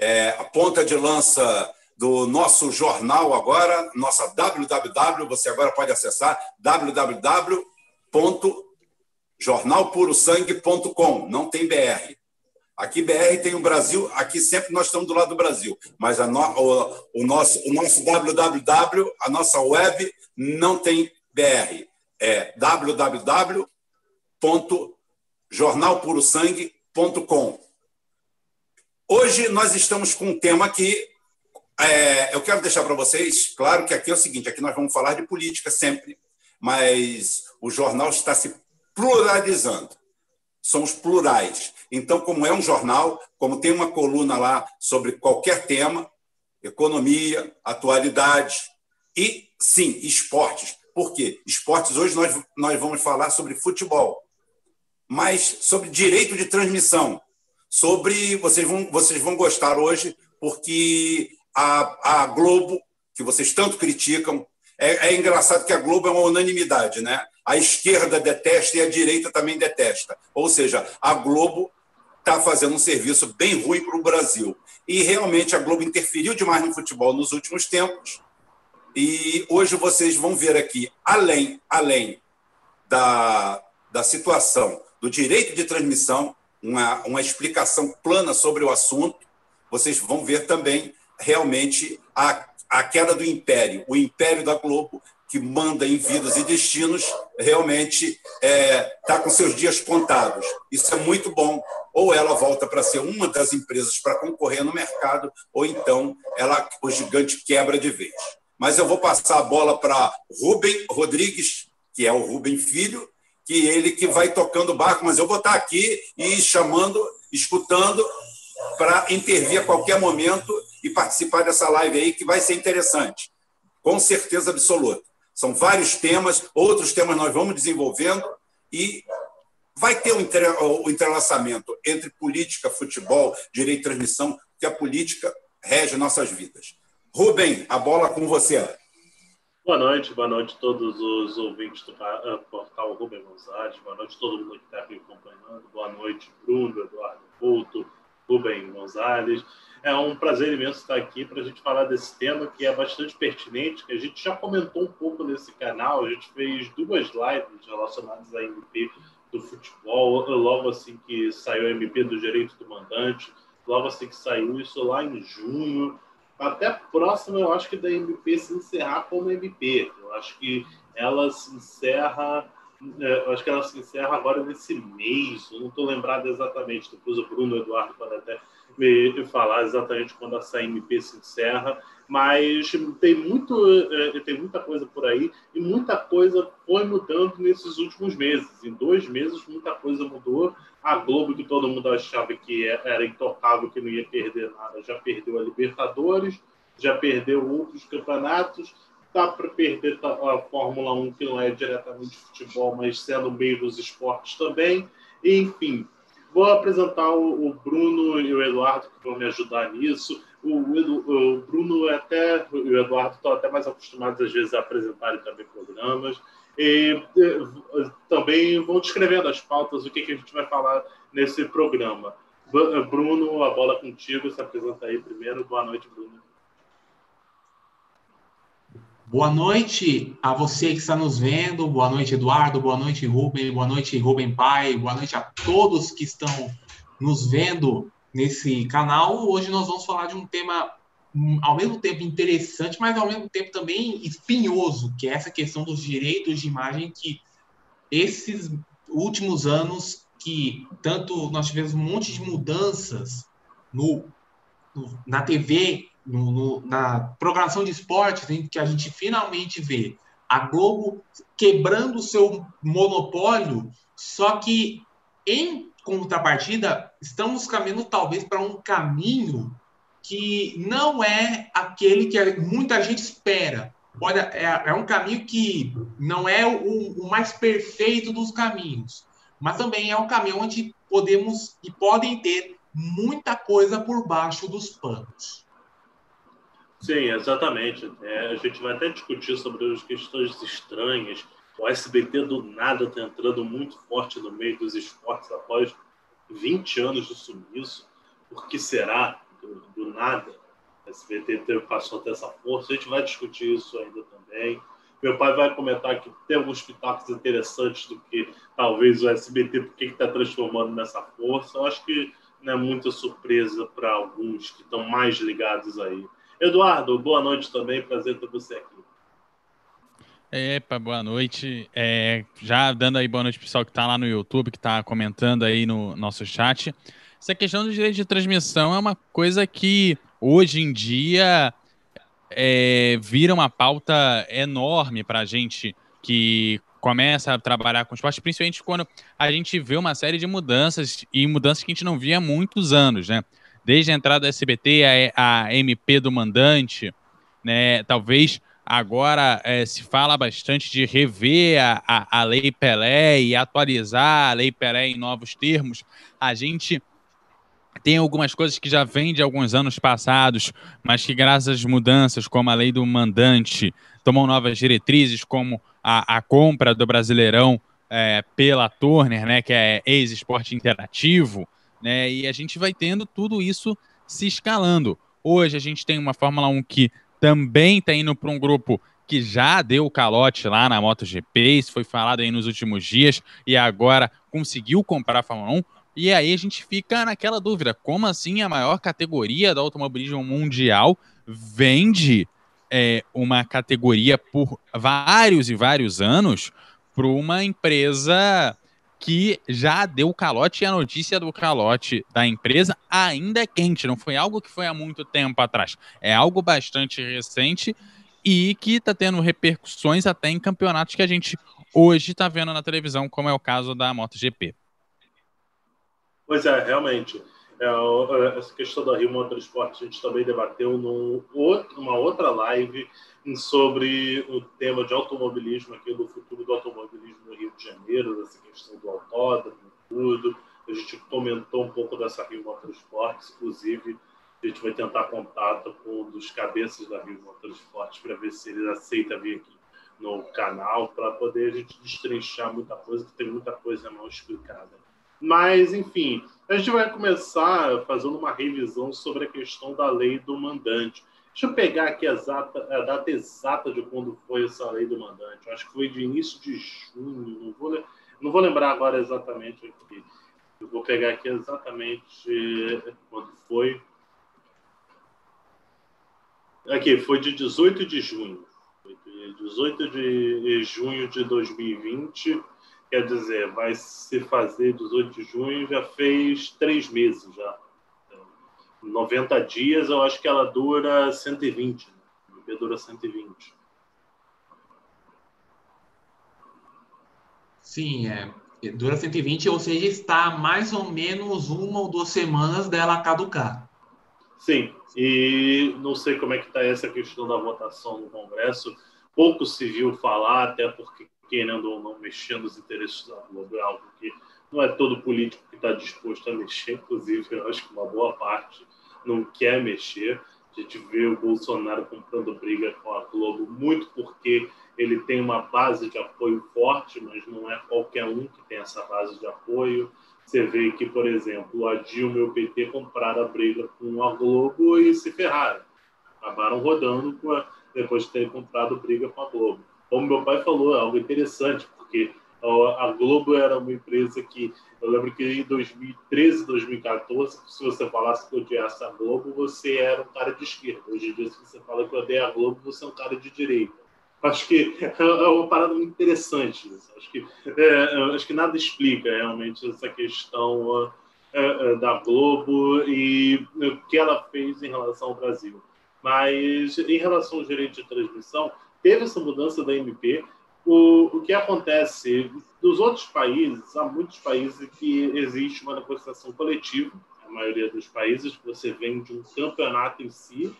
é, a ponta de lança do nosso jornal agora, nossa www, você agora pode acessar www.jornalpurosangue.com, não tem BR. Aqui BR tem o Brasil, aqui sempre nós estamos do lado do Brasil, mas no, o, o, nosso, o nosso www, a nossa web não tem BR. É www.jornalpurosangue.com. Hoje nós estamos com um tema que é, eu quero deixar para vocês claro que aqui é o seguinte: aqui nós vamos falar de política sempre, mas o jornal está se pluralizando. Somos plurais. Então, como é um jornal, como tem uma coluna lá sobre qualquer tema, economia, atualidade e, sim, esportes. Por quê? Esportes, hoje nós, nós vamos falar sobre futebol, mas sobre direito de transmissão. Sobre. Vocês vão, vocês vão gostar hoje, porque a, a Globo, que vocês tanto criticam. É, é, engraçado que a Globo é uma unanimidade, né? A esquerda detesta e a direita também detesta. Ou seja, a Globo está fazendo um serviço bem ruim para o Brasil. E realmente a Globo interferiu demais no futebol nos últimos tempos. E hoje vocês vão ver aqui, além, além da, da situação do direito de transmissão, uma, uma explicação plana sobre o assunto, vocês vão ver também realmente a, a queda do império, o império da Globo, que manda em vidas e destinos, realmente está é, tá com seus dias contados. Isso é muito bom. Ou ela volta para ser uma das empresas para concorrer no mercado, ou então ela, o gigante quebra de vez. Mas eu vou passar a bola para Rubem Rodrigues, que é o Rubem Filho, que ele que vai tocando o barco, mas eu vou estar aqui e chamando, escutando para intervir a qualquer momento e participar dessa live aí, que vai ser interessante, com certeza absoluta. São vários temas, outros temas nós vamos desenvolvendo e vai ter o entrelaçamento entre política, futebol, direito de transmissão, que a política rege nossas vidas. Rubem, a bola com você. Boa noite, boa noite a todos os ouvintes do eh, portal Rubem Gonzalez, boa noite a todo mundo que está aqui acompanhando, boa noite, Bruno, Eduardo Couto, Rubem Gonzalez. É um prazer imenso estar aqui para a gente falar desse tema que é bastante pertinente, que a gente já comentou um pouco nesse canal. A gente fez duas lives relacionadas à MP do futebol, logo assim que saiu a MP do direito do mandante, logo assim que saiu isso lá em junho. Até próximo, eu acho que da MP se encerrar como MP. Eu acho que ela se encerra é, eu acho que ela se encerra agora nesse mês, eu não estou lembrado exatamente, depois o Bruno Eduardo pode até me falar exatamente quando a CMP se encerra, mas tem, muito, é, tem muita coisa por aí e muita coisa foi mudando nesses últimos meses. Em dois meses, muita coisa mudou. A Globo, que todo mundo achava que era intocável, que não ia perder nada, já perdeu a Libertadores, já perdeu outros campeonatos Dá para perder a Fórmula 1, que não é diretamente futebol, mas sendo meio dos esportes também. Enfim, vou apresentar o, Bruno e o Eduardo, que vão me ajudar nisso. O, Bruno é até, e o Eduardo estão até mais acostumados, às vezes, a apresentarem também programas. E, e também vão descrevendo as pautas, o que, que a gente vai falar nesse programa. Bruno, a bola contigo, se apresenta aí primeiro. Boa noite, Bruno. Boa noite a você que está nos vendo. Boa noite, Eduardo. Boa noite, Rubem. Boa noite, Rubem Pai. Boa noite a todos que estão nos vendo nesse canal. Hoje nós vamos falar de um tema ao mesmo tempo interessante, mas ao mesmo tempo também espinhoso, que é essa questão dos direitos de imagem que esses últimos anos que tanto nós tivemos um monte de mudanças no, no na TV no, no, na programação de esportes, em que a gente finalmente vê a Globo quebrando o seu monopólio, só que em contrapartida, estamos caminhando talvez para um caminho que não é aquele que muita gente espera. Olha, é, é um caminho que não é o, o, mais perfeito dos caminhos, mas também é um caminho onde podemos e podem ter muita coisa por baixo dos panos. Sim, exatamente. É, a gente vai até discutir sobre as questões estranhas. O SBT do nada está entrando muito forte no meio dos esportes após 20 anos de sumiço. Por que será? Do, do nada. A SBT passou a ter essa força. A gente vai discutir isso ainda também. Meu pai vai comentar que tem alguns pitacos interessantes do que talvez o SBT, porque está transformando nessa força. Eu acho que não é muita surpresa para alguns que estão mais ligados aí. Eduardo, boa noite também, prazer ter você aqui. Epa, boa noite. É, já dando aí boa noite pro pessoal que está lá no YouTube, que está comentando aí no nosso chat. Essa questão do direito de transmissão é uma coisa que hoje em dia é, vira uma pauta enorme para a gente que começa a trabalhar com esporte, principalmente quando a gente vê uma série de mudanças e mudanças que a gente não via há muitos anos, né? Desde a entrada do SBT, a, a MP do mandante, né? Talvez agora é, se fala bastante de rever a, a, a Lei Pelé e atualizar a Lei Pelé em novos termos. A gente tem algumas coisas que já vêm de alguns anos passados, mas que, graças às mudanças, como a lei do mandante, tomam novas diretrizes, como a, a compra do Brasileirão é, pela Turner, né, que é ex-esporte interativo, né, e a gente vai tendo tudo isso se escalando. Hoje a gente tem uma Fórmula 1 que também está indo para um grupo que já deu calote lá na MotoGP, isso foi falado aí nos últimos dias, e agora conseguiu comprar a Fórmula 1. E aí a gente fica naquela dúvida: como assim a maior categoria do automobilismo mundial vende é, uma categoria por vários e vários anos para uma empresa que já deu calote e a notícia do calote da empresa ainda é quente, não foi algo que foi há muito tempo atrás. É algo bastante recente e que está tendo repercussões até em campeonatos que a gente hoje está vendo na televisão, como é o caso da MotoGP. Pois é, realmente. É, essa questão da Rio Motorsport a gente também debateu numa outra live sobre o tema de automobilismo aqui do futuro do automobilismo no Rio de Janeiro, dessa questão do autódromo, tudo. A gente comentou um pouco dessa Rio Motorsport, inclusive a gente vai tentar contato com um dos cabeças da Rio Motorsport para ver se ele aceita vir aqui no canal para poder a gente destrinchar muita coisa, que tem muita coisa mal explicada. Mas, enfim, a gente vai começar fazendo uma revisão sobre a questão da lei do mandante. Deixa eu pegar aqui a data, a data exata de quando foi essa lei do mandante. Eu acho que foi de início de junho, não vou, não vou lembrar agora exatamente aqui. Eu vou pegar aqui exatamente quando foi. Aqui, foi de 18 de junho. 18 de junho de 2020 Quer dizer, vai se fazer 18 de junho, já fez três meses já. 90 dias, eu acho que ela dura 120. Né? dura 120. Sim, é. Dura 120, ou seja, está mais ou menos uma ou duas semanas dela caducar. Sim, e não sei como é que está essa questão da votação no Congresso. Pouco se viu falar, até porque querendo ou não mexer nos interesses da Globo, é algo que não é todo político que está disposto a mexer, inclusive eu acho que uma boa parte não quer mexer. A gente vê o Bolsonaro comprando briga com a Globo muito porque ele tem uma base de apoio forte, mas não é qualquer um que tem essa base de apoio. Você vê que, por exemplo, a Dilma e o PT compraram a briga com a Globo e se ferraram. Acabaram rodando depois de terem comprado briga com a Globo como meu pai falou, é algo interessante, porque a Globo era uma empresa que eu lembro que em 2013, 2014, se você falasse que odiasse a Globo, você era um cara de esquerda. Hoje em dia, se você fala que odeia a Globo, você é um cara de direita. Acho que é uma parada muito interessante. Acho que, é, acho que nada explica realmente essa questão é, é, da Globo e o que ela fez em relação ao Brasil. Mas em relação ao direito de transmissão, teve essa mudança da MP. O, o que acontece dos outros países, há muitos países que existe uma negociação coletiva, a maioria dos países, você vem de um campeonato em si,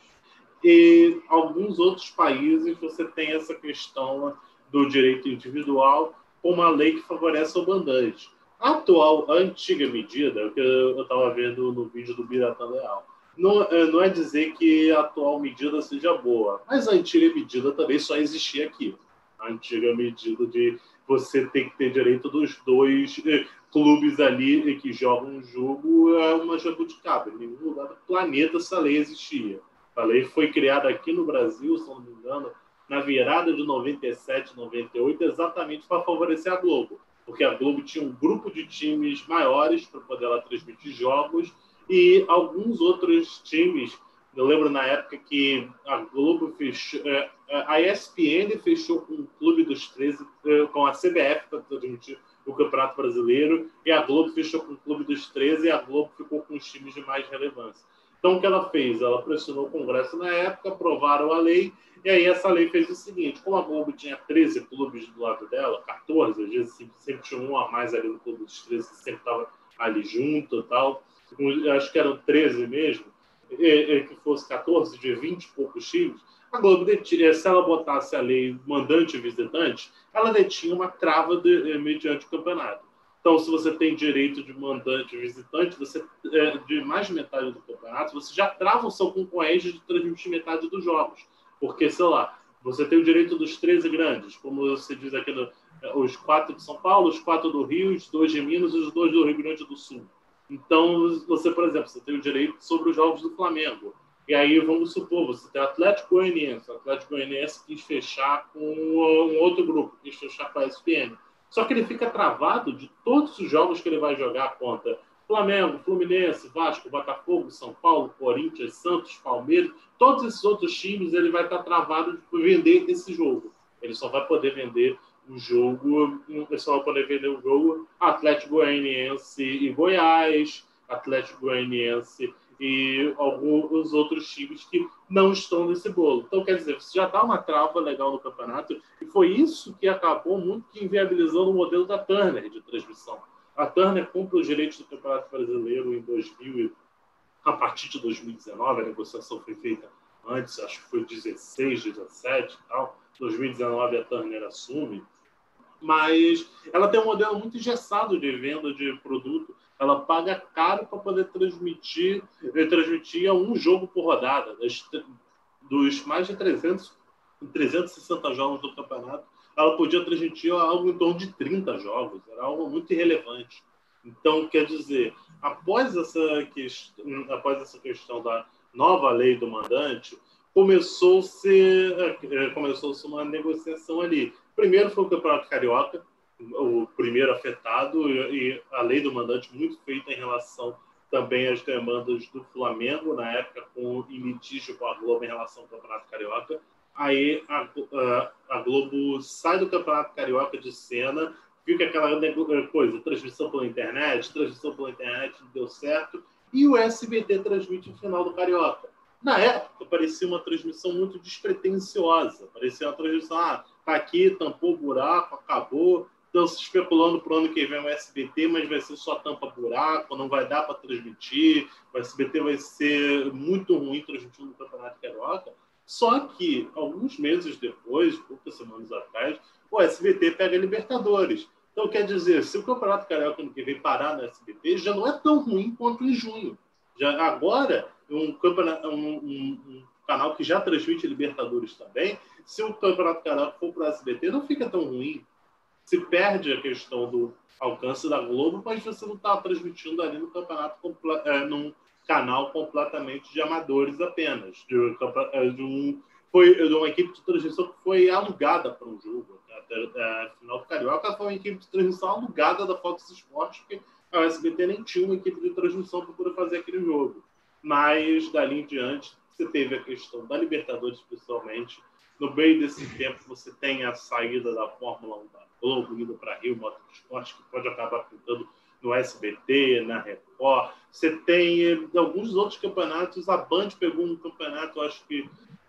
e alguns outros países você tem essa questão do direito individual com uma lei que favorece o bandante. A atual, a antiga medida, que eu estava vendo no vídeo do Biratan Leal, não, é, não é dizer que a atual medida seja boa, mas a antiga medida também só existia aqui. A antiga medida de você ter que ter direito dos dois, é, clubes ali que jogam um jogo é uma jabuticaba. Em nenhum lugar do planeta essa lei existia. A lei foi criada aqui no Brasil, se não me engano, na virada de 97, 98, exatamente para favorecer a Globo. Porque a Globo tinha um grupo de times maiores para poder ela transmitir jogos e alguns outros times. Eu lembro na época que a Globo fechou, é, é, a ESPN fechou com o Clube dos 13, é, com a CBF para transmitir o Campeonato Brasileiro, e a Globo fechou com o Clube dos 13 e a Globo ficou com os times de mais relevância. Então, o que ela fez? Ela pressionou o Congresso na época, aprovaram a lei, e aí essa lei fez o seguinte: como a Globo tinha 13 clubes do lado dela, 14, às vezes sempre tinha um a mais ali no Clube dos 13, que sempre estava ali junto e tal, acho que eram 13 mesmo, e, e, que fosse 14, de 20 e poucos times, a Globo, detinha, se ela botasse a lei mandante e visitante, ela detinha uma trava de, mediante o campeonato. Então, se você tem direito de mandante e visitante, você é, de mais de metade do campeonato, você já trava o seu concorrente de transmitir metade dos jogos. Porque, sei lá, você tem o direito dos 13 grandes, como você diz aqui, é, os quatro de São Paulo, os quatro do Rio, os dois de Minas e os dois do Rio Grande do Sul. Então, você, por exemplo, você tem o direito sobre os jogos do Flamengo. E aí, vamos supor, você tem Atlético Goianiense. O Atlético Goianiense quis fechar com um outro grupo, quis fechar com a ESPN só que ele fica travado de todos os jogos que ele vai jogar contra Flamengo, Fluminense, Vasco, Botafogo, São Paulo, Corinthians, Santos, Palmeiras, todos esses outros times, ele vai estar travado de vender esse jogo. Ele só vai poder vender o jogo, só vai poder vender o jogo Atlético Goianiense e Goiás, Atlético Goianiense e alguns outros times que não estão nesse bolo. Então, quer dizer, você já dá uma trava legal no campeonato, e foi isso que acabou muito que inviabilizando o modelo da Turner de transmissão. A Turner compra os direitos do Campeonato Brasileiro em 2000, a partir de 2019, a negociação foi feita antes, acho que foi 16, 17 e tal. 2019 a Turner assume, mas ela tem um modelo muito engessado de venda de produto ela paga caro para poder transmitir, eh, transmitir um jogo por rodada. Dos mais de 300, 360 jogos do campeonato, ela podia transmitir algo em torno de 30 jogos. Era algo muito irrelevante. Então, quer dizer, após essa, questão, após essa questão da nova lei do mandante, começou-se eh, começou uma negociação ali. Primeiro foi o Campeonato Carioca, o primeiro afetado e a lei do mandante muito feita em relação também às demandas do Flamengo na época com em litígio com a Globo em relação ao Campeonato Carioca. Aí a, a, a Globo sai do Campeonato Carioca de cena, fica aquela coisa, transmissão pela internet, transmissão pela internet não deu certo, e o SBT transmite o final do Carioca. Na época, parecia uma transmissão muito despretensiosa. Parecia uma transmissão, ah, tá aqui, tampou o buraco, acabou, Estão se especulando para o ano que vem o SBT, mas vai ser só tampa-buraco, não vai dar para transmitir, o SBT vai ser muito ruim transmitindo o Campeonato Carioca. Só que, alguns meses depois, poucas semanas atrás, o SBT pega Libertadores. Então, quer dizer, se o Campeonato Carioca ano que vem parar no SBT, já não é tão ruim quanto em junho. Já agora, um, campeonato, um, um, um canal que já transmite Libertadores também, se o Campeonato Carioca for para o SBT, não fica tão ruim se perde a questão do alcance da Globo, mas você não está transmitindo ali no campeonato, é, num canal completamente de amadores apenas. De, é, de, um, foi, de uma equipe de transmissão que foi alugada para um jogo. Até, é, a final do Carioca foi uma equipe de transmissão alugada da Fox Sports, porque a SBT nem tinha uma equipe de transmissão para poder fazer aquele jogo. Mas, dali em diante, você teve a questão da Libertadores, principalmente. No meio desse tempo, você tem a saída da Fórmula 1 da Globo, indo para Rio Motorsport, que pode acabar pintando no SBT, na Record. Você tem eh, alguns outros campeonatos. A Band pegou um campeonato, acho que.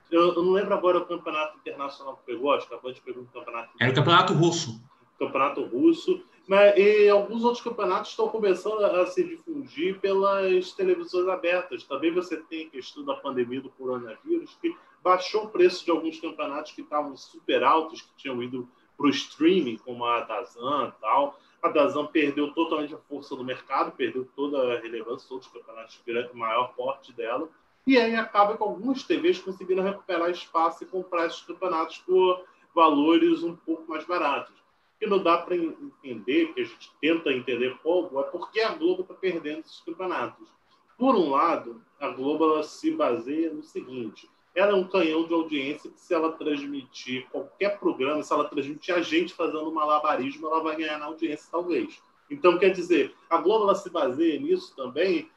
Eu, eu não lembro agora o campeonato internacional que pegou, acho que a Band pegou um campeonato. Era o campeonato russo. Campeonato russo. Mas, e alguns outros campeonatos estão começando a, a se difundir pelas televisões abertas. Também você tem a questão da pandemia do coronavírus, que baixou o preço de alguns campeonatos que estavam super altos, que tinham ido para o streaming, como a Dazan e tal. A Dazan perdeu totalmente a força do mercado, perdeu toda a relevância, todos os campeonatos, o maior porte dela. E aí acaba com algumas TVs conseguindo recuperar espaço e comprar esses campeonatos por valores um pouco mais baratos. Que não dá para entender, que a gente tenta entender pouco, é porque a Globo está perdendo esses campeonatos. Por um lado, a Globo se baseia no seguinte: ela é um canhão de audiência que, se ela transmitir qualquer programa, se ela transmitir a gente fazendo malabarismo, ela vai ganhar na audiência, talvez. Então, quer dizer, a Globo se baseia nisso também,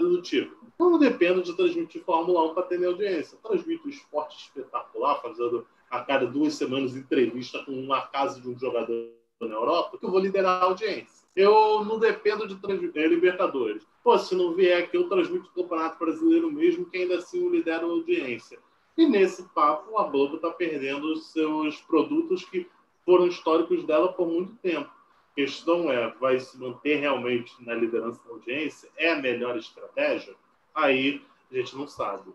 do tipo, não dependo de transmitir Fórmula 1 para ter minha audiência. Transmito o esporte espetacular, fazendo a cada duas semanas entrevista com uma casa de um jogador na Europa, que eu vou liderar a audiência. Eu não dependo de é, Libertadores. Pô, se não vier aqui, eu transmito o Campeonato Brasileiro mesmo, que ainda assim eu lidero a audiência. E nesse papo, a Globo está perdendo os seus produtos que foram históricos dela por muito tempo. A questão é, vai se manter realmente na liderança da audiência? É a melhor estratégia? Aí a gente não sabe.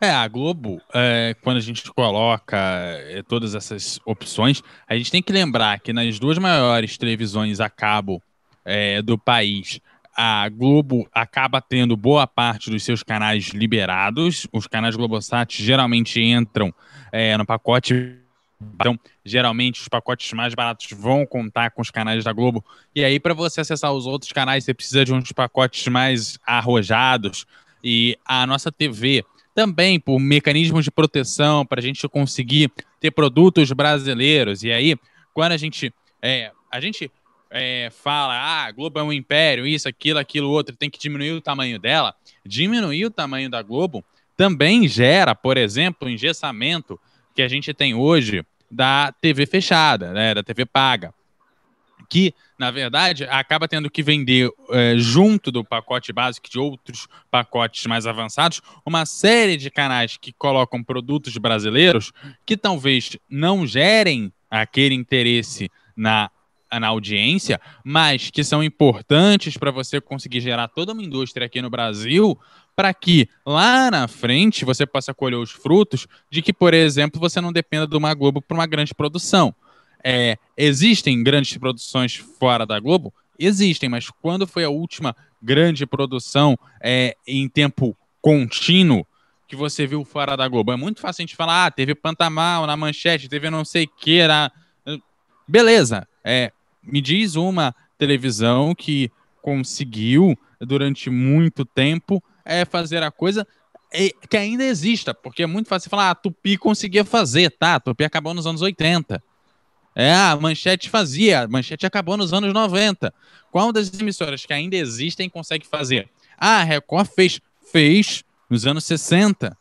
É, a Globo, é, quando a gente coloca é, todas essas opções, a gente tem que lembrar que nas duas maiores televisões a cabo é, do país, a Globo acaba tendo boa parte dos seus canais liberados. Os canais Globosat geralmente entram é, no pacote. Então, geralmente, os pacotes mais baratos vão contar com os canais da Globo. E aí, para você acessar os outros canais, você precisa de uns pacotes mais arrojados. E a nossa TV também por mecanismos de proteção para a gente conseguir ter produtos brasileiros. E aí, quando a gente é, a gente é, fala, ah, a Globo é um império, isso, aquilo, aquilo, outro, tem que diminuir o tamanho dela. Diminuir o tamanho da Globo também gera, por exemplo, o engessamento que a gente tem hoje da TV fechada, né, da TV paga que, na verdade, acaba tendo que vender é, junto do pacote básico de outros pacotes mais avançados, uma série de canais que colocam produtos brasileiros que talvez não gerem aquele interesse na na audiência, mas que são importantes para você conseguir gerar toda uma indústria aqui no Brasil, para que lá na frente você possa colher os frutos de que, por exemplo, você não dependa de uma Globo para uma grande produção. É, existem grandes produções fora da Globo? Existem, mas quando foi a última grande produção é, em tempo contínuo que você viu fora da Globo? É muito fácil a gente falar, ah, teve Pantanal na manchete, teve não sei o que, era... Beleza, é, me diz uma televisão que conseguiu, durante muito tempo, é, fazer a coisa que ainda exista, porque é muito fácil falar, ah, Tupi conseguia fazer, tá? Tupi acabou nos anos 80. É, a Manchete fazia, a Manchete acabou nos anos 90. Qual das emissoras que ainda existem consegue fazer? Ah, a Record fez, fez nos anos 60.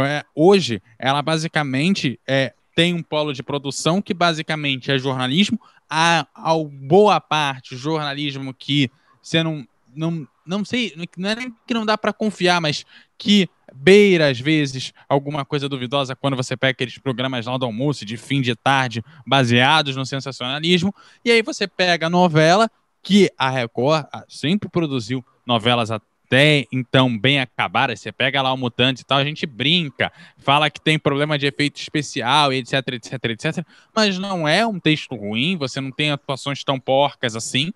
É, hoje, ela basicamente é, tem um polo de produção que basicamente é jornalismo, a, a boa parte jornalismo que você não, não, não sei, não é nem que não dá para confiar, mas que beira, às vezes, alguma coisa duvidosa quando você pega aqueles programas lá do almoço, de fim de tarde, baseados no sensacionalismo, e aí você pega a novela, que a Record ah, sempre produziu novelas até então bem acabadas, você pega lá o Mutante e tal, a gente brinca, fala que tem problema de efeito especial, etc, etc, etc, mas não é um texto ruim, você não tem atuações tão porcas assim,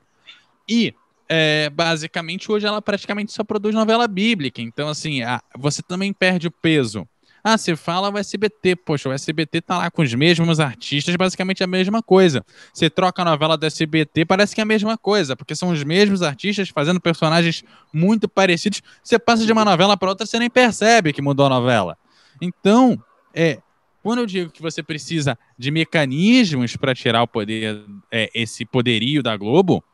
e é, basicamente hoje ela praticamente só produz novela bíblica. Então, assim, a, você também perde o peso. Ah, você fala o SBT, poxa, o SBT tá lá com os mesmos artistas, basicamente a mesma coisa. Você troca a novela do SBT, parece que é a mesma coisa, porque são os mesmos artistas fazendo personagens muito parecidos. Você passa de uma novela para outra, você nem percebe que mudou a novela. Então, é, quando eu digo que você precisa de mecanismos para tirar o poder, é, esse poderio da Globo,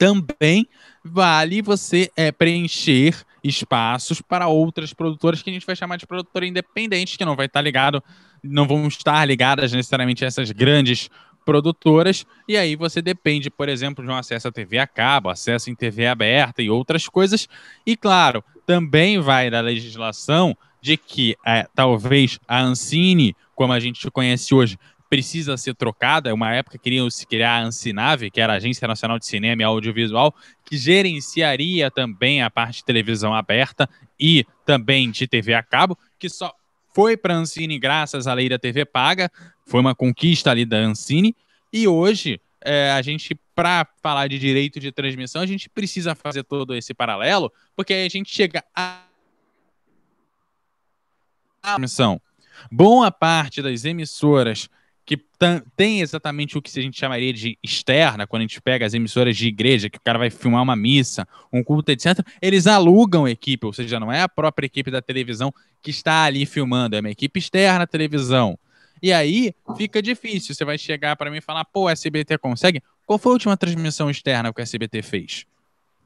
também vale você é, preencher espaços para outras produtoras que a gente vai chamar de produtora independente, que não vai estar ligado, não vão estar ligadas necessariamente a essas grandes produtoras, e aí você depende, por exemplo, de um acesso à TV a cabo, acesso em TV aberta e outras coisas. E claro, também vai da legislação de que é, talvez a Ancine, como a gente conhece hoje, precisa ser trocada. É uma época queriam se criar a Ancinave, que era a Agência Nacional de Cinema e Audiovisual, que gerenciaria também a parte de televisão aberta e também de TV a cabo, que só foi para a Ancine graças à lei da TV paga, foi uma conquista ali da Ancine, e hoje é, a gente, para falar de direito de transmissão, a gente precisa fazer todo esse paralelo, porque aí a gente chega a transmissão. Boa parte das emissoras que tem exatamente o que a gente chamaria de externa, quando a gente pega as emissoras de igreja, que o cara vai filmar uma missa, um culto, etc., eles alugam equipe, ou seja, não é a própria equipe da televisão que está ali filmando, é uma equipe externa à televisão. E aí fica difícil. Você vai chegar para mim e falar, pô, o SBT consegue? Qual foi a última transmissão externa que o SBT fez?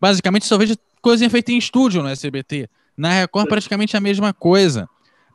Basicamente, só vejo coisa feita em estúdio no SBT. Na Record, praticamente a mesma coisa.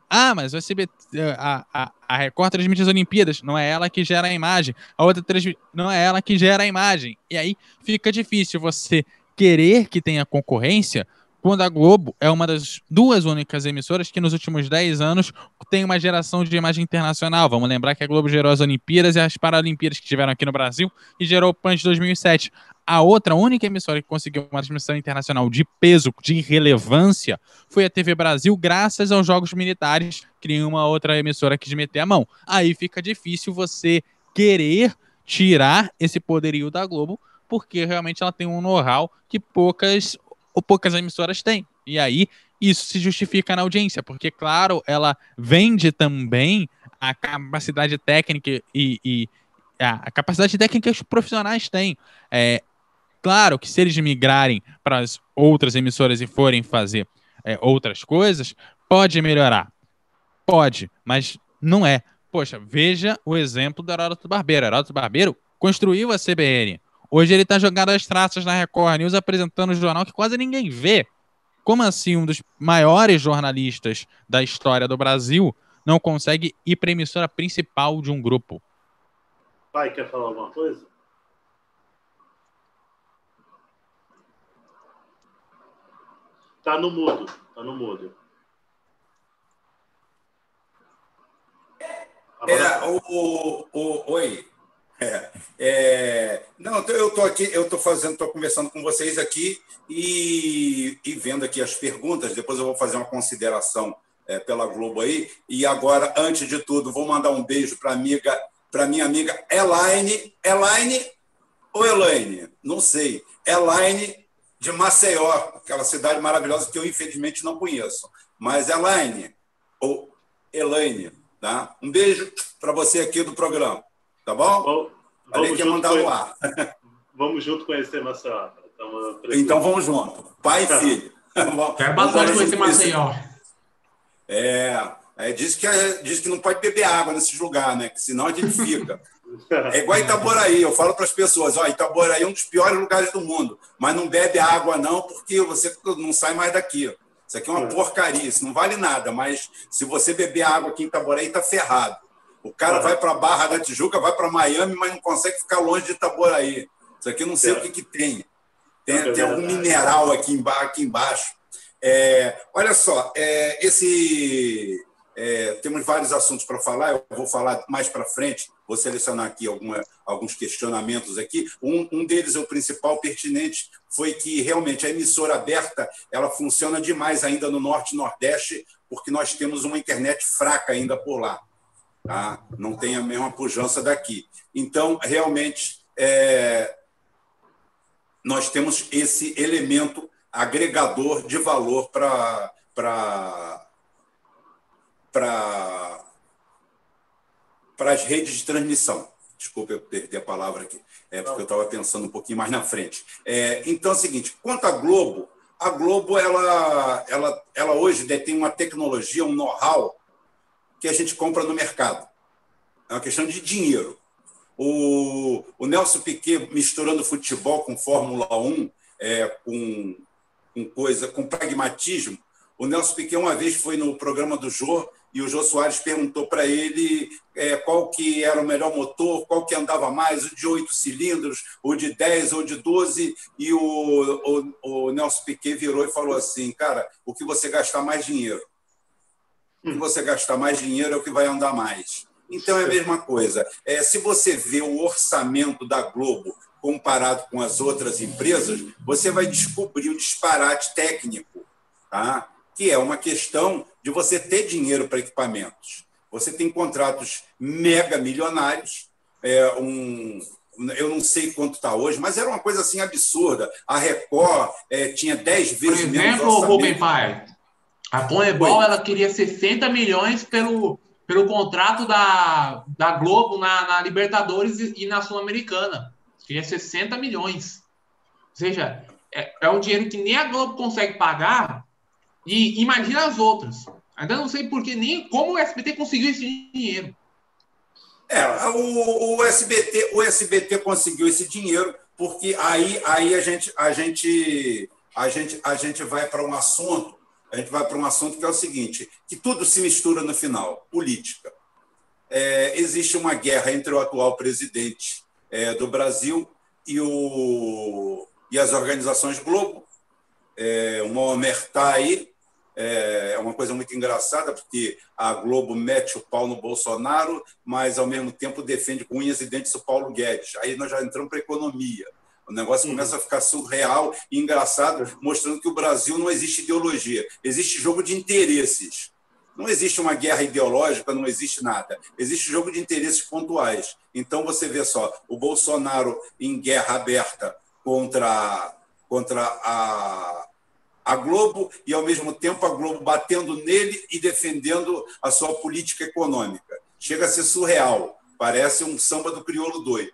Ah, mas o SBT, a, a, a Record transmite as Olimpíadas, não é ela que gera a imagem. A outra transmite, não é ela que gera a imagem. E aí fica difícil você querer que tenha concorrência quando a Globo é uma das duas únicas emissoras que nos últimos 10 anos tem uma geração de imagem internacional. Vamos lembrar que a Globo gerou as Olimpíadas e as Paralimpíadas que tiveram aqui no Brasil e gerou o PAN de 2007. A outra, única emissora que conseguiu uma transmissão internacional de peso, de relevância, foi a TV Brasil, graças aos Jogos Militares, que nenhuma outra emissora quis meter a mão. Aí fica difícil você querer tirar esse poderio da Globo, porque realmente ela tem um know-how que poucas ou poucas emissoras têm. E aí isso se justifica na audiência, porque, claro, ela vende também a capacidade técnica e, e a capacidade técnica que os profissionais têm. É, claro que se eles migrarem para as outras emissoras e forem fazer é, outras coisas, pode melhorar. Pode, mas não é. Poxa, veja o exemplo do Heródoto Barbeiro. Heródoto Barbeiro construiu a CBN. Hoje ele está jogando as traças na Record News apresentando um jornal que quase ninguém vê. Como assim um dos maiores jornalistas da história do Brasil não consegue ir para a emissora principal de um grupo? Pai, quer falar alguma coisa? Tá no mudo, tá no mudo. Era o, o, o, oi, é, é, não, eu estou aqui, eu estou fazendo, estou conversando com vocês aqui e, e, vendo aqui as perguntas. Depois eu vou fazer uma consideração é, pela Globo aí. E agora, antes de tudo, vou mandar um beijo para amiga, para minha amiga Elaine, Elaine ou Elaine, não sei, Elaine de Maceió, aquela cidade maravilhosa que eu infelizmente não conheço. Mas Elaine ou Elaine, tá? Um beijo para você aqui do programa. Tá bom? Vamos, que mandar no ar. Vamos junto conhecer Maceió. Então vamos junto. Pai e filho. Quero bastante conhecer Maceió. É, é, diz, que, é, diz que não pode beber água nesses lugares, né? Que senão a gente fica. É igual Itaboraí. Eu falo para as pessoas: ó, Itaboraí é um dos piores lugares do mundo, mas não bebe água, não, porque você não sai mais daqui. Isso aqui é uma porcaria, isso não vale nada, mas se você beber água aqui em Itaboraí, está ferrado. O cara vai para a Barra da Tijuca, vai para Miami, mas não consegue ficar longe de Itaboraí. Isso aqui eu não sei é. o que, que tem. Tem, é tem algum mineral aqui, embaixo. Aqui embaixo. É, olha só, é, esse é, temos vários assuntos para falar. Eu vou falar mais para frente. Vou selecionar aqui alguma, alguns questionamentos aqui. Um, um deles, o principal pertinente, foi que realmente a emissora aberta ela funciona demais ainda no norte e nordeste, porque nós temos uma internet fraca ainda por lá tá? não tem a mesma pujança daqui. Então, realmente, é, nós temos esse elemento agregador de valor para para para as redes de transmissão. Desculpa eu perder a palavra aqui, é porque eu estava pensando um pouquinho mais na frente. É, então é o seguinte: quanto à Globo, a Globo ela, ela, ela hoje detém uma tecnologia, um know-how que a gente compra no mercado. É uma questão de dinheiro. O, o Nelson Piquet misturando futebol com Fórmula 1, é, com, com coisa, com pragmatismo. O Nelson Piquet uma vez foi no programa do Jô e o Jô Soares perguntou para ele é, qual que era o melhor motor, qual que andava mais, o de oito cilindros, o de 10 ou de 12, e o, o, o Nelson Piquet virou e falou assim, cara, o que você gastar mais dinheiro. O que você gastar mais dinheiro é o que vai andar mais. Então é a mesma coisa. É, se você vê o orçamento da Globo comparado com as outras empresas, você vai descobrir o disparate técnico, tá? que é uma questão de você ter dinheiro para equipamentos. Você tem contratos mega milionários, é, um, eu não sei quanto está hoje, mas era uma coisa assim absurda. A Record é, tinha 10 vezes Por exemplo, Rubem Pai, a Comebol ela queria 60 milhões pelo, pelo contrato da, da Globo na, na Libertadores e, e na Sul-Americana. Seria 60 milhões. Ou seja, é, é um dinheiro que nem a Globo consegue pagar e imagina as outras. Ainda não sei por que nem como o SBT conseguiu esse dinheiro. É, o, o, SBT, o SBT conseguiu esse dinheiro porque aí, aí a gente a gente a gente a gente vai para um assunto a gente vai para um assunto que é o seguinte que tudo se mistura no final política é, existe uma guerra entre o atual presidente é, do Brasil e o e as organizações Globo é, uma omertá aí é, é uma coisa muito engraçada, porque a Globo mete o pau no Bolsonaro, mas, ao mesmo tempo, defende com unhas e dentes o Paulo Guedes. Aí nós já entramos para a economia. O negócio uhum. começa a ficar surreal e engraçado, mostrando que o Brasil não existe ideologia, existe jogo de interesses. Não existe uma guerra ideológica, não existe nada. Existe jogo de interesses pontuais. Então, você vê só, o Bolsonaro em guerra aberta contra, contra a, a Globo e, ao mesmo tempo, a Globo batendo nele e defendendo a sua política econômica. Chega a ser surreal, parece um samba do crioulo doido.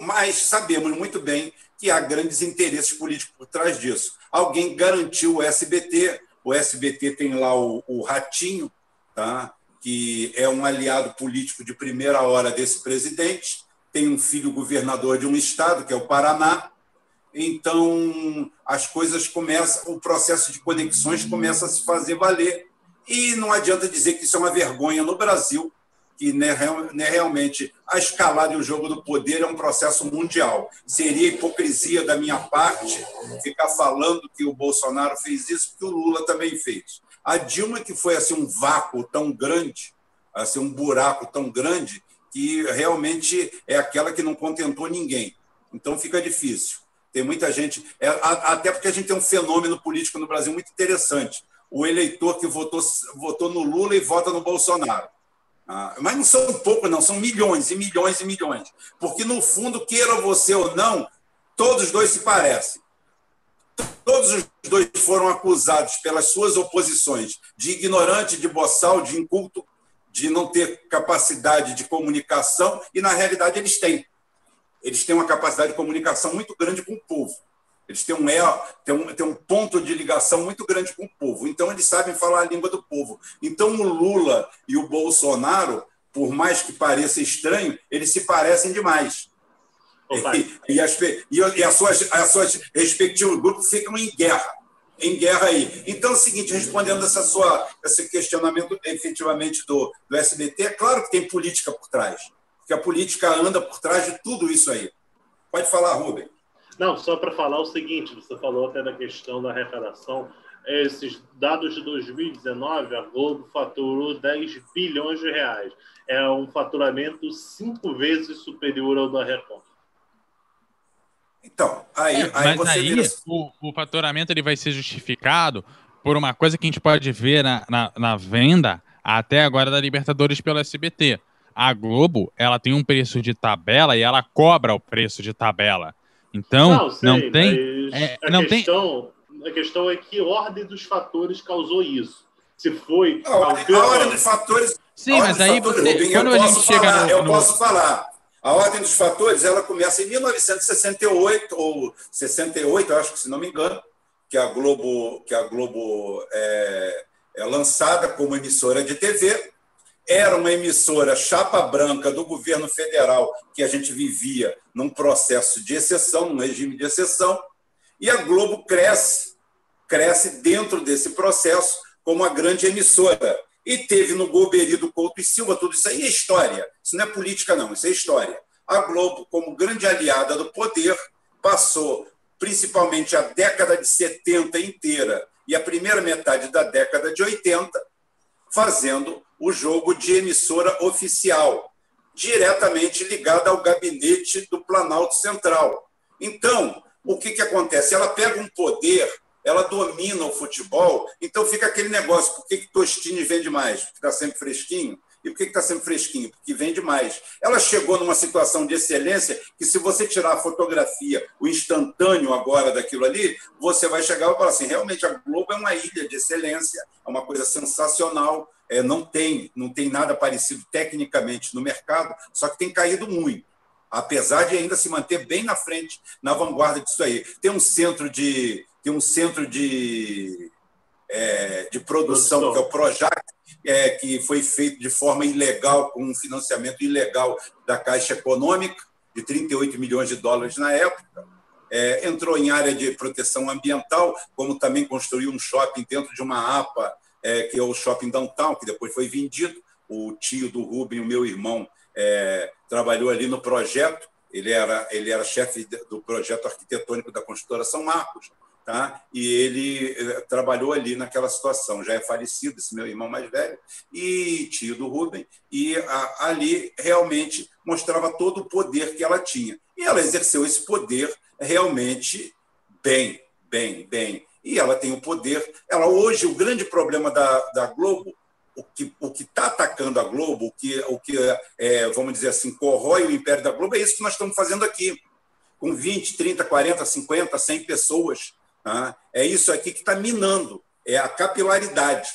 Mas sabemos muito bem que há grandes interesses políticos por trás disso. Alguém garantiu o SBT, o SBT tem lá o, o Ratinho, tá? que é um aliado político de primeira hora desse presidente, tem um filho governador de um estado, que é o Paraná, então as coisas começam, o processo de conexões começa a se fazer valer. E não adianta dizer que isso é uma vergonha no Brasil, que né, realmente a escalada e o jogo do poder é um processo mundial. Seria hipocrisia da minha parte ficar falando que o Bolsonaro fez isso, porque o Lula também fez. A Dilma, que foi assim um vácuo tão grande, assim um buraco tão grande, que realmente é aquela que não contentou ninguém. Então fica difícil. Tem muita gente, é, até porque a gente tem um fenômeno político no Brasil muito interessante. O eleitor que votou, votou no Lula e vota no Bolsonaro. Ah, mas não são poucos, não, são milhões e milhões e milhões. Porque, no fundo, queira você ou não, todos os dois se parecem. Todos os dois foram acusados pelas suas oposições de ignorante, de boçal, de inculto, de não ter capacidade de comunicação, e, na realidade, eles têm eles têm uma capacidade de comunicação muito grande com o povo. Eles têm um, têm um, têm um ponto de ligação muito grande com o povo. Então, eles sabem falar a língua do povo. Então, o Lula e o Bolsonaro, por mais que pareça estranho, eles se parecem demais. E, e, as, e as, suas, as suas respectivos grupos ficam em guerra. Em guerra aí. Então, é o seguinte, respondendo essa sua, esse questionamento efetivamente do, do SBT, é claro que tem política por trás que a política anda por trás de tudo isso aí. Pode falar, Rubem. Não, só para falar o seguinte, você falou até da questão da arrecadação. Esses dados de 2019, a Globo faturou 10 bilhões de reais. É um faturamento cinco vezes superior ao da Record. Então, aí, é, aí mas aí vira... o, o faturamento ele vai ser justificado por uma coisa que a gente pode ver na, na, na venda até agora da Libertadores pelo SBT a Globo, ela tem um preço de tabela e ela cobra o preço de tabela. Então, não, sei, não tem. É, a, não questão, tem... a questão é que ordem dos fatores causou isso. Se foi. Não, a, a ordem dos fatores. Sim, mas aí fatores, você. Quando a gente falar, chega no, Eu no... posso falar. A ordem dos fatores ela começa em 1968 ou 68, eu acho que se não me engano, que a Globo que a Globo é, é lançada como emissora de TV era uma emissora chapa branca do governo federal, que a gente vivia num processo de exceção, num regime de exceção, e a Globo cresce, cresce dentro desse processo como uma grande emissora. E teve no Golbery do Couto e Silva, tudo isso aí é história, isso não é política, não, isso é história. A Globo, como grande aliada do poder, passou principalmente a década de 70 inteira e a primeira metade da década de 80 fazendo o jogo de emissora oficial, diretamente ligada ao gabinete do Planalto Central. Então, o que, que acontece? Ela pega um poder, ela domina o futebol, então fica aquele negócio: por que, que Tostini vende mais? Porque está sempre fresquinho. E por que está sempre fresquinho? Porque vende mais. Ela chegou numa situação de excelência que, se você tirar a fotografia, o instantâneo agora daquilo ali, você vai chegar e falar assim: realmente a Globo é uma ilha de excelência, é uma coisa sensacional é, não tem não tem nada parecido tecnicamente no mercado, só que tem caído muito, apesar de ainda se manter bem na frente, na vanguarda disso aí. Tem um centro de tem um centro de é, de produção, produção, que é o Projac, é, que foi feito de forma ilegal, com um financiamento ilegal da Caixa Econômica, de 38 milhões de dólares na época. É, entrou em área de proteção ambiental, como também construiu um shopping dentro de uma APA, é, que é o Shopping Downtown, que depois foi vendido. O tio do Rubem, o meu irmão, é, trabalhou ali no projeto. Ele era, ele era chefe do projeto arquitetônico da construtora São Marcos tá? e ele eh, trabalhou ali naquela situação. Já é falecido esse meu irmão mais velho, e tio do Rubem, e a, ali realmente mostrava todo o poder que ela tinha. E ela exerceu esse poder realmente bem, bem, bem. E ela tem o poder. Ela hoje, o grande problema da, da Globo o que o está atacando a Globo, o que, o que é, vamos dizer assim, corrói o império da Globo, é isso que nós estamos fazendo aqui. Com 20, 30, 40, 50, 100 pessoas Tá? É isso aqui que está minando, é a capilaridade.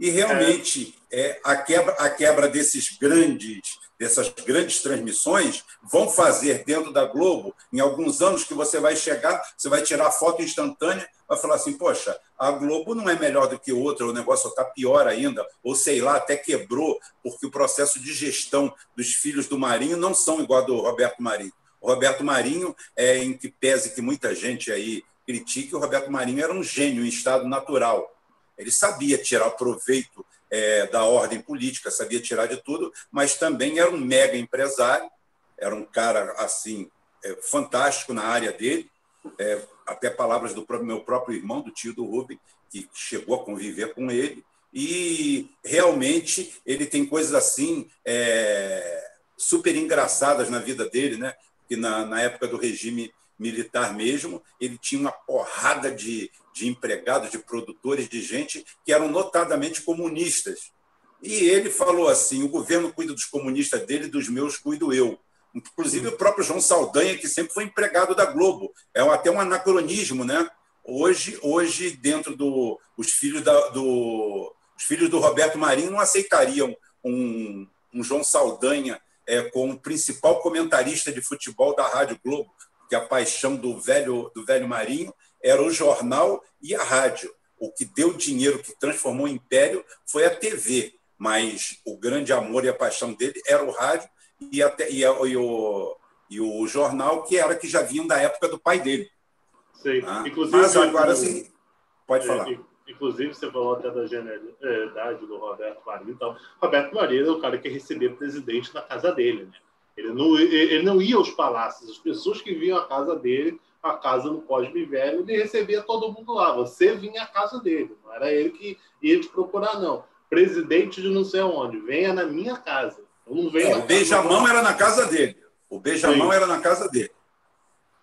E realmente é, a, quebra, a quebra desses grandes, dessas grandes transmissões vão fazer dentro da Globo, em alguns anos que você vai chegar, você vai tirar foto instantânea, vai falar assim, poxa, a Globo não é melhor do que outra, o negócio está pior ainda, ou sei lá, até quebrou, porque o processo de gestão dos filhos do Marinho não são igual ao do Roberto Marinho. O Roberto Marinho, é, em que pese que muita gente aí critique, o Roberto Marinho era um gênio em estado natural. Ele sabia tirar proveito é, da ordem política, sabia tirar de tudo, mas também era um mega empresário, era um cara assim é, fantástico na área dele. É, até palavras do meu próprio irmão, do tio do Rubem, que chegou a conviver com ele. E realmente ele tem coisas assim é, super engraçadas na vida dele, né? Que na, na época do regime militar mesmo, ele tinha uma porrada de, de empregados, de produtores, de gente que eram notadamente comunistas. E ele falou assim: o governo cuida dos comunistas dele, dos meus cuido eu. Inclusive o próprio João Saldanha, que sempre foi empregado da Globo. É até um anacronismo, né? Hoje, hoje dentro do os filhos da, do os filhos do Roberto Marinho não aceitariam um, um João Saldanha é, como principal comentarista de futebol da Rádio Globo, que a paixão do velho, do velho Marinho era o jornal e a rádio. O que deu dinheiro, que transformou o império, foi a TV, mas o grande amor e a paixão dele era o rádio e, até, e, a, e, o, e o jornal, que era que já vinham da época do pai dele. Sim. Ah, Inclusive, mas agora sim, pode é, falar. Inclusive, você falou até da genialidade do Roberto Marinho. Então, Roberto Marinho é o cara que recebia presidente na casa dele, né? Ele não, ele não ia aos palácios, as pessoas que vinham à casa dele, a casa no Cosme Velho, ele recebia todo mundo lá. Você vinha à casa dele, não era ele que ia te procurar, não. Presidente de não sei onde, venha na minha casa. Eu não venho é, o beijamão era na casa dele. O beijamão Sim. era na casa dele.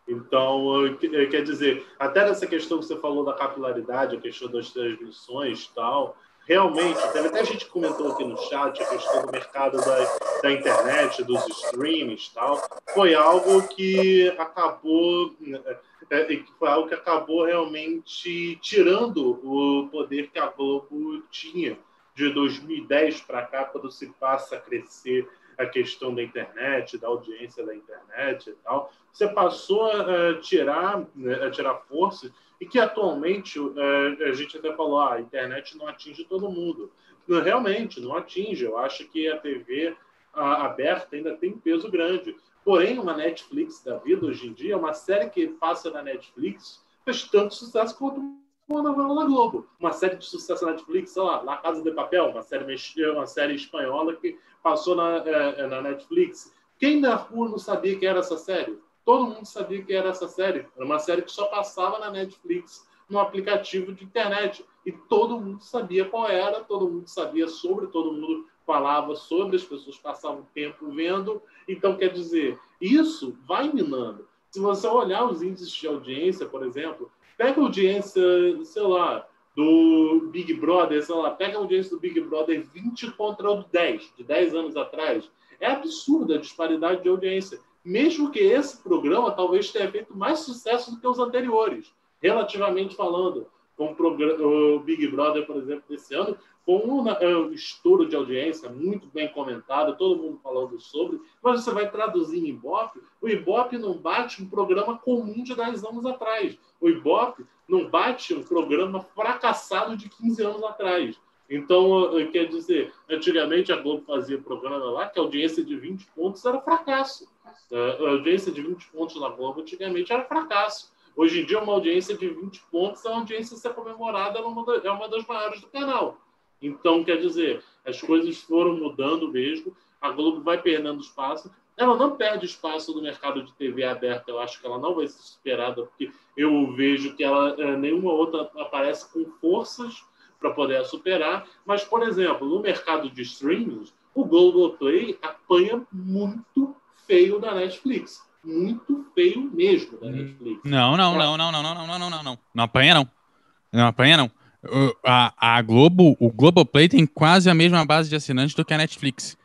Então, quer dizer, até nessa questão que você falou da capilaridade, a questão das transmissões e tal, realmente, até a gente comentou aqui no chat a questão do mercado da, da internet, dos streams tal, foi algo que acabou é, é foi algo que acabou realmente tirando o poder que a Globo tinha de 2010 para cá, quando se passa a crescer a questão da internet, da audiência da internet e tal, você passou a tirar, né, a tirar força e que atualmente é, a gente até falou, ah, a internet não atinge todo mundo. Realmente, não atinge. Eu acho que a TV aberta ainda tem peso grande. Porém, uma Netflix da vida hoje em dia, uma série que passa na Netflix, fez tanto sucesso quanto uma novela da Globo. Uma série de sucesso na Netflix, sei lá, La Casa de Papel, uma série, uma série espanhola que passou na, é, na Netflix. Quem na rua não sabia que era essa série? Todo mundo sabia que era essa série. Era uma série que só passava na Netflix, no aplicativo de internet. E todo mundo sabia qual era, todo mundo sabia sobre, todo mundo falava sobre, as pessoas passavam tempo vendo. Então, quer dizer, isso vai minando. Se você olhar os índices de audiência, por exemplo, pega a audiência, sei lá, do Big Brother, sei lá, pega a audiência do Big Brother 20 contra o 10, de 10 anos atrás. É absurda a disparidade de audiência mesmo que esse programa talvez tenha feito mais sucesso do que os anteriores, relativamente falando. como o Big Brother, por exemplo, desse ano, com um, é, um estouro de audiência muito bem comentado, todo mundo falando sobre, mas você vai traduzir em Ibope, o Ibope não bate um programa comum de 10 anos atrás. O Ibope não bate um programa fracassado de 15 anos atrás. Então, quer dizer, antigamente a Globo fazia programa lá que a audiência de 20 pontos era fracasso. É, a audiência de 20 pontos na Globo antigamente era fracasso. Hoje em dia, uma audiência de 20 pontos é uma audiência ser comemorada, é uma das maiores do canal. Então, quer dizer, as coisas foram mudando mesmo, a Globo vai perdendo espaço. Ela não perde espaço no mercado de TV aberta, eu acho que ela não vai ser superada, porque eu vejo que ela eh, nenhuma outra aparece com forças para poder superar. Mas, por exemplo, no mercado de streaming, o Globoplay apanha muito feio da Netflix. Muito feio mesmo da Netflix. Não, não, não, não, não, não, não, não, não, não. Não apanha, não. Não apanha, não a, a Globo, o Globoplay tem quase a mesma base de assinantes do que a Netflix.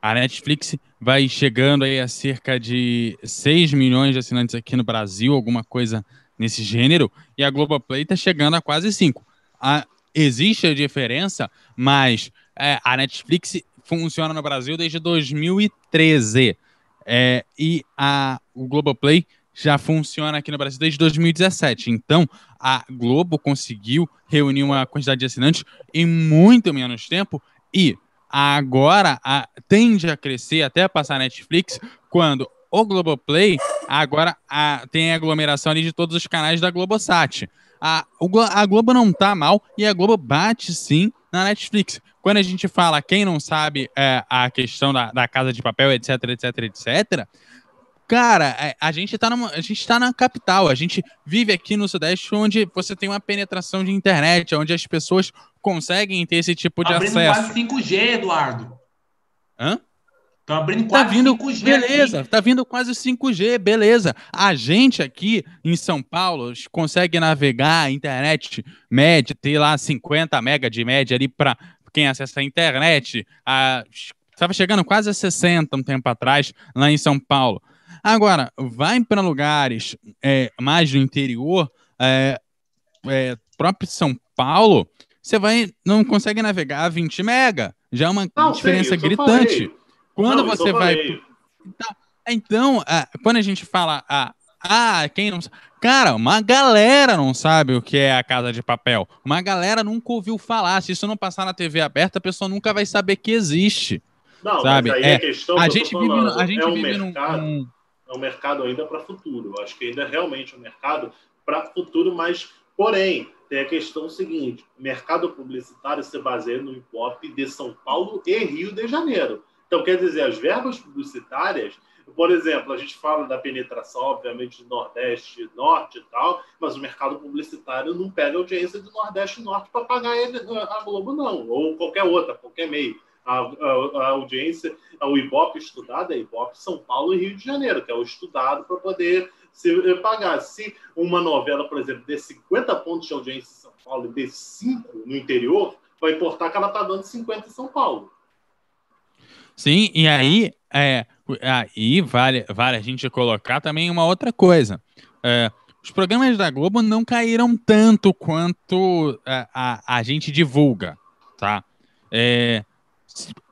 A Netflix vai chegando aí a cerca de 6 milhões de assinantes aqui no Brasil, alguma coisa nesse gênero, e a Globoplay está chegando a quase 5. A, existe a diferença, mas é, a Netflix funciona no Brasil desde 2013. É, e a, o Globoplay já funciona aqui no Brasil desde 2017. Então, a Globo conseguiu reunir uma quantidade de assinantes em muito menos tempo e agora a, tende a crescer até passar a Netflix quando o Globoplay agora a, tem a aglomeração de todos os canais da Globosat. A, a Globo não tá mal e a Globo bate sim na Netflix. Quando a gente fala, quem não sabe é, a questão da, da casa de papel, etc, etc, etc, Cara, é, a, gente tá numa, a gente tá na capital, a gente vive aqui no Sudeste onde você tem uma penetração de internet, onde as pessoas conseguem ter esse tipo de abrindo acesso. quase 5G, Eduardo. Hã? Tá abrindo tá quase tá vindo, 5G. Beleza, aqui. tá vindo quase 5G, beleza. A gente aqui em São Paulo consegue navegar a internet média, ter lá 50 mega de média ali para quem acessa a internet. Estava chegando quase a 60 um tempo atrás lá em São Paulo. Agora, vai para lugares é, mais do interior, é, é, próprio São Paulo, você vai não consegue navegar a 20 mega. Já é uma não, diferença sim, gritante. Quando não, você vai. Então, então quando a gente fala. Ah, ah, quem não Cara, uma galera não sabe o que é a Casa de Papel. Uma galera nunca ouviu falar. Se isso não passar na TV aberta, a pessoa nunca vai saber que existe. Não, sabe? mas aí é, a questão a gente vive, a gente é um vive mercado. num, é um mercado ainda para futuro. Eu acho que ainda é realmente um mercado para futuro, mas, porém, tem a questão seguinte: mercado publicitário se baseia no IPOP de São Paulo e Rio de Janeiro. Então, quer dizer, as verbas publicitárias, por exemplo, a gente fala da penetração, obviamente, do Nordeste e Norte e tal, mas o mercado publicitário não pega audiência do Nordeste e Norte para pagar a Globo, não, ou qualquer outra, qualquer meio a, a, a audiência, o Ibope estudado é Ibope São Paulo e Rio de Janeiro, que é o estudado para poder se eh, pagar. Se uma novela, por exemplo, dê 50 pontos de audiência em São Paulo e dê 5 no interior, vai importar que ela está dando 50 em São Paulo. Sim, e aí, é, aí vale, vale a gente colocar também uma outra coisa. É, os programas da Globo não caíram tanto quanto a, é, a, a gente divulga, tá? É,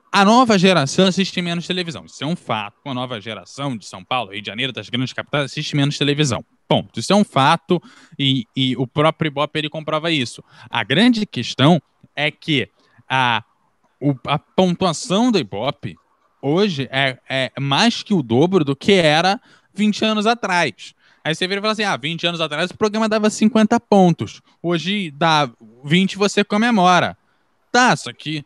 a nova geração assiste menos televisão. Isso é um fato. A nova geração de São Paulo, Rio de Janeiro, das grandes capitais, assiste menos televisão. Ponto. Isso é um fato e, e o próprio Ibope ele comprova isso. A grande questão é que a, o, a pontuação do Ibope hoje é, é mais que o dobro do que era 20 anos atrás. Aí você vira e fala assim: ah, 20 anos atrás o programa dava 50 pontos. Hoje dá 20 você comemora. Tá, só que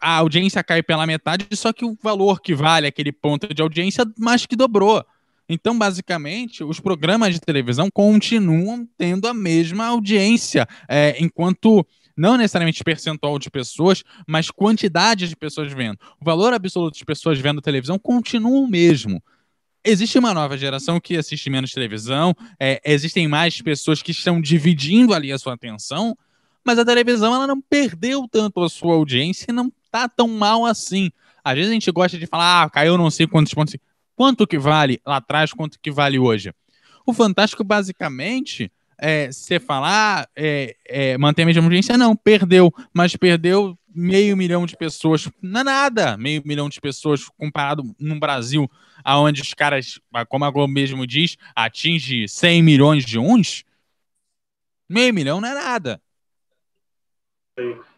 a audiência cai pela metade, só que o valor que vale aquele ponto de audiência mais que dobrou. Então, basicamente, os programas de televisão continuam tendo a mesma audiência, é, enquanto não necessariamente percentual de pessoas, mas quantidade de pessoas vendo. O valor absoluto de pessoas vendo televisão continua o mesmo. Existe uma nova geração que assiste menos televisão, é, existem mais pessoas que estão dividindo ali a sua atenção, mas a televisão ela não perdeu tanto a sua audiência e não tá tão mal assim. Às vezes a gente gosta de falar, ah, caiu não sei quantos pontos. Quanto que vale lá atrás, quanto que vale hoje? O Fantástico, basicamente, é, você falar, é, é, manter a mesma audiência, não, perdeu, mas perdeu meio milhão de pessoas, não é nada, meio milhão de pessoas comparado no Brasil, aonde os caras, como a Globo mesmo diz, atinge 100 milhões de uns, meio milhão não é nada.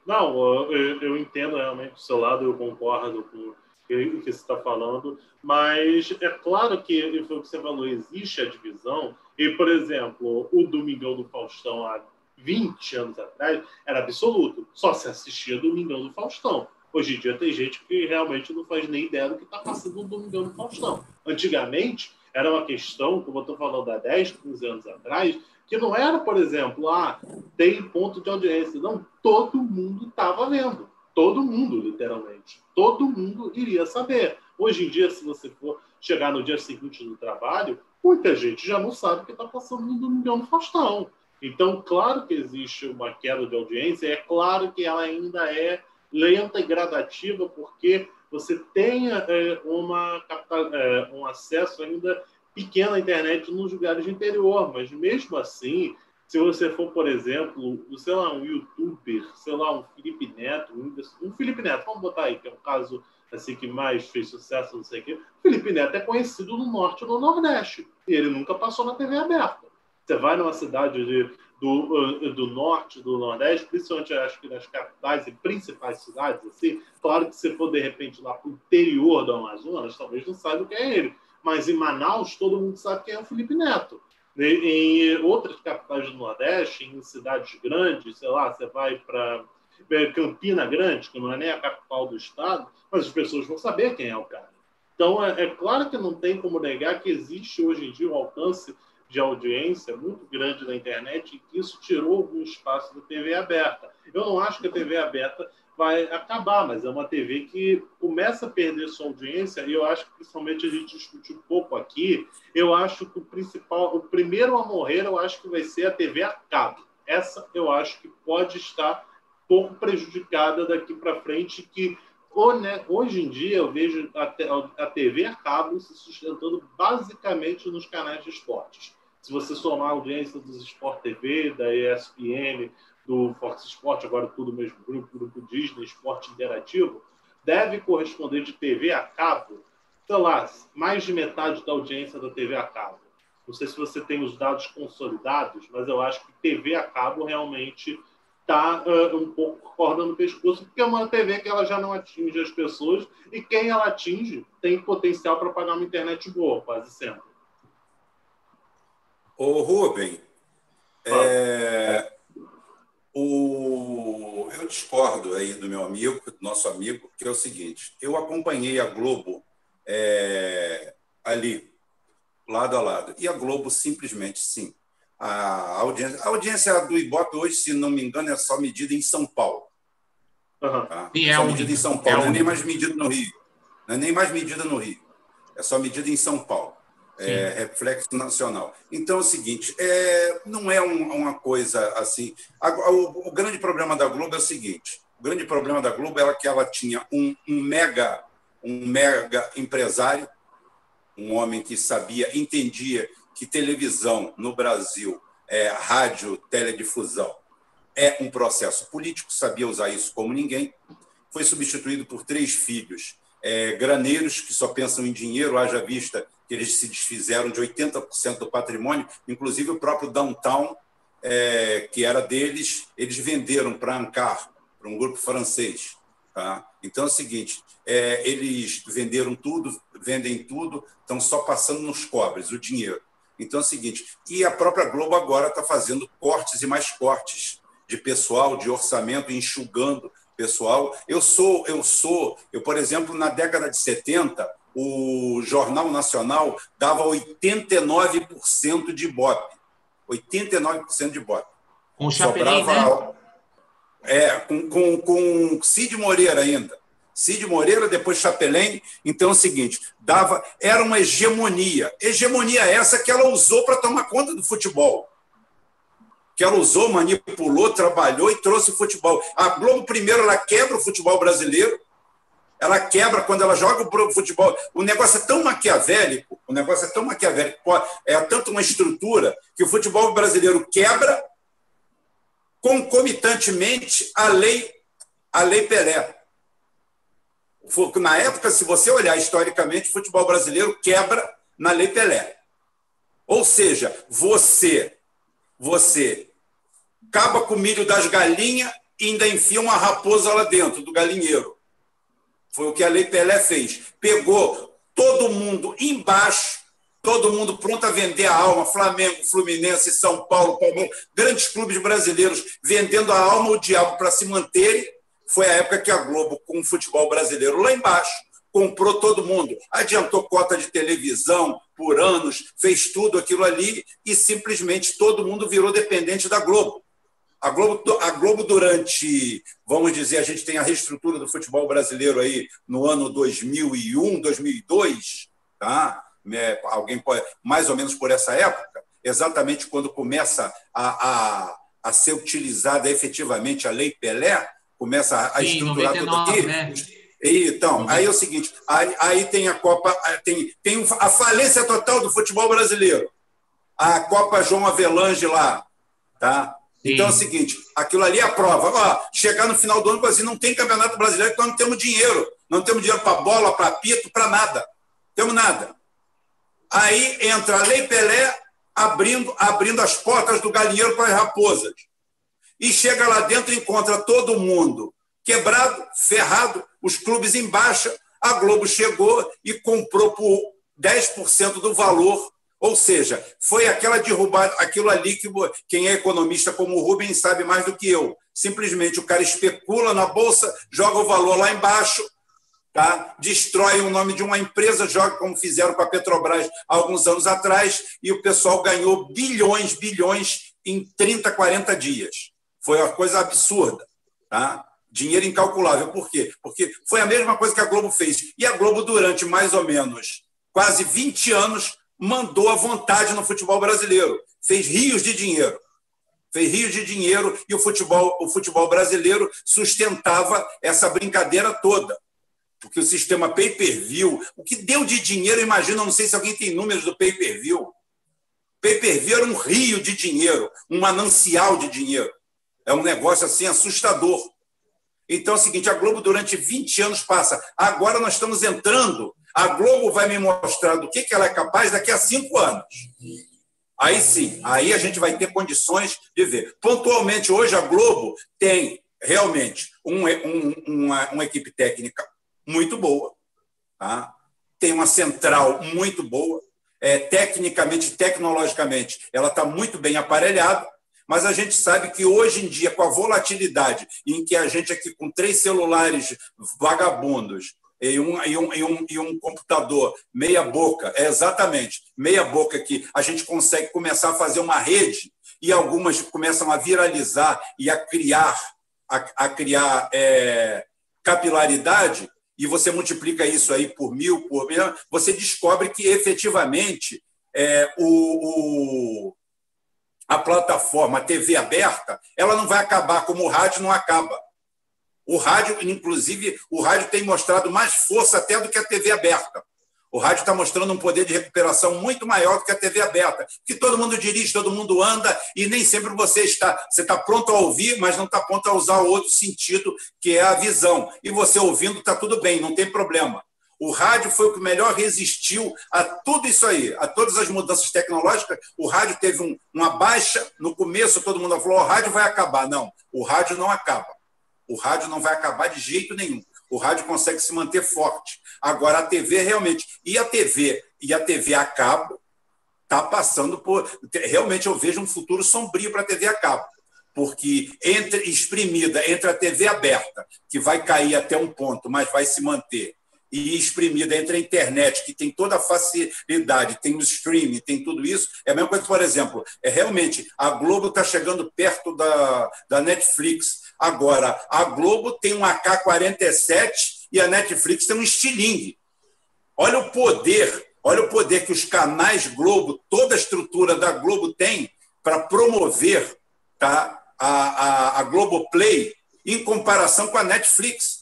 Não, eu, eu entendo realmente o seu lado, eu concordo com o que, você está falando, mas é claro que, foi o que você falou, existe a divisão, e, por exemplo, o Domingão do Faustão há 20 anos atrás era absoluto, só se assistia Domingão do Faustão. Hoje em dia tem gente que realmente não faz nem ideia do que está passando no Domingão do Faustão. Antigamente, era uma questão, como eu estou falando há 10, 15 anos atrás, que não era, por exemplo, ah, tem ponto de audiência. Não, todo mundo estava vendo. Todo mundo, literalmente. Todo mundo iria saber. Hoje em dia, se você for chegar no dia seguinte do trabalho, muita gente já não sabe o que está passando no Domingão do Faustão. Então, claro que existe uma queda de audiência, é claro que ela ainda é lenta e gradativa, porque você tem é, uma, é, um acesso ainda pequena internet nos lugares de interior, mas mesmo assim, se você for, por exemplo, sei lá, um youtuber, sei lá, um Felipe Neto, um Felipe Neto, vamos botar aí, que é um caso assim que mais fez sucesso, não sei o quê. Felipe Neto é conhecido no norte e no nordeste, e ele nunca passou na TV aberta. Você vai numa cidade de, do, do norte, do nordeste, principalmente acho que nas capitais e principais cidades, assim, claro que se for de repente lá para o interior do Amazonas, talvez não saiba o que é ele mas em Manaus todo mundo sabe quem é o Felipe Neto. Em outras capitais do Nordeste, em cidades grandes, sei lá, você vai para é, Campina Grande, que não é nem a capital do estado, mas as pessoas vão saber quem é o cara. Então, é, é claro que não tem como negar que existe hoje em dia um alcance de audiência muito grande na internet e que isso tirou algum espaço da TV aberta. Eu não acho que a TV aberta vai acabar, mas é uma TV que começa a perder sua audiência e eu acho que principalmente a gente discutiu um pouco aqui, eu acho que o principal, o primeiro a morrer, eu acho que vai ser a TV a cabo. Essa eu acho que pode estar pouco prejudicada daqui para frente, que hoje em dia eu vejo a TV a cabo se sustentando basicamente nos canais de esportes. Se você somar a audiência dos Sport TV, da ESPN, do Fox Sport, agora tudo mesmo grupo, grupo Disney, esporte interativo, deve corresponder de TV a cabo, sei lá, mais de metade da audiência da TV a cabo. Não sei se você tem os dados consolidados, mas eu acho que TV a cabo realmente está uh, um pouco corda no pescoço, porque é uma TV que ela já não atinge as pessoas e quem ela atinge tem potencial para pagar uma internet boa, quase sempre. Ô, Rubem, é, o... Eu discordo aí do meu amigo, do nosso amigo, que é o seguinte: eu acompanhei a Globo é... ali, lado a lado, e a Globo simplesmente sim. A audiência, a audiência do Ibope hoje, se não me engano, é só medida em São Paulo. Uhum. Tá? é só medida em São Paulo, é não é nem mais medida no Rio. Não é nem mais medida no Rio. É só medida em São Paulo é, reflexo nacional. Então é o seguinte, é, não é um, uma coisa assim. A, o, o, grande problema da Globo é o seguinte: o grande problema da Globo é que ela tinha um, um mega um mega empresário, um homem que sabia, entendia que televisão no Brasil, é, rádio, teledifusão, é um processo político, sabia usar isso como ninguém. Foi substituído por três filhos é, graneiros que só pensam em dinheiro, haja vista que eles se desfizeram de 80% do patrimônio, inclusive o próprio downtown, é, que era deles, eles venderam para Ancar, para um grupo francês. Tá? Então é o seguinte: é, eles venderam tudo, vendem tudo, estão só passando nos cobres o dinheiro. Então é o seguinte: e a própria Globo agora está fazendo cortes e mais cortes de pessoal, de orçamento, enxugando pessoal. Eu sou, eu sou, eu por exemplo, na década de 70, o Jornal Nacional dava 89% de Ibope. 89% de Ibope. Com o Chapelin, né? É, com, com, com Cid Moreira ainda. Cid Moreira, depois Chapelin. Então é o seguinte, dava, era uma hegemonia. Hegemonia essa que ela usou para tomar conta do futebol. Que ela usou, manipulou, trabalhou e trouxe o futebol. A Globo, primeiro, ela quebra o futebol brasileiro, ela quebra quando ela joga o futebol. O negócio é tão maquiavélico, o negócio é tão maquiavélico, é tanto uma estrutura que o futebol brasileiro quebra concomitantemente à lei, à lei Pelé. Na época, se você olhar historicamente, o futebol brasileiro quebra na lei Pelé. Ou seja, você, você acaba com o milho das galinhas e ainda enfia uma raposa lá dentro do galinheiro. Foi o que a Lei Pelé fez. Pegou todo mundo embaixo, todo mundo pronto a vender a alma, Flamengo, Fluminense, São Paulo, Palmeiras, grandes clubes brasileiros vendendo a alma ao diabo para se manterem. Foi a época que a Globo, com o futebol brasileiro lá embaixo, comprou todo mundo, adiantou cota de televisão por anos, fez tudo aquilo ali e simplesmente todo mundo virou dependente da Globo. A Globo, a Globo, durante, vamos dizer, a gente tem a reestrutura do futebol brasileiro aí no ano 2001, 2002, tá? É, alguém pode, mais ou menos por essa época, exatamente quando começa a, a, a ser utilizada efetivamente a Lei Pelé, começa a Sim, estruturar 99, tudo aqui. Né? Então, aí é o seguinte, aí, aí tem a Copa, tem, tem a falência total do futebol brasileiro. A Copa João Avelange lá, tá? Então é o seguinte, aquilo ali é a prova. Ó, chegar no final do ano, assim, não tem campeonato brasileiro porque nós não temos dinheiro. Não temos dinheiro para bola, para pito, para nada. Não temos nada. Aí entra a Lei Pelé abrindo, abrindo as portas do galinheiro para as raposas. E chega lá dentro e encontra todo mundo quebrado, ferrado, os clubes em baixa. A Globo chegou e comprou por 10% do valor ou seja, foi aquela derrubada, aquilo ali que quem é economista como o Rubens sabe mais do que eu. Simplesmente o cara especula na bolsa, joga o valor lá embaixo, tá? destrói o nome de uma empresa, joga como fizeram com a Petrobras há alguns anos atrás, e o pessoal ganhou bilhões, bilhões em 30, 40 dias. Foi uma coisa absurda. Tá? Dinheiro incalculável. Por quê? Porque foi a mesma coisa que a Globo fez. E a Globo, durante mais ou menos quase 20 anos, mandou à vontade no futebol brasileiro, fez rios de dinheiro. Fez rios de dinheiro e o futebol, o futebol brasileiro sustentava essa brincadeira toda. Porque o sistema pay-per-view, o que deu de dinheiro, imagina, não sei se alguém tem números do pay-per-view. Pay-per-view era um rio de dinheiro, um manancial de dinheiro. É um negócio assim assustador. Então é o seguinte: a Globo durante 20 anos passa. Agora nós estamos entrando a Globo vai me mostrar do que, ela é capaz daqui a cinco anos. Aí sim, aí a gente vai ter condições de ver. Pontualmente, hoje a Globo tem realmente um, um, uma, uma equipe técnica muito boa, tá? tem uma central muito boa, é, tecnicamente, tecnologicamente, ela está muito bem aparelhada, mas a gente sabe que hoje em dia, com a volatilidade em que a gente aqui com três celulares vagabundos e um, e um, e um, e um computador meia boca, é exatamente meia boca que a gente consegue começar a fazer uma rede e algumas começam a viralizar e a criar a, a criar é, capilaridade e você multiplica isso aí por mil, por mil, você descobre que efetivamente é, o, o, a plataforma TV aberta ela não vai acabar como o rádio não acaba o rádio, inclusive, o rádio tem mostrado mais força até do que a TV aberta. O rádio está mostrando um poder de recuperação muito maior do que a TV aberta, que todo mundo dirige, todo mundo anda e nem sempre você está você está pronto a ouvir, mas não está pronto a usar outro sentido que é a visão. E você ouvindo está tudo bem, não tem problema. O rádio foi o que melhor resistiu a tudo isso aí, a todas as mudanças tecnológicas. O rádio teve um, uma baixa no começo, todo mundo falou: o rádio vai acabar. Não, o rádio não acaba. O rádio não vai acabar de jeito nenhum. O rádio consegue se manter forte. Agora a TV realmente e a TV e a TV a cabo está passando por realmente eu vejo um futuro sombrio para a TV a cabo, porque entre exprimida entre a TV aberta que vai cair até um ponto, mas vai se manter e exprimida entre a internet, que tem toda a facilidade, tem o streaming, tem tudo isso, é a mesma coisa, por exemplo, é realmente a Globo está chegando perto da, da Netflix, Agora, a Globo tem um AK-47 e a Netflix tem um estilingue. Olha o poder, olha o poder que os canais Globo, toda a estrutura da Globo tem para promover tá, a, a, a Globoplay em comparação com a Netflix.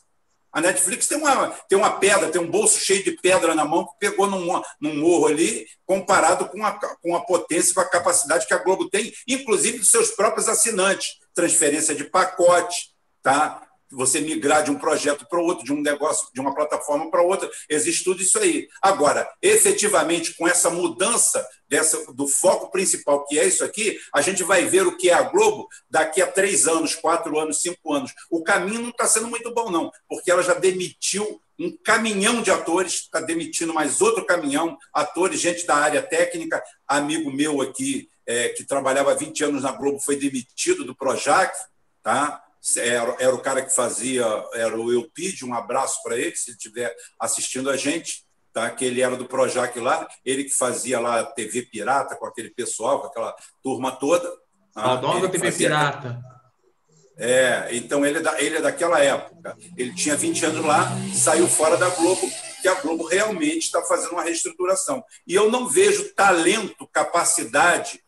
A Netflix tem uma, tem uma pedra, tem um bolso cheio de pedra na mão que pegou num, num morro ali, comparado com a, com a potência, com a capacidade que a Globo tem, inclusive dos seus próprios assinantes. Transferência de pacote, tá? Você migrar de um projeto para outro, de um negócio, de uma plataforma para outra, existe tudo isso aí. Agora, efetivamente, com essa mudança dessa, do foco principal, que é isso aqui, a gente vai ver o que é a Globo daqui a três anos, quatro anos, cinco anos. O caminho não está sendo muito bom, não, porque ela já demitiu um caminhão de atores, está demitindo mais outro caminhão, atores, gente da área técnica, amigo meu aqui, é, que trabalhava 20 anos na Globo, foi demitido do Projac, tá? Era, era o cara que fazia, era o Eupídio, um abraço para ele, se ele estiver assistindo a gente, tá? que ele era do Projac lá, ele que fazia lá TV Pirata com aquele pessoal, com aquela turma toda. Tá? A dona da TV Pirata. É, então ele é, da, ele é daquela época. Ele tinha 20 anos lá, saiu fora da Globo, que a Globo realmente está fazendo uma reestruturação. E eu não vejo talento, capacidade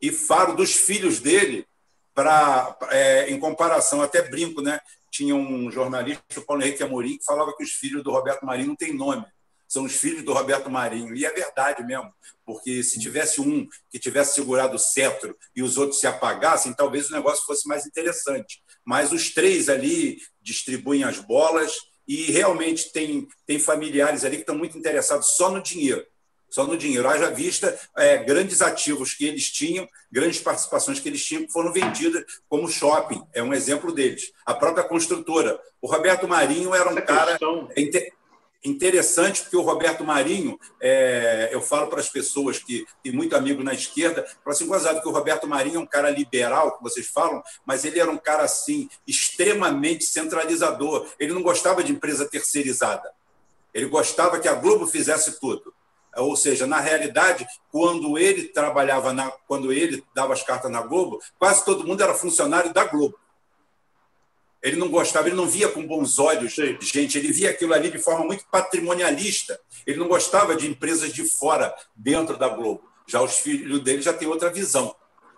e faro dos filhos dele para, é, em comparação, até brinco, né? Tinha um jornalista, o Paulo Henrique Amorim, que falava que os filhos do Roberto Marinho não têm nome. São os filhos do Roberto Marinho. E é verdade mesmo, porque se tivesse um que tivesse segurado o cetro e os outros se apagassem, talvez o negócio fosse mais interessante. Mas os três ali distribuem as bolas e realmente tem, tem familiares ali que estão muito interessados só no dinheiro só no dinheiro. Haja vista é, grandes ativos que eles tinham, grandes participações que eles tinham, que foram vendidas como shopping. É um exemplo deles. A própria construtora. O Roberto Marinho era um Essa cara questão... interessante, porque o Roberto Marinho, é, eu falo para as pessoas que têm muito amigo na esquerda, falo assim, gozado, que o Roberto Marinho é um cara liberal, que vocês falam, mas ele era um cara assim, extremamente centralizador. Ele não gostava de empresa terceirizada. Ele gostava que a Globo fizesse tudo. Ou seja, na realidade, quando ele trabalhava, na, quando ele dava as cartas na Globo, quase todo mundo era funcionário da Globo. Ele não gostava, ele não via com bons olhos Sim. gente, ele via aquilo ali de forma muito patrimonialista. Ele não gostava de empresas de fora, dentro da Globo. Já os filhos dele já têm outra visão.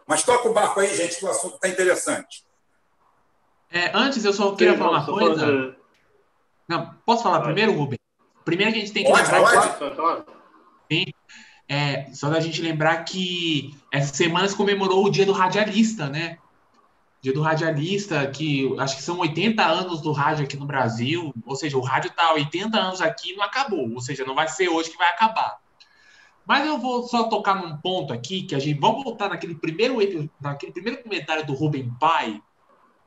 Mas toca o barco aí, gente, que o assunto está interessante. É, antes, eu só queria Sim, falar uma coisa. Não, posso falar pode. primeiro, Rubem? Primeiro que a gente tem que pode, lembrar. Pode, pode. É, só da gente lembrar que essa semana se comemorou o dia do radialista, né? Dia do radialista, que acho que são 80 anos do rádio aqui no Brasil, ou seja, o rádio está 80 anos aqui e não acabou, ou seja, não vai ser hoje que vai acabar. Mas eu vou só tocar num ponto aqui, que a gente vamos voltar naquele primeiro, naquele primeiro comentário do Rubem Pai,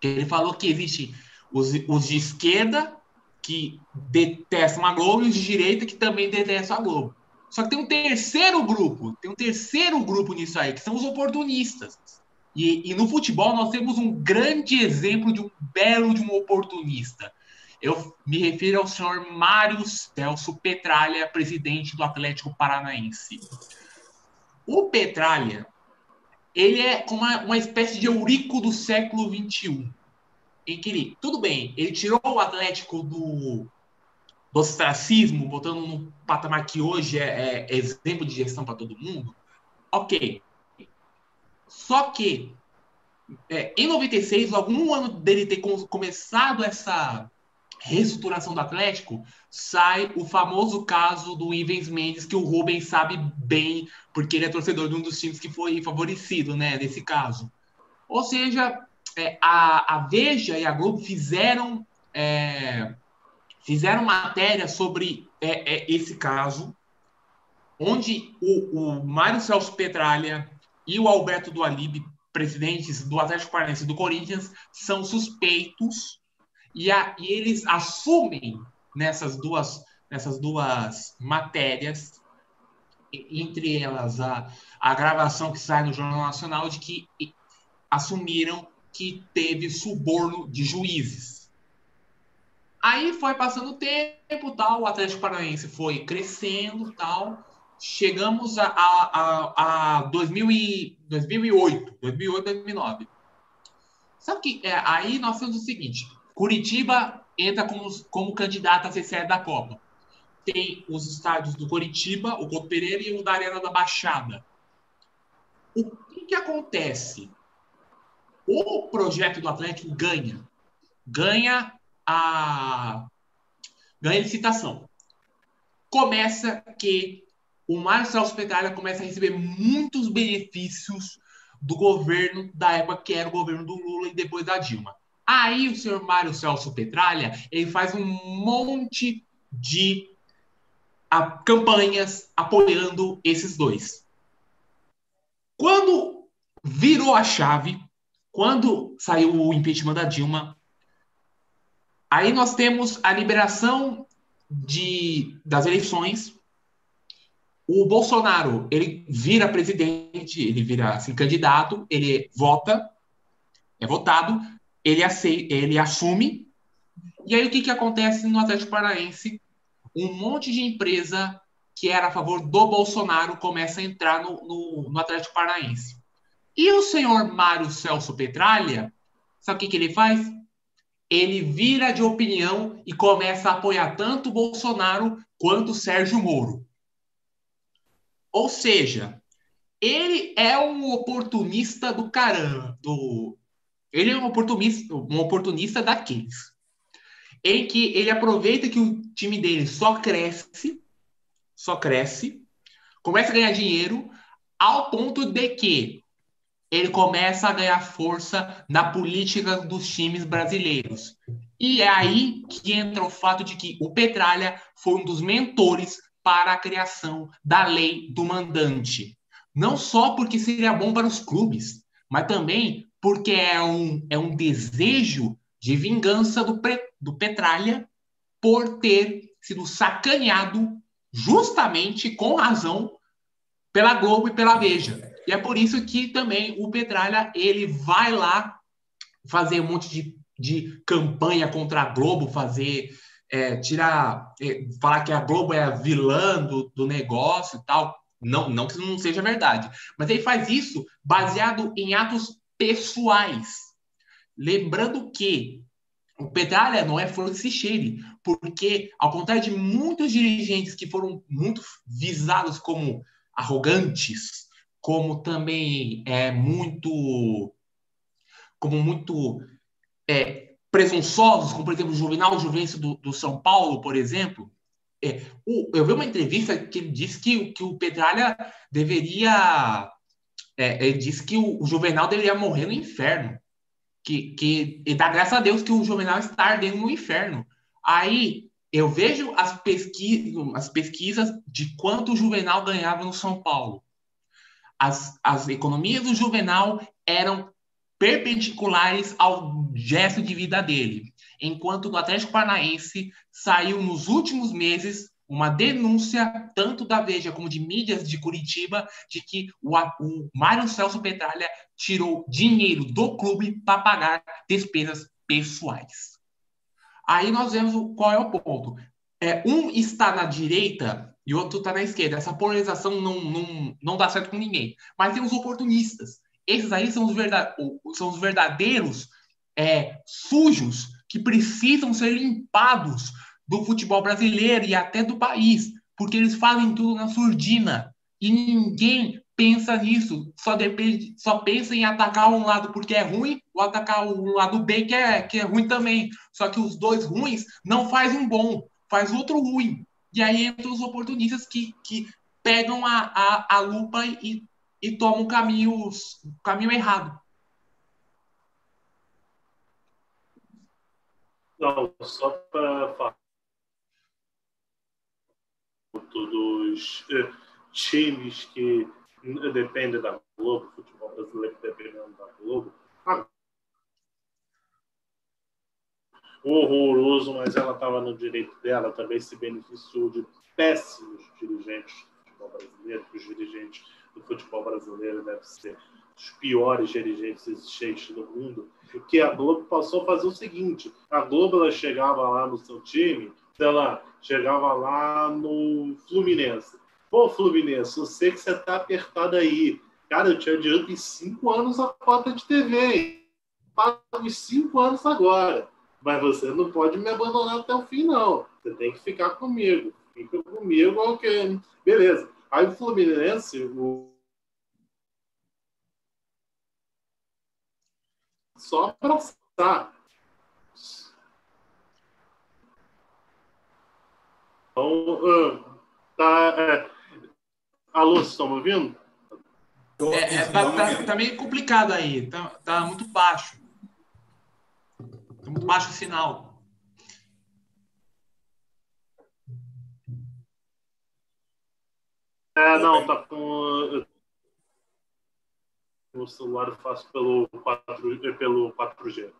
que ele falou que existe os, os de esquerda que detestam a Globo e os de direita que também detestam a Globo. Só que tem um terceiro grupo, tem um terceiro grupo nisso aí, que são os oportunistas. E, e, no futebol nós temos um grande exemplo de um belo de um oportunista. Eu me refiro ao senhor Mário Celso Petralha, presidente do Atlético Paranaense. O Petralha, ele é uma, uma espécie de Eurico do século XXI. Em que ele, tudo bem, ele tirou o Atlético do, do ostracismo, botando no patamar que hoje é, é exemplo de gestão para todo mundo, ok. Só que é, em 96, algum ano dele ter começado essa reestruturação do Atlético, sai o famoso caso do Ivens Mendes, que o Rubens sabe bem, porque ele é torcedor de um dos times que foi favorecido, né, nesse caso. Ou seja, é, a, a Veja e a Globo fizeram é, fizeram matéria sobre é, é, esse caso, onde o, o Mário Celso Petralha e o Alberto Dualib, presidentes do Atlético Paranaense e do Corinthians, são suspeitos e, a, e eles assumem nessas duas, nessas duas matérias, entre elas a, a gravação que sai no Jornal Nacional, de que assumiram que teve suborno de juízes. Aí foi passando o tempo, tal, o Atlético Paranaense foi crescendo, tal. Chegamos a, a, a 2000 e, 2008, 2008, 2009. Só que é, aí nós temos o seguinte: Curitiba entra como, como candidato a ser sede da Copa. Tem os estádios do Curitiba, o Couto Pereira e o da Arena da Baixada. O que, que acontece? O projeto do Atlético ganha. Ganha a, ganha licitação. Começa que o Mário Celso Petralha começa a receber muitos benefícios do governo da época que era o governo do Lula e depois da Dilma. Aí o senhor Mário Celso Petralha, ele faz um monte de campanhas apoiando esses dois. Quando virou a chave, quando saiu o impeachment da Dilma, aí nós temos a liberação de, das eleições. O Bolsonaro, ele vira presidente, ele vira assim, candidato, ele vota, é votado, ele, aceita, ele assume. E aí o que, que acontece no Atlético Paranaense? Um monte de empresa que era a favor do Bolsonaro começa a entrar no, no, no Atlético Paranaense. E o senhor Mário Celso Petralha, sabe o que, que ele faz? Ele vira de opinião e começa a apoiar tanto Bolsonaro quanto Sérgio Moro. Ou seja, ele é um oportunista do caramba. Do... Ele é um oportunista, um oportunista daqueles. Em que ele aproveita que o time dele só cresce, só cresce, começa a ganhar dinheiro, ao ponto de que ele começa a ganhar força na política dos times brasileiros. E é aí que entra o fato de que o Petralha foi um dos mentores para a criação da lei do mandante. Não só porque seria bom para os clubes, mas também porque é um, é um desejo de vingança do, do Petralha por ter sido sacaneado justamente com razão pela Globo e pela Veja. E é por isso que também o Petralha ele vai lá fazer um monte de, de campanha contra a Globo, fazer é, tirar, é, falar que a Globo é a vilã do, do negócio e tal. Não, não que isso não seja verdade, mas ele faz isso baseado em atos pessoais. Lembrando que o Petralha não é flor se cheire, porque, ao contrário de muitos dirigentes que foram muito visados como arrogantes, como também é muito como muito é, presunçosos, como por exemplo o Juvenal Juvencio do, do São Paulo, por exemplo. É, o, eu vi uma entrevista que ele disse que, que o Petralha deveria. É, ele disse que o, o, Juvenal deveria morrer no inferno. Que, que e dá graças a Deus que o Juvenal está ardendo no inferno. Aí eu vejo as, as pesquisas de quanto o Juvenal ganhava no São Paulo as, as economias do Juvenal eram perpendiculares ao gesto de vida dele, enquanto no Atlético Paranaense saiu nos últimos meses uma denúncia tanto da Veja como de mídias de Curitiba de que o, o Mário Celso Petralha tirou dinheiro do clube para pagar despesas pessoais. Aí nós vemos qual é o ponto. É, um está na direita e o outro está na esquerda. Essa polarização não, não, não dá certo com ninguém. Mas tem os oportunistas. Esses aí são os, verdade, são os verdadeiros é, sujos que precisam ser limpados do futebol brasileiro e até do país, porque eles fazem tudo na surdina. E ninguém pensa nisso, só depende, só pensa em atacar um lado porque é ruim, ou atacar o lado B que é, que é ruim também. Só que os dois ruins não faz um bom, faz outro ruim. E aí entram os oportunistas que, que pegam a, a, a lupa e, e tomam caminhos, o caminho errado. Não, só para falar dos eh, times que dependem da Globo, futebol brasileiro dependendo da Globo, horroroso, mas ela estava no direito dela, também se beneficiou de péssimos dirigentes do futebol brasileiro, que os dirigentes do futebol brasileiro devem ser os piores dirigentes existentes do mundo, que a Globo passou a fazer o seguinte, a Globo ela chegava lá no seu time, lá, chegava lá no Fluminense. Pô, Fluminense, eu sei que você tá apertado aí. Cara, eu te adianto em cinco anos a cota de TV. Pago os cinco anos agora. Mas você não pode me abandonar até o fim, não. Você tem que ficar comigo. Fica comigo, ok. Beleza. Aí o Fluminense, o... só para citar. uh, tá, é... Alô, vocês estão me ouvindo? É, é, tá, tá, tá, meio complicado aí, tá, tá muito baixo. Muito baixo o sinal. É, não, tá com. O celular eu faço pelo, 4, pelo 4G.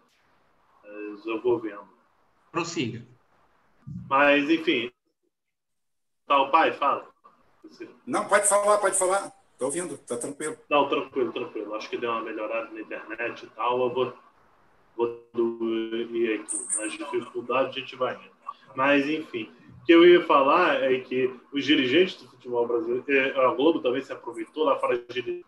Mas eu vou vendo. Prossiga. Mas, enfim. Tá, o pai, fala. Não, pode falar, pode falar. Tô ouvindo, tá tranquilo. Não, tranquilo, tranquilo. Acho que deu uma melhorada na internet e tal. Eu vou, vou ir aqui. Nas dificuldades a gente vai. Mas, enfim. O que eu ia falar é que os dirigentes do futebol brasileiro, é, a Globo também se aproveitou da fragilidade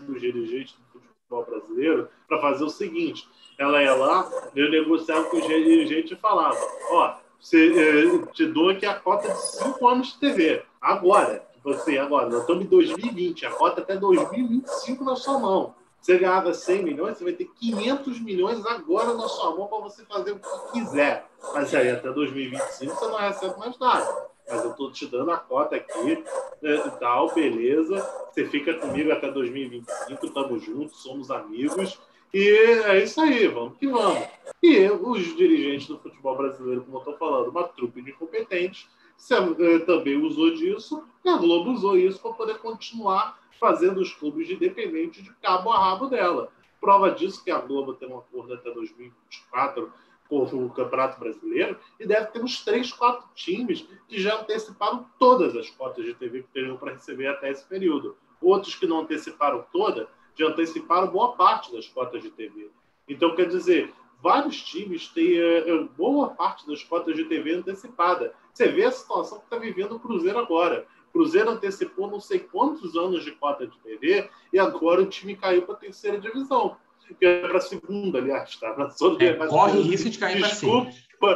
dos dirigentes do futebol brasileiro para fazer o seguinte: ela ia lá, eu negociava com os dirigentes e falava: Ó, você, é, te dou aqui a cota de cinco anos de TV, agora. Você, agora, nós estamos em 2020, a cota até 2025 na sua mão. Você ganhava 100 milhões, você vai ter 500 milhões agora na sua mão para você fazer o que quiser. Mas aí até 2025 você não recebe mais nada. Mas eu estou te dando a cota aqui, né, tal, beleza. Você fica comigo até 2025, estamos juntos, somos amigos. E é isso aí, vamos que vamos. E os dirigentes do futebol brasileiro, como eu estou falando, uma trupe de incompetentes, eh, também usou disso, e a Globo usou isso para poder continuar fazendo os clubes de independente de cabo a rabo dela. Prova disso que a Globo tem um acordo até 2024 com o Campeonato Brasileiro e deve ter uns três, quatro times que já anteciparam todas as cotas de TV que teriam para receber até esse período. Outros que não anteciparam toda, já anteciparam boa parte das cotas de TV. Então, quer dizer, vários times têm é, boa parte das cotas de TV antecipada. Você vê a situação que está vivendo o Cruzeiro agora. Cruzeiro antecipou não sei quantos anos de cota de TV e agora o time caiu para a terceira divisão. Que é para a segunda, aliás, tá? Na zona, é, corre risco de cair para cima.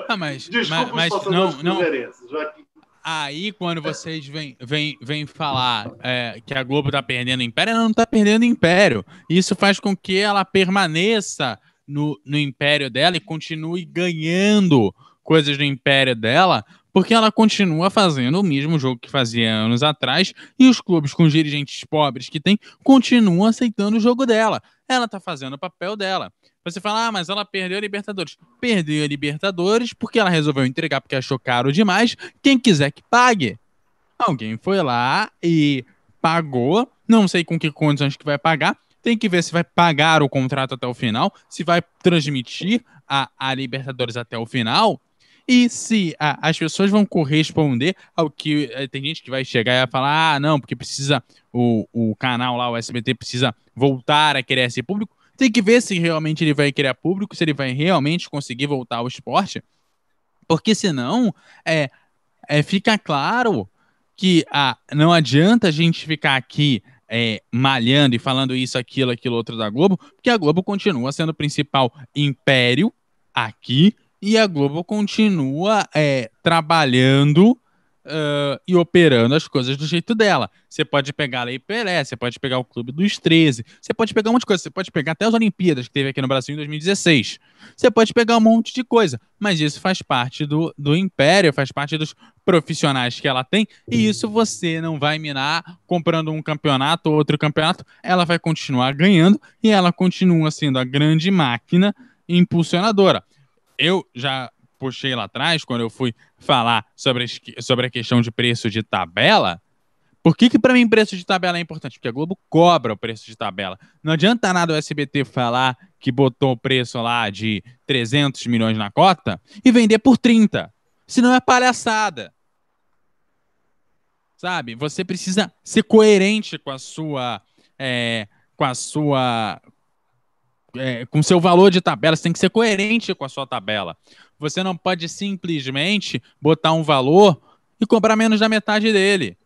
Ah, mas, desculpa mas, mas não, não. Que... Aí, quando vocês vêm, vêm, vêm falar é, que a Globo está perdendo império, ela não está perdendo império. Isso faz com que ela permaneça no, no império dela e continue ganhando coisas do império dela, porque ela continua fazendo o mesmo jogo que fazia anos atrás e os clubes com dirigentes pobres que tem continuam aceitando o jogo dela. Ela tá fazendo o papel dela. Você fala, ah, mas ela perdeu a Libertadores. Perdeu a Libertadores porque ela resolveu entregar porque achou caro demais. Quem quiser que pague. Alguém foi lá e pagou. Não sei com que condições que vai pagar. Tem que ver se vai pagar o contrato até o final, se vai transmitir a, a Libertadores até o final e se as pessoas vão corresponder ao que. Eh, tem gente que vai chegar e falar: ah, não, porque precisa. O, o canal lá, o SBT, precisa voltar a querer ser público. Tem que ver se realmente ele vai querer público, se ele vai realmente conseguir voltar ao esporte. Porque senão, é, é, fica claro que ah, não adianta a gente ficar aqui é, malhando e falando isso, aquilo, aquilo, outro da Globo, porque a Globo continua sendo o principal império aqui e a Globo continua é, trabalhando uh, e operando as coisas do jeito dela. Você pode pegar a Lei Pelé, você pode pegar o Clube dos 13, você pode pegar um monte de coisa, você pode pegar até as Olimpíadas que teve aqui no Brasil em 2016. Você pode pegar um monte de coisa, mas isso faz parte do, do império, faz parte dos profissionais que ela tem, e isso você não vai minar comprando um campeonato ou outro campeonato, ela vai continuar ganhando e ela continua sendo a grande máquina impulsionadora eu já puxei lá atrás, quando eu fui falar sobre, sobre a questão de preço de tabela. Por que, que para mim preço de tabela é importante? Porque a Globo cobra o preço de tabela. Não adianta nada o SBT falar que botou o preço lá de 300 milhões na cota e vender por 30. Senão é palhaçada. Sabe? Você precisa ser coerente com a sua. É, com a sua é, com seu valor de tabela, você tem que ser coerente com a sua tabela. Você não pode simplesmente botar um valor e cobrar menos da metade dele.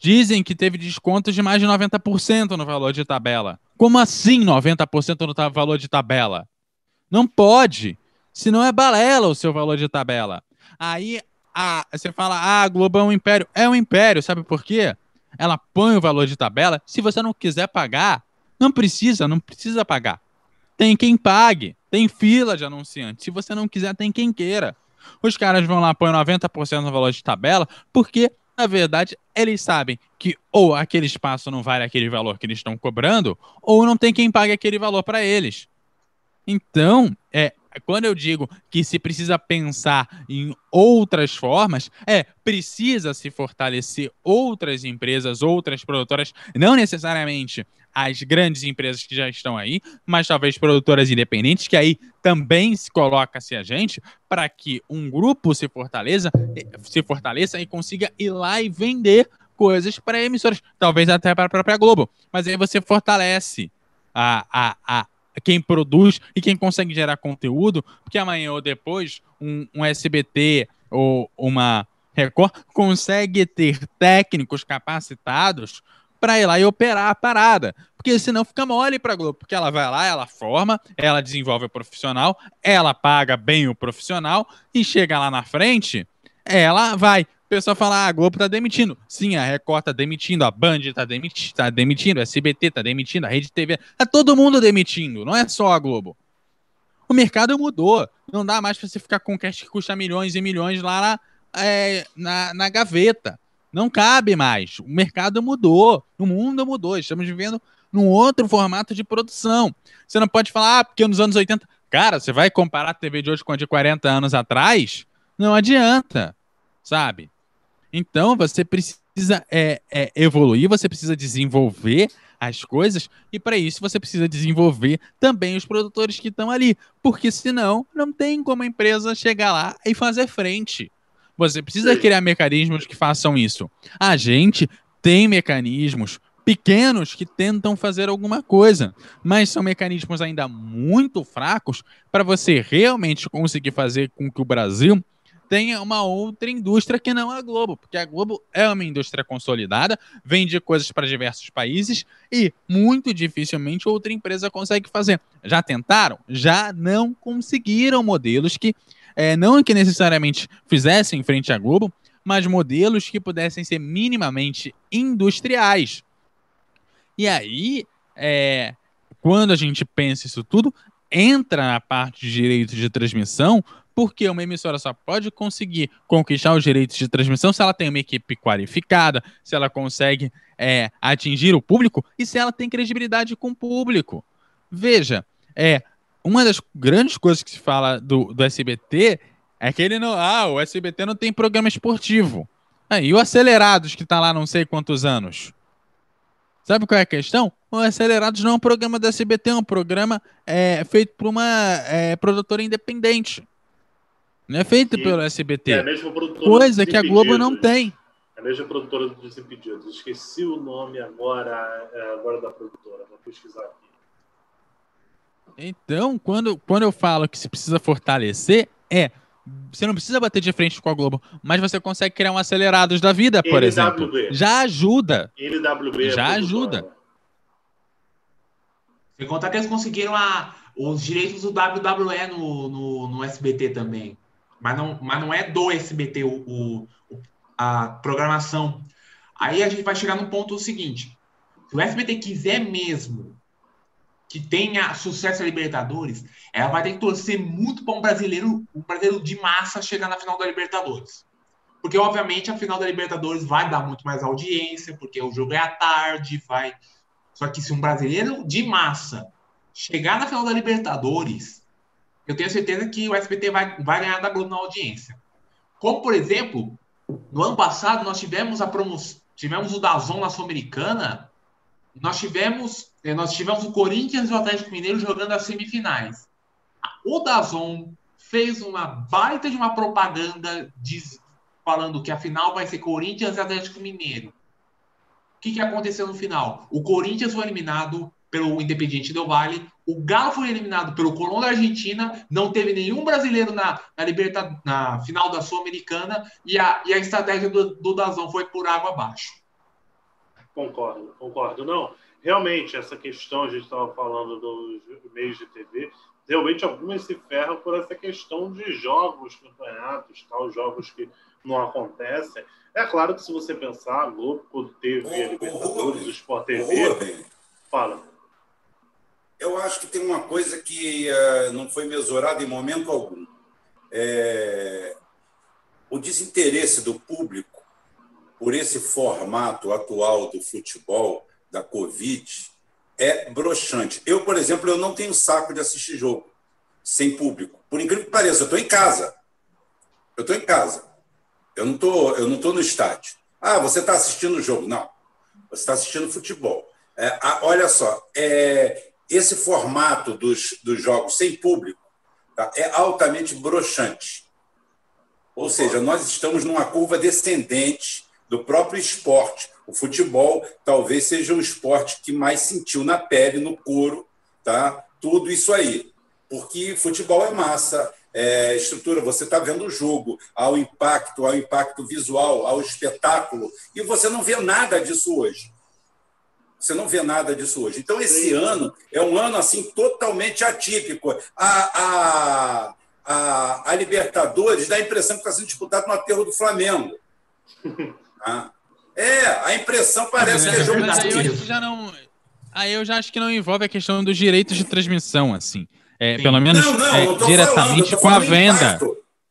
Dizem que teve descontos de mais de 90% no valor de tabela. Como assim 90% no valor de tabela? Não pode. Senão é balela o seu valor de tabela. Aí a, você fala, ah, a Globo é um império. É um império, sabe por quê? Ela põe o valor de tabela. Se você não quiser pagar, não precisa, não precisa pagar. Tem quem pague. Tem fila de anunciantes. Se você não quiser, tem quem queira. Os caras vão lá, põem 90% no valor de tabela, porque, na verdade, eles sabem que ou aquele espaço não vale aquele valor que eles estão cobrando, ou não tem quem pague aquele valor para eles. Então, é, quando eu digo que se precisa pensar em outras formas, é precisa se fortalecer outras empresas, outras produtoras, não necessariamente as grandes empresas que já estão aí, mas talvez produtoras independentes, que aí também se coloca-se a gente para que um grupo se fortaleça, se fortaleça e consiga ir lá e vender coisas para emissoras, talvez até para a própria Globo. Mas aí você fortalece a, a, a, quem produz e quem consegue gerar conteúdo, porque amanhã ou depois um, um SBT ou uma Record consegue ter técnicos capacitados para ir lá e operar a parada. Porque senão fica mole para Globo, porque ela vai lá, ela forma, ela desenvolve o profissional, ela paga bem o profissional e chega lá na frente, ela vai o pessoal fala, ah, a Globo tá demitindo. Sim, a Record tá demitindo, a Band tá, tá demitindo, a SBT tá demitindo, a Rede TV. Tá todo mundo demitindo, não é só a Globo. O mercado mudou. Não dá mais para você ficar com cash que custa milhões e milhões lá na, é, na, na gaveta. Não cabe mais. O mercado mudou. O mundo mudou. Estamos vivendo num outro formato de produção. Você não pode falar, ah, porque nos anos 80. Cara, você vai comparar a TV de hoje com a de 40 anos atrás? Não adianta, sabe? Então, você precisa é, é, evoluir, você precisa desenvolver as coisas, e para isso você precisa desenvolver também os produtores que estão ali, porque senão não tem como a empresa chegar lá e fazer frente. Você precisa criar mecanismos que façam isso. A gente tem mecanismos pequenos que tentam fazer alguma coisa, mas são mecanismos ainda muito fracos para você realmente conseguir fazer com que o Brasil tenha uma outra indústria que não a Globo, porque a Globo é uma indústria consolidada, vende coisas para diversos países e muito dificilmente outra empresa consegue fazer. Já tentaram? Já não conseguiram modelos que é, não que necessariamente fizessem frente à Globo, mas modelos que pudessem ser minimamente industriais. E aí, é, quando a gente pensa isso tudo, entra na parte de direitos de transmissão, porque uma emissora só pode conseguir conquistar os direitos de transmissão se ela tem uma equipe qualificada, se ela consegue é, atingir o público e se ela tem credibilidade com o público. Veja, é uma das grandes coisas que se fala do, do SBT é que ele não. Ah, o SBT não tem programa esportivo. Ah, e o Acelerados, que está lá não sei quantos anos? Sabe qual é a questão? O Acelerados não é um programa da SBT, é um programa é, feito por uma é, produtora independente. Não é feito e pelo SBT. É a mesma produtora Coisa que a Globo não tem. É a mesma produtora dos Desimpedidos. Esqueci o nome agora, é, agora da produtora. Vou pesquisar aqui. Então, quando, quando eu falo que se precisa fortalecer, é. Você não precisa bater de frente com a Globo, mas você consegue criar um acelerados da vida, por LWB. exemplo. Já ajuda. LWB é Já ajuda. Sem contar que eles conseguiram a, os direitos do WWE no, no, no SBT também mas não, mas não é do SBT o, o, a programação. Aí a gente vai chegar no ponto seguinte: se o SBT quiser mesmo que tenha sucesso a Libertadores, ela vai ter que torcer muito para um brasileiro, um brasileiro de massa chegar na final da Libertadores. Porque, obviamente, a final da Libertadores vai dar muito mais audiência, porque o jogo é à tarde, vai. Só que se um brasileiro de massa chegar na final da Libertadores, eu tenho certeza que o SBT vai, vai ganhar da Globo na audiência. Como, por exemplo, no ano passado nós tivemos a promoção, tivemos o Dazon na Sul-Americana, nós tivemos, nós tivemos o Corinthians e o Atlético Mineiro jogando as semifinais. O Dazon fez uma baita de uma propaganda diz, falando que a final vai ser Corinthians e Atlético Mineiro. O que, que aconteceu no final? O Corinthians foi eliminado pelo Independiente Del Valle, o Galo foi eliminado pelo Colón da Argentina, não teve nenhum brasileiro na, na, liberta, na final da Sul-Americana e a, e a estratégia do, do Dazão foi por água abaixo. Concordo, concordo. Não, realmente, essa questão, a gente estava falando dos meios de TV, realmente algumas se ferram por essa questão de jogos, campeonatos, tal, jogos que não acontecem. É claro que se você pensar, a Globo, quando teve a Libertadores, o Sport TV, fala eu acho que tem uma coisa que uh, não foi mesurada em momento algum. é, o desinteresse do público por esse formato atual do futebol, da Covid, é broxante. Eu, por exemplo, eu não tenho saco de assistir jogo sem público. Por incrível que pareça, eu estou em casa. Eu estou em casa. Eu não tô, eu não estou no estádio. Ah, você está assistindo o jogo. Não. Você está assistindo futebol. É, a, olha só, é, esse formato dos, dos jogos sem público tá, é altamente broxante. Ou seja, nós estamos numa curva descendente do próprio esporte. O futebol talvez seja o esporte que mais sentiu na pele, no couro, tá? tudo isso aí. Porque futebol é massa, é estrutura, você está vendo o jogo, ao impacto, ao impacto visual, ao espetáculo, e você não vê nada disso hoje. Você não vê nada disso hoje. Então, esse Sim. ano é um ano assim totalmente atípico. A, a, a, a Libertadores dá a impressão que está sendo disputado no aterro do Flamengo. Ah. É, a impressão parece que é jogo Mas aí eu acho que já não. Aí eu já acho que não envolve a questão dos direitos de transmissão, assim. É, pelo menos não, não, é, diretamente falando, com a venda.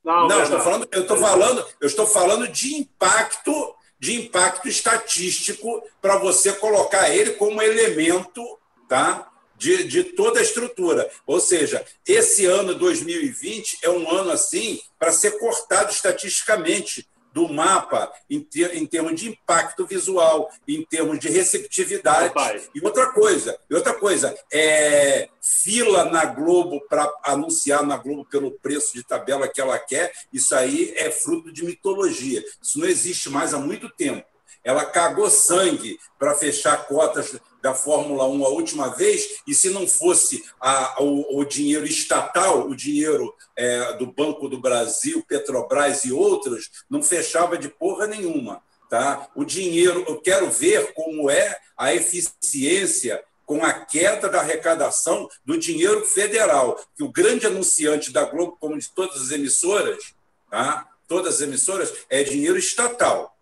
Não, não, eu estou falando, eu estou falando, eu estou falando de impacto de impacto estatístico para você colocar ele como elemento tá? de, de toda a estrutura. Ou seja, esse ano 2020 é um ano assim para ser cortado estatisticamente do mapa em, ter, em termos de impacto visual, em termos de receptividade. Rapaz. E outra coisa, e outra coisa, é fila na Globo para anunciar na Globo pelo preço de tabela que ela quer, isso aí é fruto de mitologia. Isso não existe mais há muito tempo. Ela cagou sangue para fechar cotas da Fórmula 1 a última vez, e se não fosse a, o, o, dinheiro estatal, o dinheiro é, do Banco do Brasil, Petrobras e outros, não fechava de porra nenhuma. Tá? O dinheiro, eu quero ver como é a eficiência com a queda da arrecadação do dinheiro federal, que o grande anunciante da Globo, como de todas as emissoras, tá? todas as emissoras, é dinheiro estatal.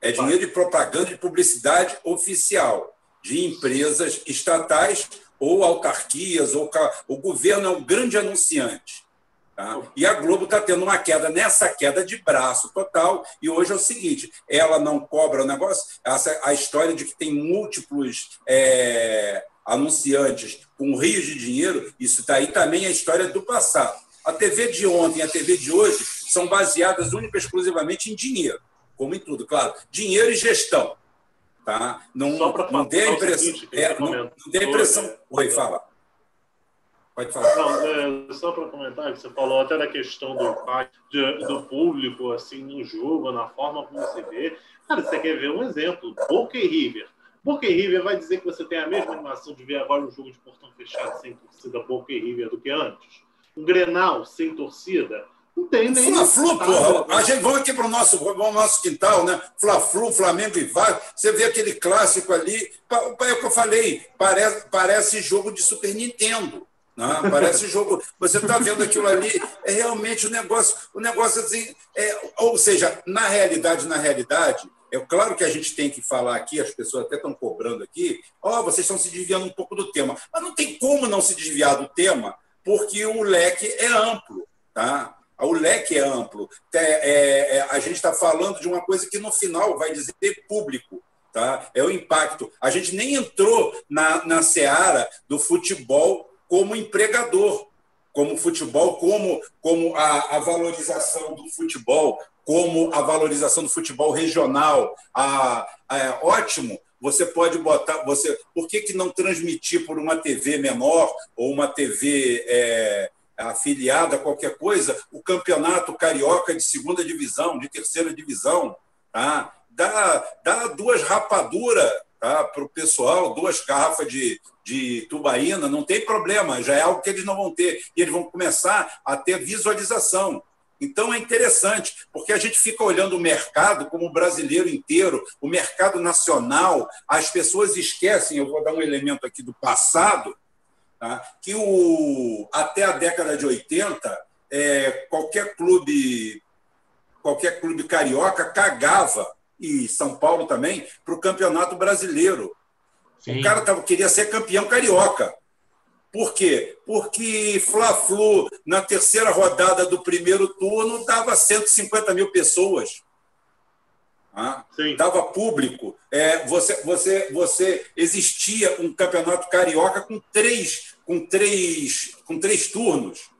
É dinheiro de propaganda e publicidade oficial de empresas estatais ou autarquias, ou o governo é um grande anunciante. Tá? E a Globo está tendo uma queda nessa queda de braço total. E hoje é o seguinte: ela não cobra o negócio. Essa, a história de que tem múltiplos é, anunciantes com rios de dinheiro, isso daí também é a história do passado. A TV de ontem e a TV de hoje são baseadas única e exclusivamente em dinheiro, como em tudo, claro. Dinheiro e gestão. Tá? Não, não dê a impressão. É, não, não dê a impressão. Oi, fala. Pode falar. Não, é, só para comentar, você falou até da questão do impacto do público assim, no jogo, na forma como se vê. Cara, você quer ver um exemplo? Boca e River. Boca e River vai dizer que você tem a mesma animação de ver agora um jogo de portão fechado sem torcida Boca e River do que antes? Um Grenal sem torcida? Não tem nem. Fla-Flu, porra. A gente vai aqui para o nosso, nosso quintal, né? Fla-Flu, Flamengo e Vasco. Você vê aquele clássico ali. É o que eu falei. Parece, parece jogo de Super Nintendo. Né? Parece jogo. Você está vendo aquilo ali. É realmente o um negócio. O um negócio assim. É, ou seja, na realidade, na realidade. É claro que a gente tem que falar aqui, as pessoas até estão cobrando aqui, ó, oh, vocês estão se desviando um pouco do tema. Mas não tem como não se desviar do tema, porque o leque é amplo. Tá? O leque é amplo. É, é, a gente está falando de uma coisa que no final vai dizer público. Tá? É o impacto. A gente nem entrou na, na seara do futebol como empregador, como futebol, como, como a, a valorização do futebol, como a valorização do futebol regional. A, a, é ótimo, você pode botar. você Por que, que não transmitir por uma TV menor ou uma TV. É, afiliada a qualquer coisa, o campeonato carioca de segunda divisão, de terceira divisão, tá? dá, dá duas rapaduras tá? para o pessoal, duas garrafas de, de tubaína, não tem problema, já é algo que eles não vão ter. E eles vão começar a ter visualização. Então é interessante, porque a gente fica olhando o mercado como o brasileiro inteiro, o mercado nacional, as pessoas esquecem, eu vou dar um elemento aqui do passado, tá? que o, até a década de 80, é, qualquer clube qualquer clube carioca cagava, e São Paulo também, para o campeonato brasileiro. Sim. O cara tava, queria ser campeão carioca. Por quê? Porque Fla-Flu, na terceira rodada do primeiro turno, dava 150 mil pessoas. Ah, dava público. É, você, você, você existia um campeonato carioca com três, com três, com três turnos.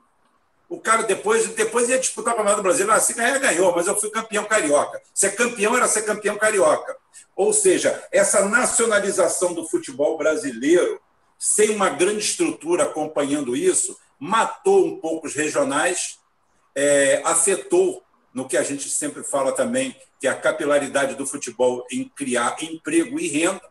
O cara depois, depois ia disputar o Campeonato Brasileiro. Ah, se ganhar, ganhou, mas eu fui campeão carioca. Ser campeão era ser campeão carioca. Ou seja, essa nacionalização do futebol brasileiro sem uma grande estrutura acompanhando isso, matou um pouco os regionais, é, afetou no que a gente sempre fala também, que é a capilaridade do futebol em criar emprego e renda,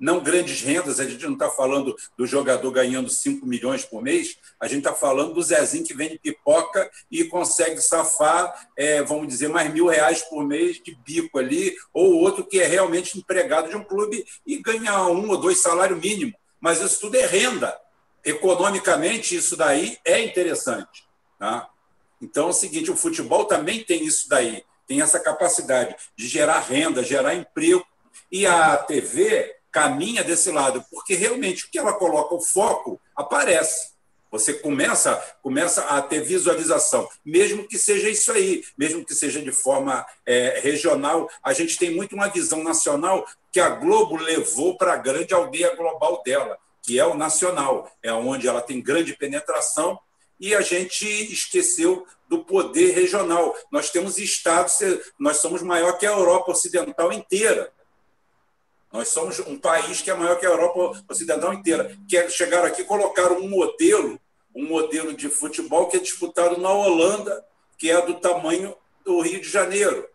não grandes rendas, a gente não está falando do jogador ganhando 5 milhões por mês, a gente está falando do Zezinho que vende pipoca e consegue safar, é, vamos dizer, mais mil reais por mês de bico ali, ou outro que é realmente empregado de um clube e ganha um ou dois salários mínimos mas isso tudo é renda. Economicamente, isso daí é interessante. Tá? Então, é o seguinte: o futebol também tem isso daí, tem essa capacidade de gerar renda, gerar emprego. E a TV caminha desse lado, porque realmente o que ela coloca o foco aparece. Você começa, começa a ter visualização, mesmo que seja isso aí, mesmo que seja de forma é, regional. A gente tem muito uma visão nacional que a Globo levou para a grande aldeia global dela, que é o nacional, é onde ela tem grande penetração, e a gente esqueceu do poder regional. Nós temos estados, nós somos maior que a Europa Ocidental inteira. Nós somos um país que é maior que a Europa Ocidental inteira. Que é, chegaram aqui e colocaram um modelo, um modelo de futebol que é disputado na Holanda, que é do tamanho do Rio de Janeiro,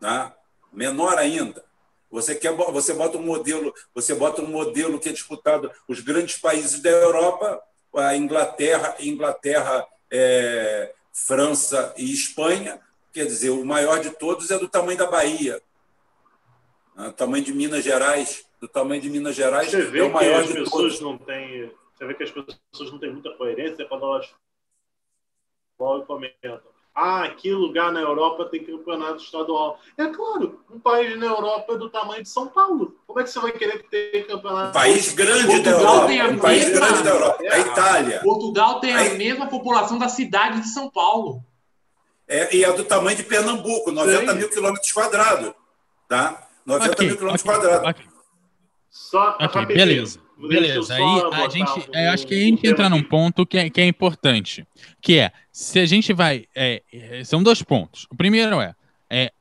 né? menor ainda. Você quer, você bota um modelo, você bota um modelo que é disputado os grandes países da Europa, a Inglaterra, Inglaterra, é, França e Espanha. Quer dizer, o maior de todos é do tamanho da Bahia, né? tamanho de Minas Gerais, do tamanho de Minas Gerais você vê é o maior que as de pessoas todos. Não têm, você vê que as pessoas não têm muita coerência quando elas falam e comentam ah, aqui lugar na Europa tem campeonato estadual. É claro, um país na Europa é do tamanho de São Paulo. Como é que você vai querer ter campeonato? Um país grande Portugal da Europa. tem a Um país mesma- grande da Europa. A Itália. Portugal tem a Aí- mesma população da cidade de São Paulo. É, e é do tamanho de Pernambuco, 90 Sim. mil quilômetros quadrados. Tá? 90 Ok, mil quilômetros quadrados. Só beleza. Beleza. Aí a gente, um- é, acho que a um gente tema entra num ponto que é, que é importante, que é se a gente vai, é, é, são dois pontos. O primeiro é, é,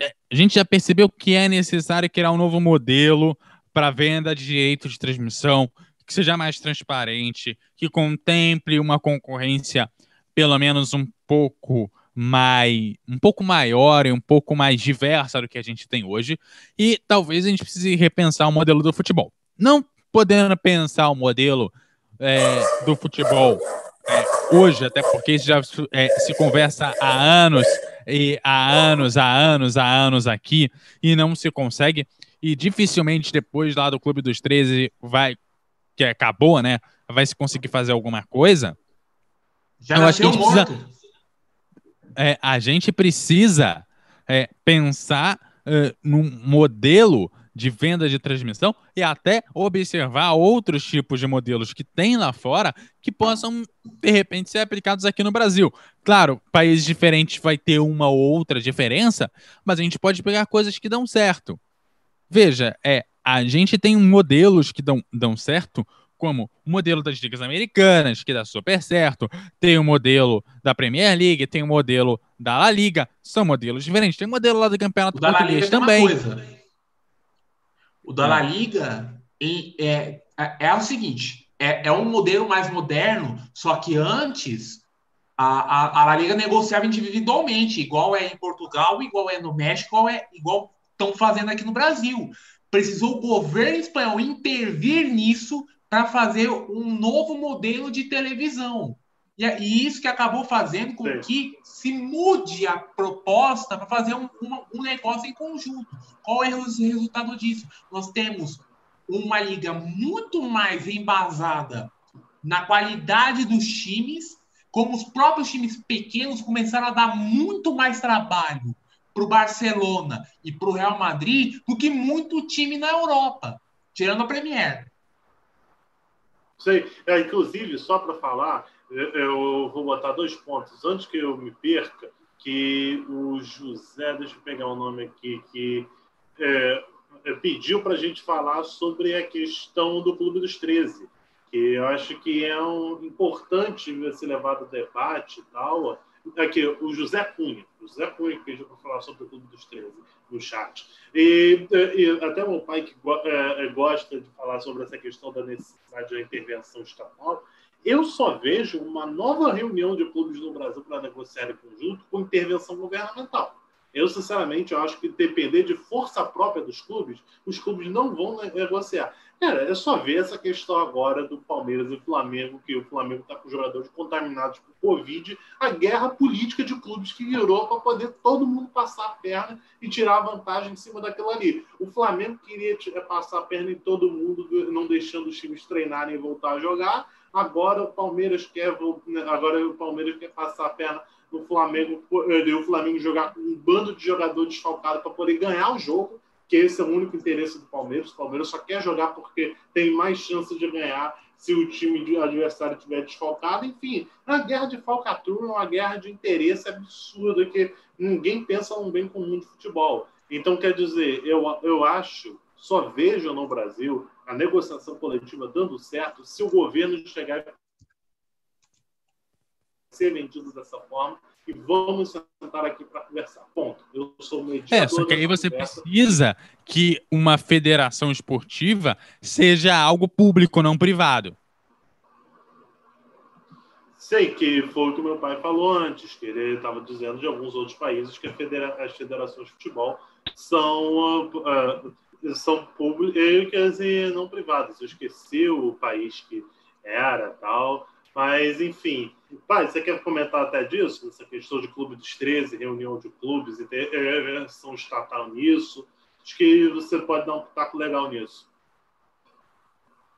é, a gente já percebeu que é necessário criar um novo modelo para venda de direitos de transmissão que seja mais transparente, que contemple uma concorrência pelo menos um pouco mais, um pouco maior e um pouco mais diversa do que a gente tem hoje. E talvez a gente precise repensar o modelo do futebol. Não podendo pensar o modelo é, do futebol é, hoje, até porque isso já é, se conversa há anos e há anos, há anos, há anos aqui e não se consegue. E dificilmente depois lá do Clube dos 13 vai, que acabou, né? Vai se conseguir fazer alguma coisa. Já Eu acho que a gente precisa-. É, a gente precisa é, pensar é, num modelo de venda de transmissão e até observar outros tipos de modelos que tem lá fora que possam, de repente, ser aplicados aqui no Brasil. Claro, países diferentes vai ter uma ou outra diferença, mas a gente pode pegar coisas que dão certo. Veja, é, a gente tem modelos que dão, dão certo, como o modelo das ligas americanas, que dá super certo, tem o modelo da Premier League, tem o modelo da La Liga, são modelos diferentes. Tem o modelo lá do Campeonato O da La Português Liga também. coisa. O da La Liga em- é, é, é o seguinte: é, é um modelo mais moderno, só que antes a, a, a La Liga negociava individualmente, igual é em Portugal, igual é no México, igual é igual estão fazendo aqui no Brasil. Precisou o governo espanhol intervir nisso para fazer um novo modelo de televisão. E é e isso que acabou fazendo com Sim. que se mude a proposta para fazer um, uma- um negócio em conjunto. Qual é o resultado disso? Nós temos uma liga muito mais embasada na qualidade dos times, como os próprios times pequenos começaram a dar muito mais trabalho para o Barcelona e para o Real Madrid do que muito time na Europa, tirando a Premier. Sei. É, inclusive, só para falar, eu vou botar dois pontos antes que eu me perca, que o José, deixa eu pegar o nome aqui, que é, pediu para a gente falar sobre a questão do Clube dos 13, que eu acho que é um, importante ser levado a debate e tal. Aqui, o José Cunha, José Cunha pediu para falar sobre o Clube dos 13 no chat. E, e até meu pai que é, gosta de falar sobre essa questão da necessidade da intervenção estatal, eu só vejo uma nova reunião de clubes no Brasil para negociar em conjunto com intervenção governamental. Eu, sinceramente, eu acho que depender de força própria dos clubes, os clubes não vão negociar. Cara, é só ver essa questão agora do Palmeiras e Flamengo, que o Flamengo está com jogadores contaminados por Covid, a guerra política de clubes que virou para poder todo mundo passar a perna e tirar a vantagem em cima daquilo ali. O Flamengo queria passar a perna em todo mundo, não deixando os times treinarem e voltar a jogar. Agora o Palmeiras quer, agora o Palmeiras quer passar a perna no Flamengo e o Flamengo jogar com um bando de jogadores desfalcados para poder ganhar o jogo, que esse é o único interesse do Palmeiras. O Palmeiras só quer jogar porque tem mais chance de ganhar se o time de adversário estiver desfalcado. Enfim, é uma guerra de falcatrua, uma guerra de interesse absurda que ninguém pensa num bem comum de futebol. Então, quer dizer, eu, eu acho, só vejo no Brasil a negociação coletiva dando certo se o governo chegar a ser vendido dessa forma e vamos sentar aqui para conversar. Ponto. Eu sou mediador. É, só que aí você conversa. precisa que uma federação esportiva seja algo público, não privado. Sei que foi o que meu pai falou antes, que ele estava dizendo de alguns outros países que federa as federações de futebol são uh, são públicas e não privadas. Eu esqueci o país que era tal. Mas, enfim. Pai, você quer comentar até disso? Essa questão de Clube dos 13, reunião de clubes intervenção estatal nisso? Acho que você pode dar um pitaco legal nisso.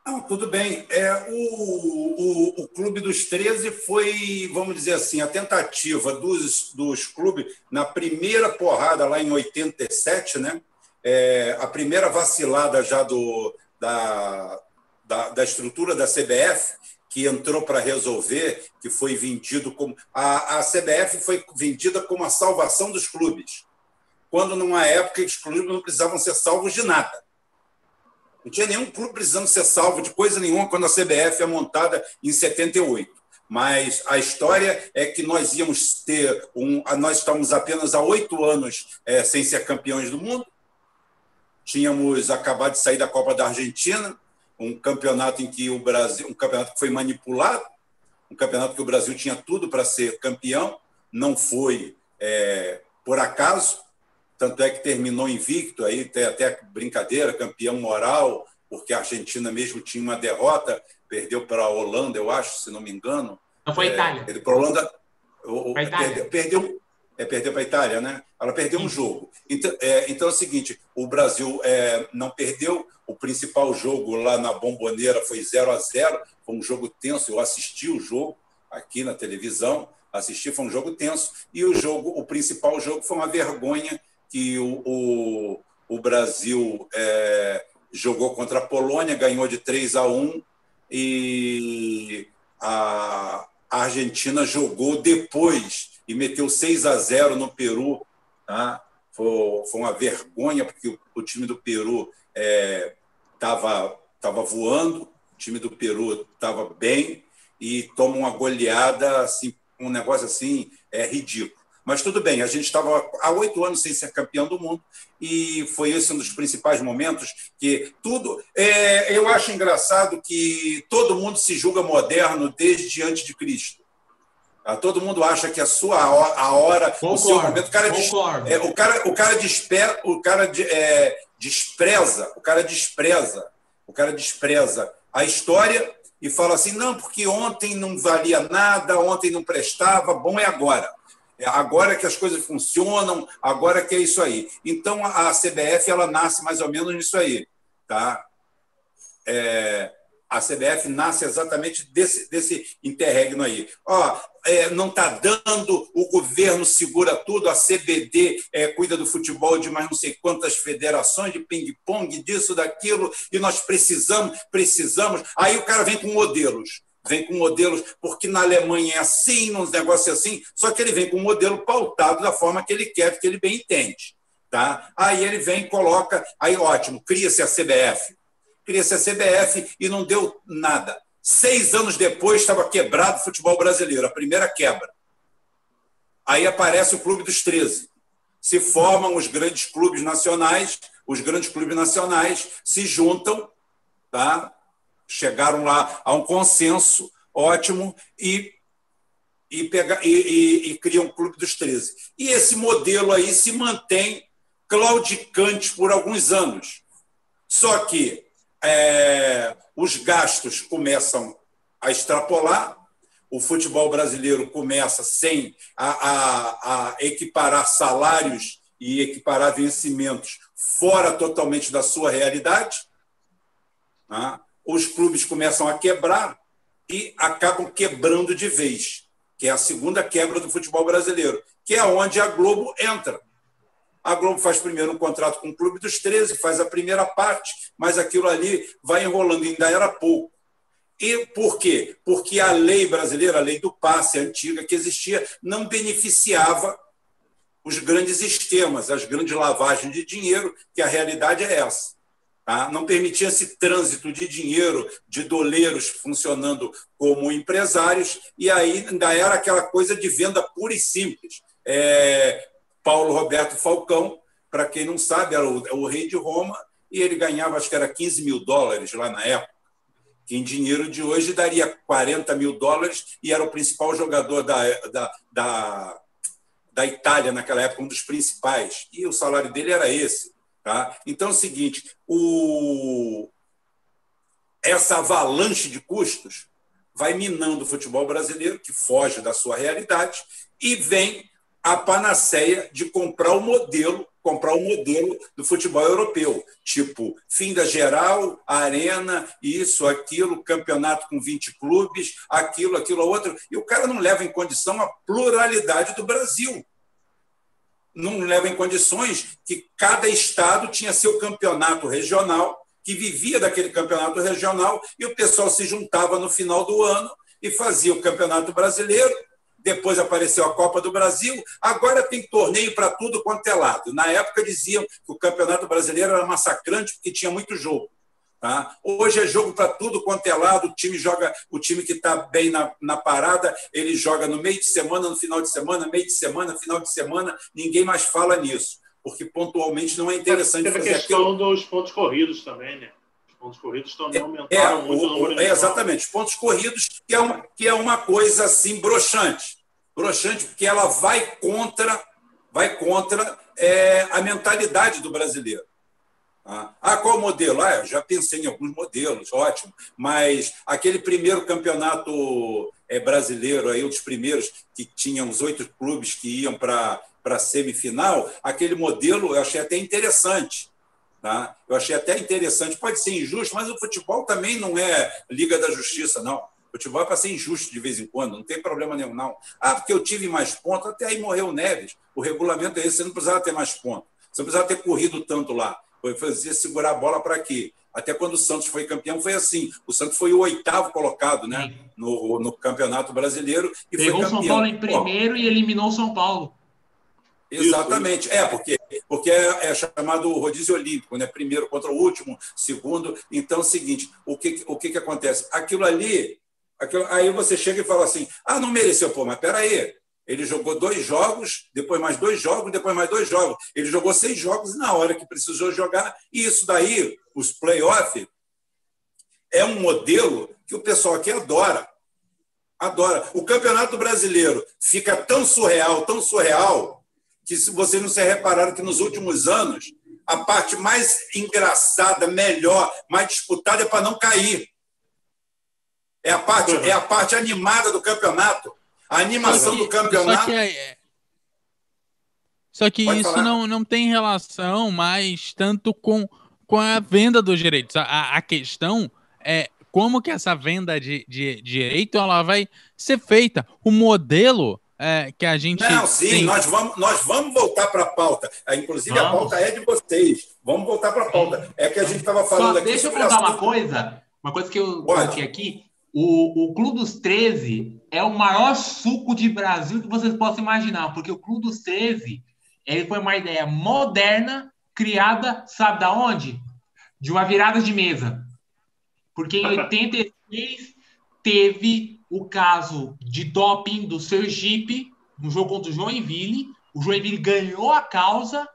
Não, tudo bem. É, o, o, o Clube dos 13 foi, vamos dizer assim, a tentativa dos, dos clubes, na primeira porrada lá em 87, né? é, a primeira vacilada já do, da, da, da estrutura da CBF, que entrou para resolver, que foi vendido como. A, a CBF foi vendida como a salvação dos clubes, quando numa época os clubes não precisavam ser salvos de nada. Não tinha nenhum clube precisando ser salvo de coisa nenhuma quando a CBF é montada em 78. Mas a história é que nós íamos ter um. Nós estamos apenas há oito anos é, sem ser campeões do mundo tínhamos acabado de sair da Copa da Argentina, um campeonato em que o Brasil, um campeonato que foi manipulado, um campeonato que o Brasil tinha tudo para ser campeão, não foi é, por acaso, tanto é que terminou invicto, aí tem até brincadeira, campeão moral, porque a Argentina mesmo tinha uma derrota, perdeu para a Holanda, eu acho, se não me engano. Não foi é, Itália. Perdeu para a Holanda. Perdeu, perdeu, é perder para a Itália, né? Ela perdeu um jogo. Então é, então é o seguinte: o Brasil é, não perdeu. O principal jogo lá na Bomboneira foi 0 a 0 Foi um jogo tenso. Eu assisti o jogo aqui na televisão. Assisti, foi um jogo tenso. E o jogo, o principal jogo foi uma vergonha que o, o, o Brasil é, jogou contra a Polônia, ganhou de 3 a 1 e a Argentina jogou depois e meteu 6 a 0 no Peru. Tá? Foi, foi uma vergonha, porque o, o time do Peru estava é, tava voando, o time do Peru estava bem e toma uma goleada, assim, um negócio assim é ridículo. Mas tudo bem, a gente estava há oito anos sem ser campeão do mundo e foi esse um dos principais momentos que tudo. É, eu acho engraçado que todo mundo se julga moderno desde antes de Cristo. Ah, todo mundo acha que a sua a hora, concordo, o seu momento, o cara, é, o cara, o cara, despe, o cara de, é, despreza, o cara despreza, o cara despreza a história e fala assim, não, porque ontem não valia nada, ontem não prestava, bom é agora. É agora que as coisas funcionam, agora que é isso aí. Então a CBF ela nasce mais ou menos nisso aí, tá? É, A CBF nasce exatamente desse, desse interregno aí. Ó, é, não está dando, o governo segura tudo, a CBD é, cuida do futebol de mais não sei quantas federações, de ping-pong, disso, daquilo, e nós precisamos, precisamos. Aí o cara vem com modelos vem com modelos, porque na Alemanha é assim, nos negócios assim, só que ele vem com um modelo pautado da forma que ele quer, que ele bem entende. Tá? Aí ele vem e coloca, aí ótimo, cria-se a CBF. Cria-se a CBF e não deu nada. Seis anos depois estava quebrado o futebol brasileiro, a primeira quebra. Aí aparece o Clube dos 13. Se formam os grandes clubes nacionais, os grandes clubes nacionais se juntam, tá? chegaram lá a um consenso ótimo e, e, pega, e, e, e criam o Clube dos 13. E esse modelo aí se mantém claudicante por alguns anos. Só que é, os gastos começam a extrapolar, o futebol brasileiro começa sem a, a, a equiparar salários e equiparar vencimentos fora totalmente da sua realidade. Né? Os clubes começam a quebrar e acabam quebrando de vez, que é a segunda quebra do futebol brasileiro, que é onde a Globo entra. A Globo faz primeiro um contrato com o Clube dos 13, faz a primeira parte, mas aquilo ali vai enrolando, ainda era pouco. E por quê? Porque a lei brasileira, a lei do passe antiga que existia, não beneficiava os grandes sistemas, as grandes lavagens de dinheiro, que a realidade é essa. Tá? Não permitia esse trânsito de dinheiro de doleiros funcionando como empresários, e aí ainda era aquela coisa de venda pura e simples. É, Paulo Roberto Falcão, para quem não sabe, era o, o, rei de Roma e ele ganhava, acho que era 15 mil dólares lá na época, que em dinheiro de hoje daria 40 mil dólares e era o principal jogador da, da, da, da Itália naquela época, um dos principais. E o salário dele era esse. Tá? Então é o seguinte: o... essa avalanche de custos vai minando o futebol brasileiro, que foge da sua realidade, e vem a panaceia de comprar o modelo, comprar o modelo do futebol europeu, tipo fim da geral, arena, isso, aquilo, campeonato com 20 clubes, aquilo, aquilo, outro, e o cara não leva em condição a pluralidade do Brasil. Não leva em condições que cada estado tinha seu campeonato regional, que vivia daquele campeonato regional, e o pessoal se juntava no final do ano e fazia o campeonato brasileiro, depois apareceu a Copa do Brasil, agora tem torneio para tudo quanto é lado. Na época diziam que o Campeonato Brasileiro era massacrante porque tinha muito jogo. Tá? Hoje é jogo para tudo quanto é lado, o time joga, o time que está bem na, na parada, ele joga no meio de semana, no final de semana, meio de semana, final de semana, ninguém mais fala nisso, porque pontualmente não é interessante Teve fazer a questão aquilo. dos pontos corridos também, né? pontos corridos também aumentaram é, muito o, o é, Exatamente, os pontos corridos, que é, uma, que é uma coisa assim broxante. Broxante, porque ela vai contra, vai contra é, a mentalidade do brasileiro. Ah, ah qual modelo? Ah, eu já pensei em alguns modelos, ótimo. Mas aquele primeiro campeonato é, brasileiro, aí, um dos primeiros que tinham os oito clubes que iam para a semifinal, aquele modelo eu achei até interessante. Tá? Eu achei até interessante. Pode ser injusto, mas o futebol também não é Liga da Justiça, não. Futebol é para ser injusto de vez em quando, não tem problema nenhum, não. Ah, porque eu tive mais pontos, até aí morreu o Neves. O regulamento é esse, você não precisava ter mais pontos. Você não precisava ter corrido tanto lá. Foi fazer segurar a bola para quê? Até quando o Santos foi campeão, foi assim. O Santos foi o oitavo colocado né, no, no Campeonato Brasileiro. E Pegou o São Paulo em primeiro Ó, e eliminou o São Paulo. Exatamente. É, porque, porque é, é, chamado rodízio olímpico, né? Primeiro contra o último, segundo. Então, é o seguinte: o que, o que, que acontece? Aquilo ali, aquilo, aí você chega e fala assim: ah, não mereceu, pô, mas peraí. Ele jogou dois jogos, depois mais dois jogos, depois mais dois jogos. Ele jogou seis jogos na hora que precisou jogar. E isso daí, os playoffs, é um modelo que o pessoal aqui adora. Adora. O Campeonato Brasileiro fica tão surreal, tão surreal, que se vocês não se repararam que nos últimos anos a parte mais engraçada, melhor, mais disputada é para não cair. É a parte, é a parte animada do campeonato. A animação que, do campeonato. Só que, é... só que isso não, não tem relação mais tanto com, com a venda dos direitos. A, a questão é como que essa venda de, de, de direito ela vai ser feita. O modelo é, que a gente. Não, sim, tem... nós, vamos, nós vamos voltar para a pauta. É, inclusive, vamos. a pauta é de vocês. Vamos voltar para a pauta. É que a gente estava falando Só aqui. Deixa eu contar uma coisa. Uma coisa que eu coloquei aqui. O, o Clube dos 13 é o maior suco de Brasil que vocês possam imaginar, porque o Clube dos 13 ele foi uma ideia moderna, criada, sabe da onde? De uma virada de mesa. Porque em 86 teve o caso de doping do Sergipe no jogo contra o Joinville. O Joinville ganhou a causa,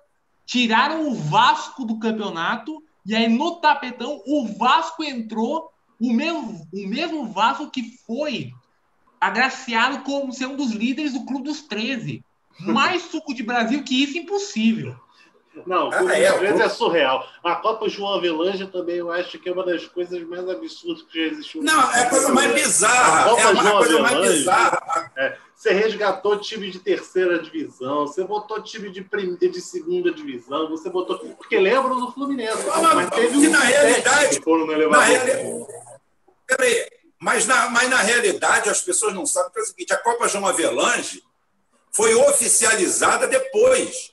tiraram o Vasco do campeonato e aí no tapetão o Vasco entrou, o mesmo, o mesmo Vasco que foi agraciado como ser um dos líderes do Clube dos 13. Mais suco de Brasil que isso, impossível. Não, o Clube ah, é, dos 13 é surreal. A Copa João Avelange também eu acho que é uma das coisas mais absurdas que já existiu. Não, é a coisa mais bizarra. A Copa é a João coisa mais bizarra. É, você resgatou time de terceira divisão, você botou time de, primeira, de segunda divisão, você botou. Porque lembram do Fluminense. Mas, mas teve um na realidade. Foram no elevador. Na realidade, peraí, mas na, mas na realidade as pessoas não sabem que é o seguinte: a Copa João Avelange foi oficializada depois.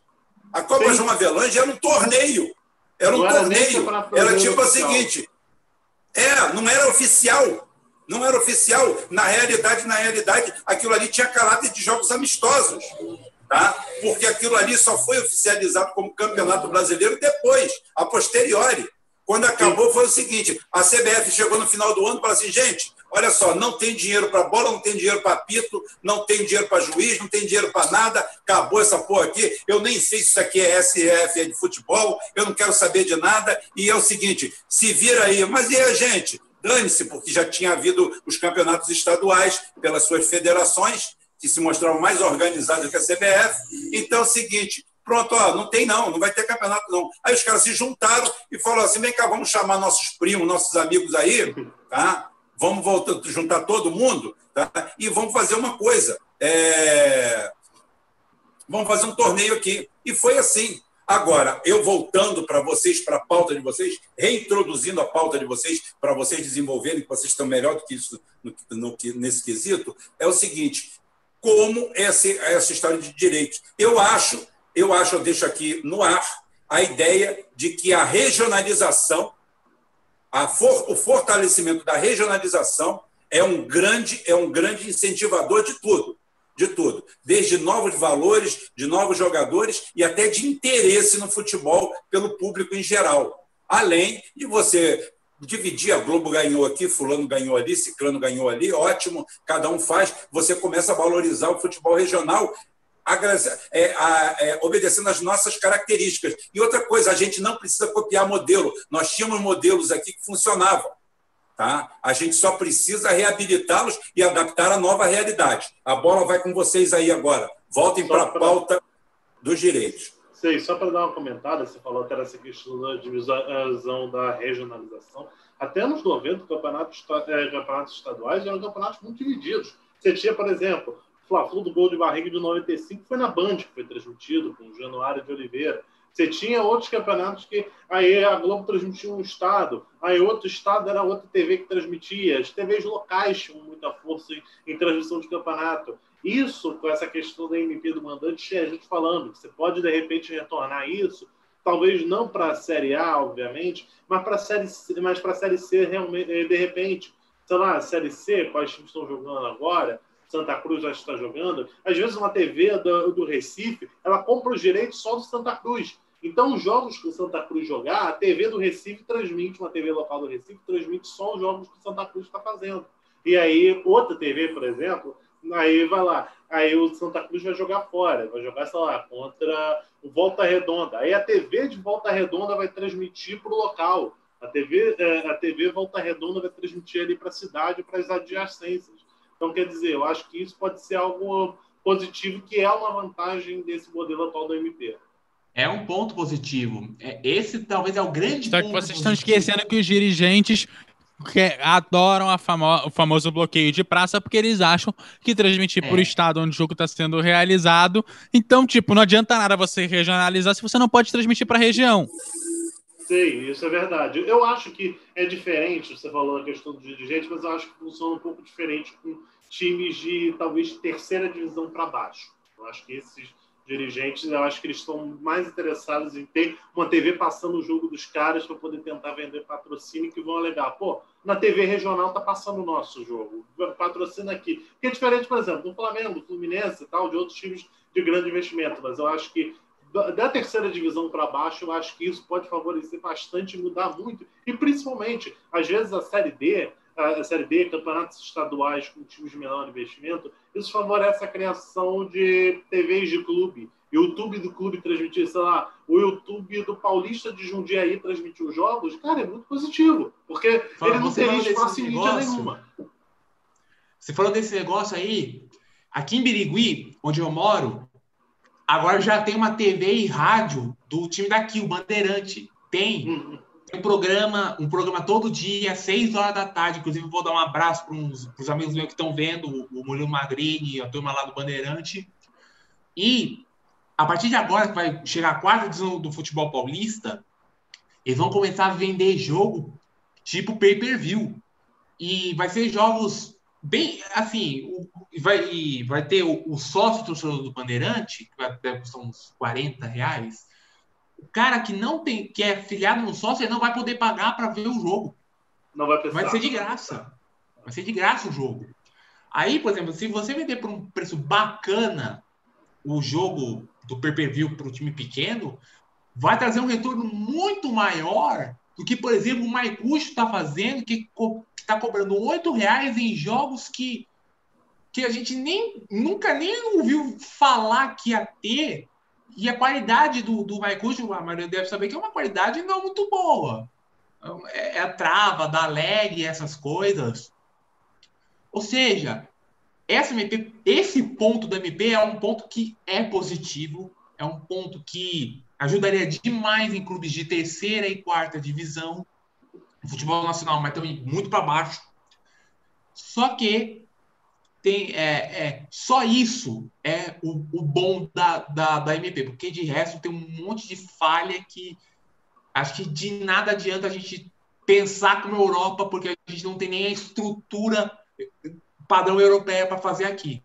A Copa Sim. João Avelange era um torneio. Era um não torneio. Era, era tipo o seguinte: é, não era oficial. Não era oficial. Na realidade, na realidade, aquilo ali tinha caráter de jogos amistosos. Tá? Porque aquilo ali só foi oficializado como campeonato brasileiro depois, a posteriori. Quando acabou, foi o seguinte: a CBF chegou no final do ano e falou assim, gente, Olha só, não tem dinheiro para bola, não tem dinheiro para apito, não tem dinheiro para juiz, não tem dinheiro para nada. Acabou essa porra aqui. Eu nem sei se isso aqui é SF, é de futebol, eu não quero saber de nada. E é o seguinte: se vira aí. Mas e a gente? Dane-se, porque já tinha havido os campeonatos estaduais pelas suas federações, que se mostravam mais organizadas que a CBF. Então é o seguinte: pronto, ó, não tem não, não vai ter campeonato não. Aí os caras se juntaram e falaram assim: vem cá, vamos chamar nossos primos, nossos amigos aí, tá? vamos voltar, juntar todo mundo tá? e vamos fazer uma coisa. É... Vamos fazer um torneio aqui. E foi assim. Agora, eu voltando para vocês, para a pauta de vocês, reintroduzindo a pauta de vocês, para vocês desenvolverem, que vocês estão melhor do que isso no, no, nesse quesito, é o seguinte: como essa, essa história de direitos. Eu acho, eu acho, eu deixo aqui no ar a ideia de que a regionalização for, o fortalecimento da regionalização é um grande é um grande incentivador de tudo, de tudo, desde novos valores, de novos jogadores e até de interesse no futebol pelo público em geral. Além de você dividir, a Globo ganhou aqui, fulano ganhou ali, ciclano ganhou ali, ótimo, cada um faz, você começa a valorizar o futebol regional é, é, obedecendo às nossas características. E outra coisa, a gente não precisa copiar modelo. Nós tínhamos modelos aqui que funcionavam. Tá? A gente só precisa reabilitá-los e adaptar à nova realidade. A bola vai com vocês aí agora. Voltem para a pauta dos direitos. Sei, só para dar uma comentada, você falou até essa questão da divisão da regionalização. Até nos 90, campeonatos, é, campeonatos estaduais eram campeonatos muito divididos. Você tinha, por exemplo, Fla-Flu do gol de barriga de 95 foi na Band que foi transmitido, com o Januário de Oliveira. Você tinha outros campeonatos que aí a Globo transmitia um estado, aí outro estado era outra TV que transmitia. As TVs locais tinham muita força em, em transmissão de campeonato. Isso, com essa questão da MP do mandante, a gente falando que você pode, de repente, retornar isso, talvez não para a Série A, obviamente, mas para a Série C, mas para Série C, realmente, de repente, sei lá, a Série C, quais times estão jogando agora, Santa Cruz já está jogando, às vezes uma TV do, do Recife, ela compra os direitos só do Santa Cruz. Então, os jogos que o Santa Cruz jogar, a TV do Recife transmite, uma TV local do Recife transmite só os jogos que o Santa Cruz está fazendo. E aí, outra TV, por exemplo, aí vai lá, aí o Santa Cruz vai jogar fora, vai jogar, sei lá, contra o Volta Redonda. Aí a TV de Volta Redonda vai transmitir para o local. A TV, é, a TV Volta Redonda vai transmitir ali para a cidade, para as adjacências. Então, quer dizer, eu acho que isso pode ser algo positivo, que é uma vantagem desse modelo atual do MP. É um ponto positivo. É, esse talvez é o grande Só que vocês estão esquecendo que os dirigentes que adoram famo o famoso bloqueio de praça porque eles acham que transmitir é. por estado onde o jogo está sendo realizado. Então, tipo, não adianta nada você regionalizar se você não pode transmitir para a região. Sei, isso é verdade. Eu acho que é diferente, você falou a questão do dirigente, mas eu acho que funciona um pouco diferente com times de talvez terceira divisão para baixo. Eu acho que esses dirigentes, eu acho que eles estão mais interessados em ter uma TV passando o jogo dos caras para poder tentar vender patrocínio que vão alegar, pô, na TV regional tá passando o nosso jogo, patrocina aqui. Que é diferente, por exemplo, do Flamengo, do Fluminense e tal, de outros times de grande investimento, mas eu acho que da terceira divisão para baixo, eu acho que isso pode favorecer bastante, mudar muito, e principalmente, às vezes a Série D, a Série D, campeonatos estaduais com times de menor investimento, isso favorece a criação de TVs de clube. YouTube do clube transmitir, sei lá, o YouTube do Paulista de Jundiaí transmitir os jogos, cara, é muito positivo, porque Fala, ele não teria espaço em mídia nenhuma. Você falou desse negócio aí, aqui em Birigui, onde eu moro, agora já tem uma TV e rádio do time daqui, o Bandeirante. Tem. Um programa, um programa todo dia, às seis horas da tarde. Inclusive, vou dar um abraço para os amigos meus que estão vendo, o Murilo Magrini, a turma lá do Bandeirante. E a partir de agora, que vai chegar a quarta edição do futebol paulista, eles vão começar a vender jogo tipo pay-per-view. E vai ser jogos bem assim. Vai, vai ter o, o sócio torcedor do Bandeirante, que vai custar uns 40 reais o cara que não tem, que é filiado no sócio, ele não vai poder pagar para ver o jogo. Não vai precisar. Vai ser de graça. Vai ser de graça o jogo. Aí, por exemplo, se você vender por um preço bacana o jogo do pay-per-view para o time pequeno, vai trazer um retorno muito maior do que, por exemplo, o Maicucho está fazendo, que está cobrando oito reais em jogos que, que a gente nem nunca nem ouviu falar que ia ter e a qualidade do, do Maicujo, a maioria deve saber que é uma qualidade não muito boa. É, é a trava, da lag, essas coisas. Ou seja, essa MP, esse ponto do MP é um ponto que é positivo, é um ponto que ajudaria demais em clubes de terceira e quarta divisão, futebol nacional, mas também muito para baixo. Só que tem é, é, só isso é o, o bom da, da, da MP, porque de resto tem um monte de falha que acho que de nada adianta a gente pensar como Europa, porque a gente não tem nem a estrutura padrão europeia para fazer aqui.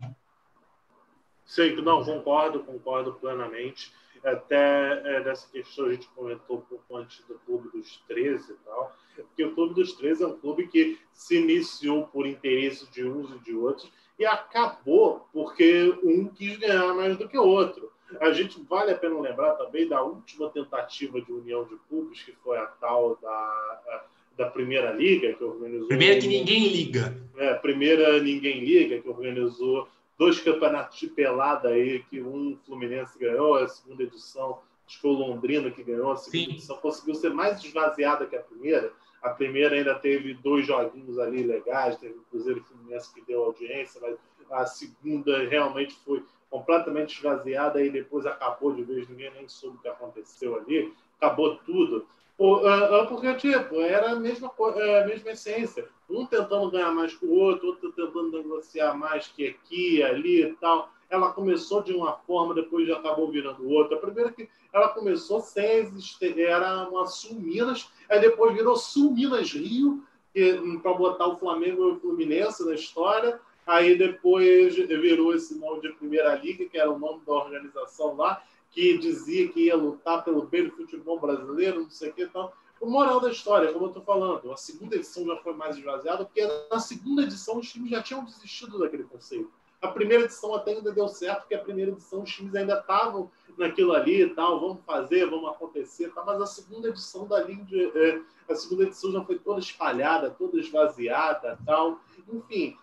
Sei, não, concordo, concordo plenamente. Até é, dessa questão a gente comentou um pouco antes do Clube dos 13 e tal, porque o Clube dos 13 é um clube que se iniciou por interesse de uns e de outros, e acabou porque um quis ganhar mais do que o outro. A gente vale a pena lembrar também da última tentativa de união de clubes, que foi a tal da, da Primeira Liga, que organizou. Primeira que ninguém liga. É, primeira Ninguém Liga, que organizou dois campeonatos de pelada aí, que um Fluminense ganhou, a segunda edição, acho que foi o Londrina que ganhou, a segunda Sim. edição conseguiu ser mais esvaziada que a primeira a primeira ainda teve dois joguinhos ali legais, teve o Cruzeiro Fluminense que deu audiência, mas a segunda realmente foi completamente esvaziada e depois acabou de vez, ninguém nem soube o que aconteceu ali, acabou tudo. Porque, tipo, era a mesma, a mesma essência. Um tentando ganhar mais que o outro, outro tentando negociar mais que aqui, ali e tal ela começou de uma forma, depois já acabou virando outra. A primeira que ela começou sem existir, era uma Sul Minas, aí depois virou Sul Minas Rio, hum, para botar o Flamengo e o Fluminense na história. Aí depois virou esse nome de Primeira Liga, que era o nome da organização lá, que dizia que ia lutar pelo bem do futebol brasileiro, não sei o que. Então, o moral da história, como eu estou falando, a segunda edição já foi mais esvaziada, porque na segunda edição os times já tinham desistido daquele conceito. A primeira edição até ainda deu certo, porque a primeira edição os times ainda estavam naquilo ali e tal, vamos fazer, vamos acontecer, tá? mas a segunda edição da Liga, é, a segunda edição já foi toda espalhada, toda esvaziada tal. Enfim,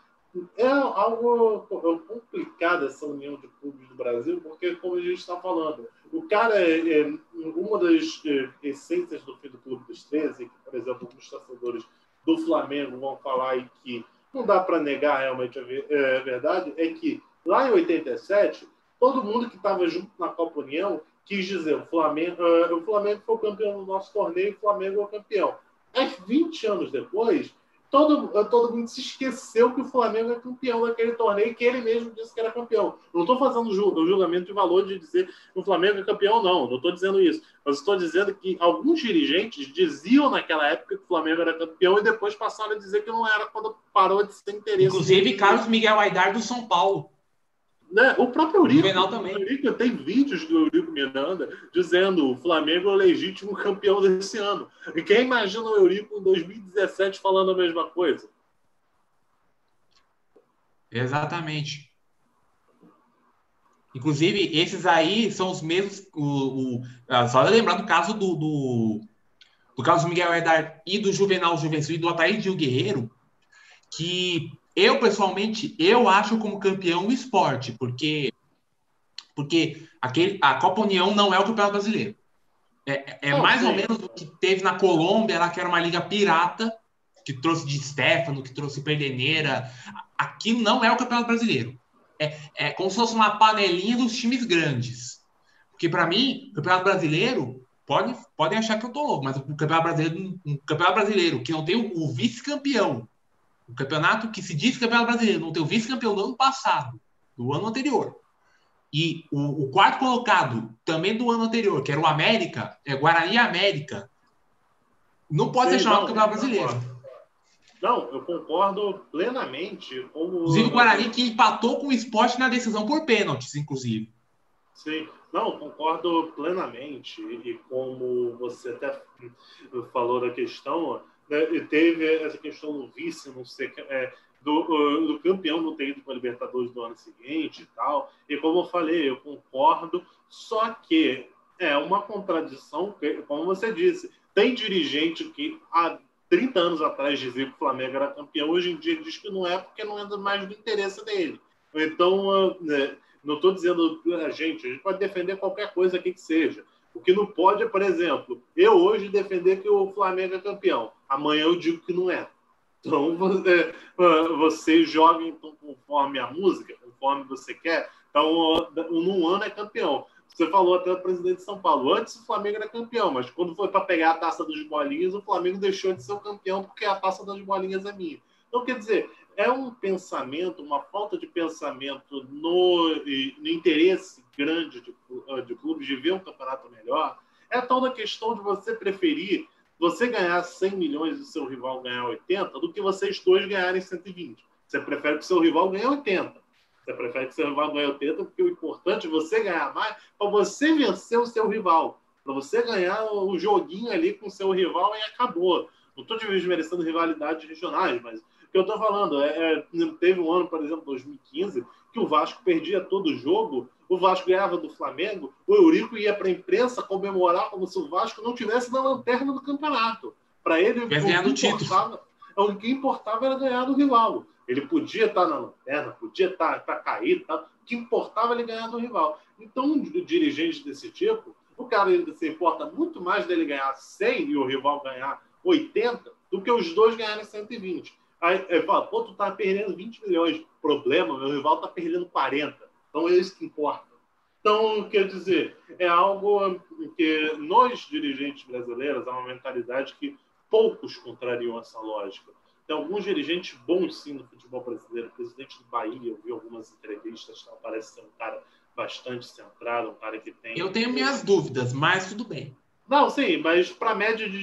é algo complicado essa união de clubes do Brasil, porque, como a gente está falando, o cara, é, é, uma das é, essências do fim do Clube dos 13, que, por exemplo, os torcedores do Flamengo vão falar aí que não dá para negar realmente a é, verdade, é que lá em 87, todo mundo que estava junto na Copa União quis dizer o Flamengo, uh, o Flamengo foi o campeão do nosso torneio, o Flamengo é o campeão. Mas 20 anos depois, todo, todo mundo se esqueceu que o Flamengo é campeão daquele torneio que ele mesmo disse que era campeão. Não estou fazendo o julgamento de valor de dizer que o Flamengo é campeão, não. Não estou dizendo isso. Mas estou dizendo que alguns dirigentes diziam naquela época que o Flamengo era campeão e depois passaram a dizer que não era quando parou de ser interesse. Inclusive, Carlos Miguel Aidar do São Paulo. Né? O próprio Eurico, o também. Eurico, tem vídeos do Eurico Miranda dizendo o Flamengo é o legítimo campeão desse ano. E quem imagina o Eurico em 2017 falando a mesma coisa? Exatamente. Inclusive, esses aí são os mesmos. O, o, ah, só lembrar do caso do, do, do Carlos Miguel Herdar e do Juvenal Juventude e do Ataíde Guerreiro, que eu, pessoalmente, eu acho como campeão o esporte, porque, porque aquele, a Copa União não é o campeonato brasileiro. É, é mais ou menos o que teve na Colômbia, lá que era uma liga pirata, que trouxe de Stefano, que trouxe Perdeneira. Aqui não é o campeonato brasileiro. É, é como se fosse uma panelinha dos times grandes. Porque, para mim, o campeonato brasileiro, pode, podem achar que eu tô louco, mas o campeonato brasileiro, um campeonato brasileiro que não tem o, o vice-campeão o campeonato que se diz campeonato brasileiro, não tem o vice-campeão do ano passado, do ano anterior. E o, o, quarto colocado, também do ano anterior, que era o América, é Guarani América, não pode Sim, ser chamado não, campeonato brasileiro. Não, eu concordo plenamente. Como... Inclusive o Guarani que empatou com o esporte na decisão por pênaltis, inclusive. Sim, não, concordo plenamente. E como você até falou da questão, né, teve essa questão do vice, não sei, é, do, do, campeão não ter ido para a Libertadores do ano seguinte e tal. E como eu falei, eu concordo, só que é uma contradição, como você disse, tem dirigente que há 30 anos atrás dizia que o Flamengo era campeão, hoje em dia diz que não é porque não é mais do interesse dele. Então, né, não estou dizendo a gente, a gente pode defender qualquer coisa aqui que seja. O que não pode é, por exemplo, eu hoje defender que o Flamengo é campeão. Amanhã eu digo que não é. Então, você, você joga então, conforme a música, conforme você quer. Então, num ano é campeão. Você falou até o presidente de São Paulo. Antes o Flamengo era campeão, mas quando foi para pegar a taça dos bolinhas, o Flamengo deixou de ser o campeão porque a taça das bolinhas é minha. Então, quer dizer, é um pensamento, uma falta de pensamento no, no interesse grande de, de clubes de ver um campeonato melhor. É da questão de você preferir você ganhar 100 milhões e seu rival ganhar 80 do que vocês dois ganharem 120. Você prefere que seu rival ganhe 80. Você prefere que seu rival ganhe 80 porque o importante é você ganhar mais para você vencer o seu rival. Para você ganhar o joguinho ali com o seu rival e acabou. Não estou desmerecendo rivalidades regionais, mas que eu estou falando, é, é, teve um ano, por exemplo, 2015, que o Vasco perdia todo jogo, o Vasco ganhava do Flamengo, o Eurico ia para a imprensa comemorar como se o Vasco não tivesse na lanterna do campeonato. Para ele, o que, importava, o que importava era ganhar do rival. Ele podia estar na lanterna, podia estar, estar caído, tá? o que importava era ele ganhar do rival. Então, um dirigente desse tipo, o cara se importa muito mais dele ganhar 100 e o rival ganhar 80 do que os dois ganharem 120. Aí, aí fala, pô, tu tá perdendo 20 milhões. Problema, meu rival tá perdendo 40. Então é isso que importa. Então, quer dizer, é algo que nós, dirigentes brasileiros, há uma mentalidade que poucos contrariam essa lógica. Tem alguns dirigentes bons, sim, no futebol brasileiro. O presidente do Bahia, eu vi algumas entrevistas, parece ser um cara bastante centrado, um cara que tem... Eu tenho minhas dúvidas, mas tudo bem. Não, sim, mas para a média de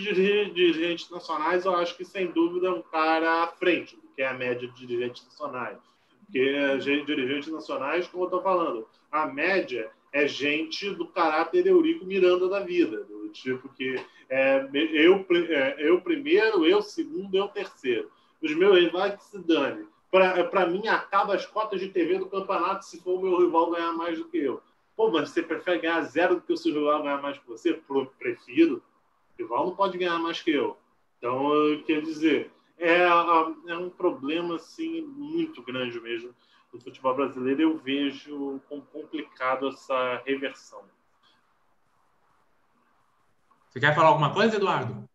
dirigentes nacionais, eu acho que sem dúvida é um cara à frente do que é a média de dirigentes nacionais. Porque dirigentes nacionais, como eu estou falando, a média é gente do caráter Eurico Miranda da vida, do tipo que é, eu, é, eu primeiro, eu segundo, eu terceiro. Os meus rivais que se dane. Para mim, acaba as cotas de TV do campeonato se for o meu rival ganhar mais do que eu. Pô, mas você prefere ganhar zero do que o seu rival ganhar mais que você? Prefiro. O rival não pode ganhar mais que eu. Então, quer dizer, é, é um problema assim, muito grande mesmo no futebol brasileiro. Eu vejo como complicado essa reversão. Você quer falar alguma coisa, Eduardo?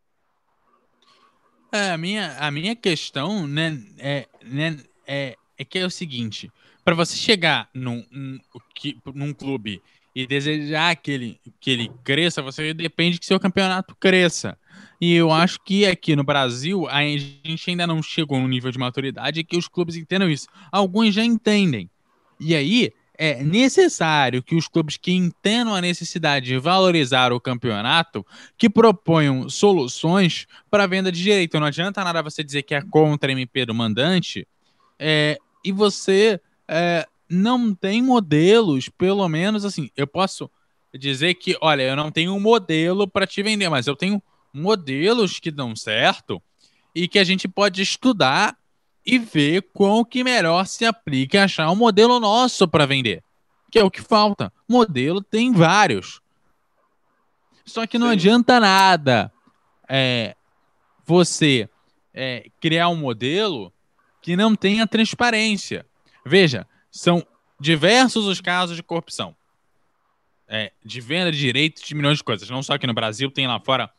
É, a, minha, a minha questão né, é, né, é, é que é o seguinte: para você chegar num, num, num clube e desejar que ele, que ele cresça, você depende que seu campeonato cresça. E eu acho que aqui no Brasil a gente ainda não chegou no nível de maturidade que os clubes entendam isso. Alguns já entendem. E aí é necessário que os clubes que entendam a necessidade de valorizar o campeonato que proponham soluções para a venda de direito. Não adianta nada você dizer que é contra a MP do mandante é, e você é, não tem modelos, pelo menos assim. Eu posso dizer que, olha, eu não tenho um modelo para te vender, mas eu tenho modelos que dão certo e que a gente pode estudar e ver qual que melhor se aplica e achar um modelo nosso para vender. Que é o que falta. Modelo tem vários. Só que não Sim. adianta nada é, você é, criar um modelo que não tenha transparência. Veja, são diversos os casos de corrupção. É, de venda de direitos de milhões de coisas. Não só aqui no Brasil, tem lá fora.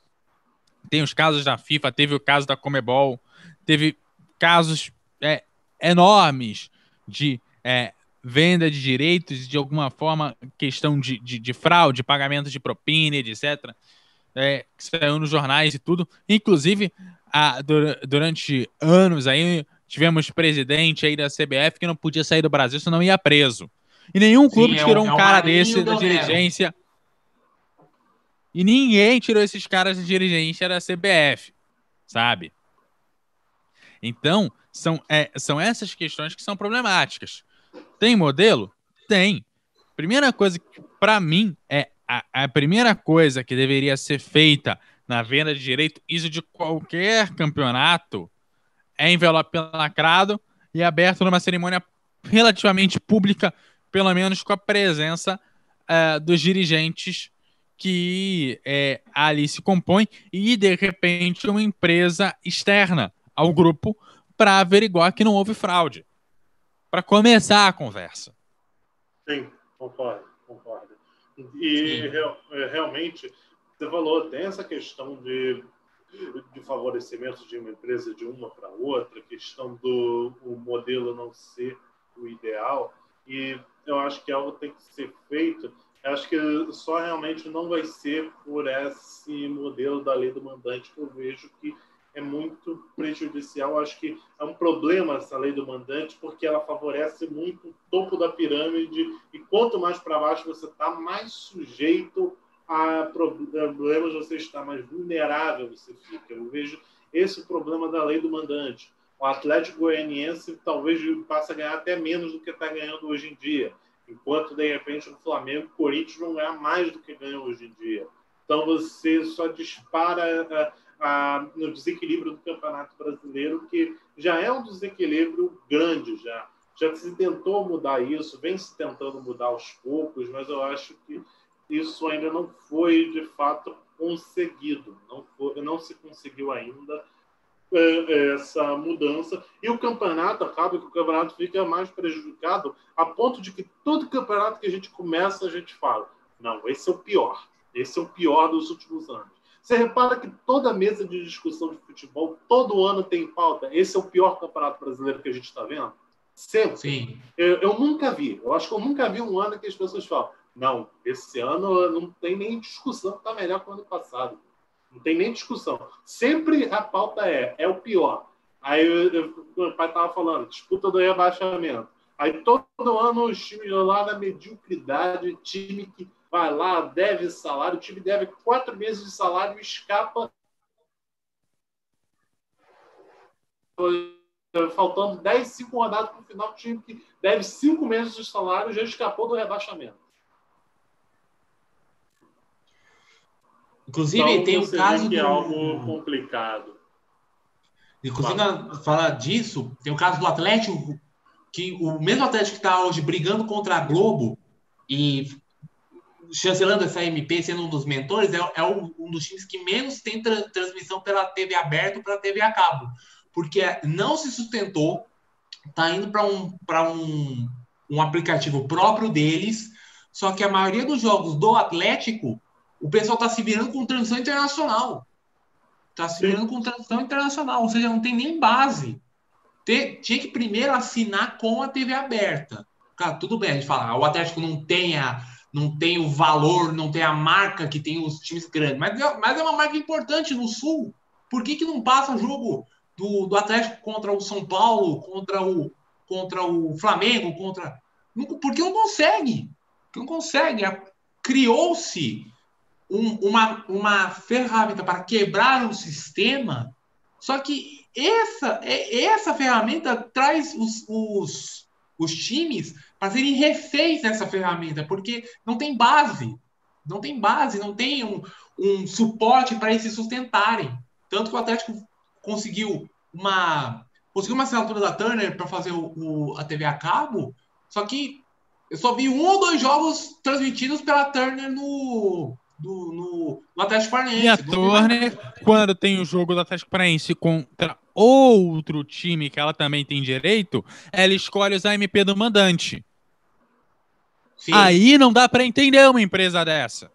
Tem os casos da FIFA, teve o caso da Comebol, teve casos é, enormes de é, venda de direitos, de alguma forma, questão de, de, de fraude, pagamento de propina, etc. É, que saiu nos jornais e tudo. Inclusive, a, durante anos aí, tivemos presidente aí da CBF que não podia sair do Brasil, senão ia preso. E nenhum clube Sim, tirou é um, um cara desse da dirigência. E ninguém tirou esses caras de dirigência da CBF, sabe? Então, são, é, são essas questões que são problemáticas. Tem modelo? Tem. Primeira coisa que, para mim, é a, a, primeira coisa que deveria ser feita na venda de direito, isso de qualquer campeonato, é envelope lacrado e aberto numa cerimônia relativamente pública, pelo menos com a presença uh, dos dirigentes que é, ali se compõe e, de repente, uma empresa externa ao grupo para averiguar que não houve fraude. Para começar a conversa. Sim, concordo, concordo. E real, é, realmente, você falou, tem essa questão de, de favorecimento de uma empresa de uma para outra, questão do o modelo não ser o ideal, e eu acho que algo tem que ser feito. Eu acho que só realmente não vai ser por esse modelo da lei do mandante que eu vejo que é muito prejudicial. Acho que é um problema essa lei do mandante, porque ela favorece muito o topo da pirâmide, e quanto mais para baixo você está, mais sujeito a problemas você está, mais vulnerável você fica. Eu vejo esse problema da lei do mandante. O Atlético Goianiense talvez passe a ganhar até menos do que está ganhando hoje em dia, enquanto de repente o Flamengo e o Corinthians vão ganhar mais do que ganham hoje em dia. Então você só dispara a, no desequilíbrio do Campeonato Brasileiro, que já é um desequilíbrio grande já. Já se tentou mudar isso, vem se tentando mudar aos poucos, mas eu acho que isso ainda não foi de fato conseguido, não, foi, não se conseguiu ainda é, é, essa mudança. E o campeonato acaba que o campeonato fica mais prejudicado, a ponto de que todo campeonato que a gente começa, a gente fala: não, esse é o pior, esse é o pior dos últimos anos. Você repara que toda mesa de discussão de futebol, todo ano tem pauta. Esse é o pior campeonato brasileiro que a gente está vendo? Sempre. Sim. Eu, eu, nunca vi. Eu acho que eu nunca vi um ano que as pessoas falam: não, esse ano não tem nem discussão, está melhor que o ano passado. Não tem nem discussão. Sempre a pauta é: é o pior. Aí eu, o pai estava falando: disputa do rebaixamento. Aí todo ano os times lá na mediocridade, time que vai lá, deve salário, o time deve quatro meses de salário e escapa faltando 10, 5 rodadas para o final, o time que deve cinco meses de salário já escapou do rebaixamento. Inclusive, então, tem o caso que é algo complicado. Inclusive, Fala. falar disso, tem o caso do Atlético, que o mesmo Atlético que está hoje brigando contra a Globo e chancelando essa MP, sendo um dos mentores, é, é um dos times que menos tem tra transmissão pela TV aberta para TV a cabo, porque não se sustentou, está indo para um, um, um aplicativo próprio deles, só que a maioria dos jogos do Atlético, o pessoal está se virando com transmissão internacional. Está se virando com transmissão internacional, ou seja, não tem nem base. Tinha que primeiro assinar com a TV aberta. Cara, tudo bem, a gente fala, ah, o Atlético não tem a não tem o valor, não tem a marca que tem os times grandes, mas, é, mas é uma marca importante no Sul. Por que, que não passa jogo do, do Atlético contra o São Paulo, contra o, contra o Flamengo, contra. Porque não consegue. Não consegue. Criou-se um, uma, uma ferramenta para quebrar o sistema, só que essa, é, essa ferramenta traz os, os, os times para serem reféns dessa ferramenta, porque não tem base. Não tem base, não tem um, um suporte para eles se sustentarem. Tanto que o Atlético conseguiu uma conseguiu uma assinatura da Turner para fazer o, o, a TV a cabo, só que eu só vi um ou dois jogos transmitidos pela Turner no, do, no, no Atlético Paranaense. E a Turner, quando tem o jogo do Atlético Paranaense contra outro time que ela também tem direito, ela escolhe os AMP do mandante. Sim. Aí não dá para entender uma empresa dessa.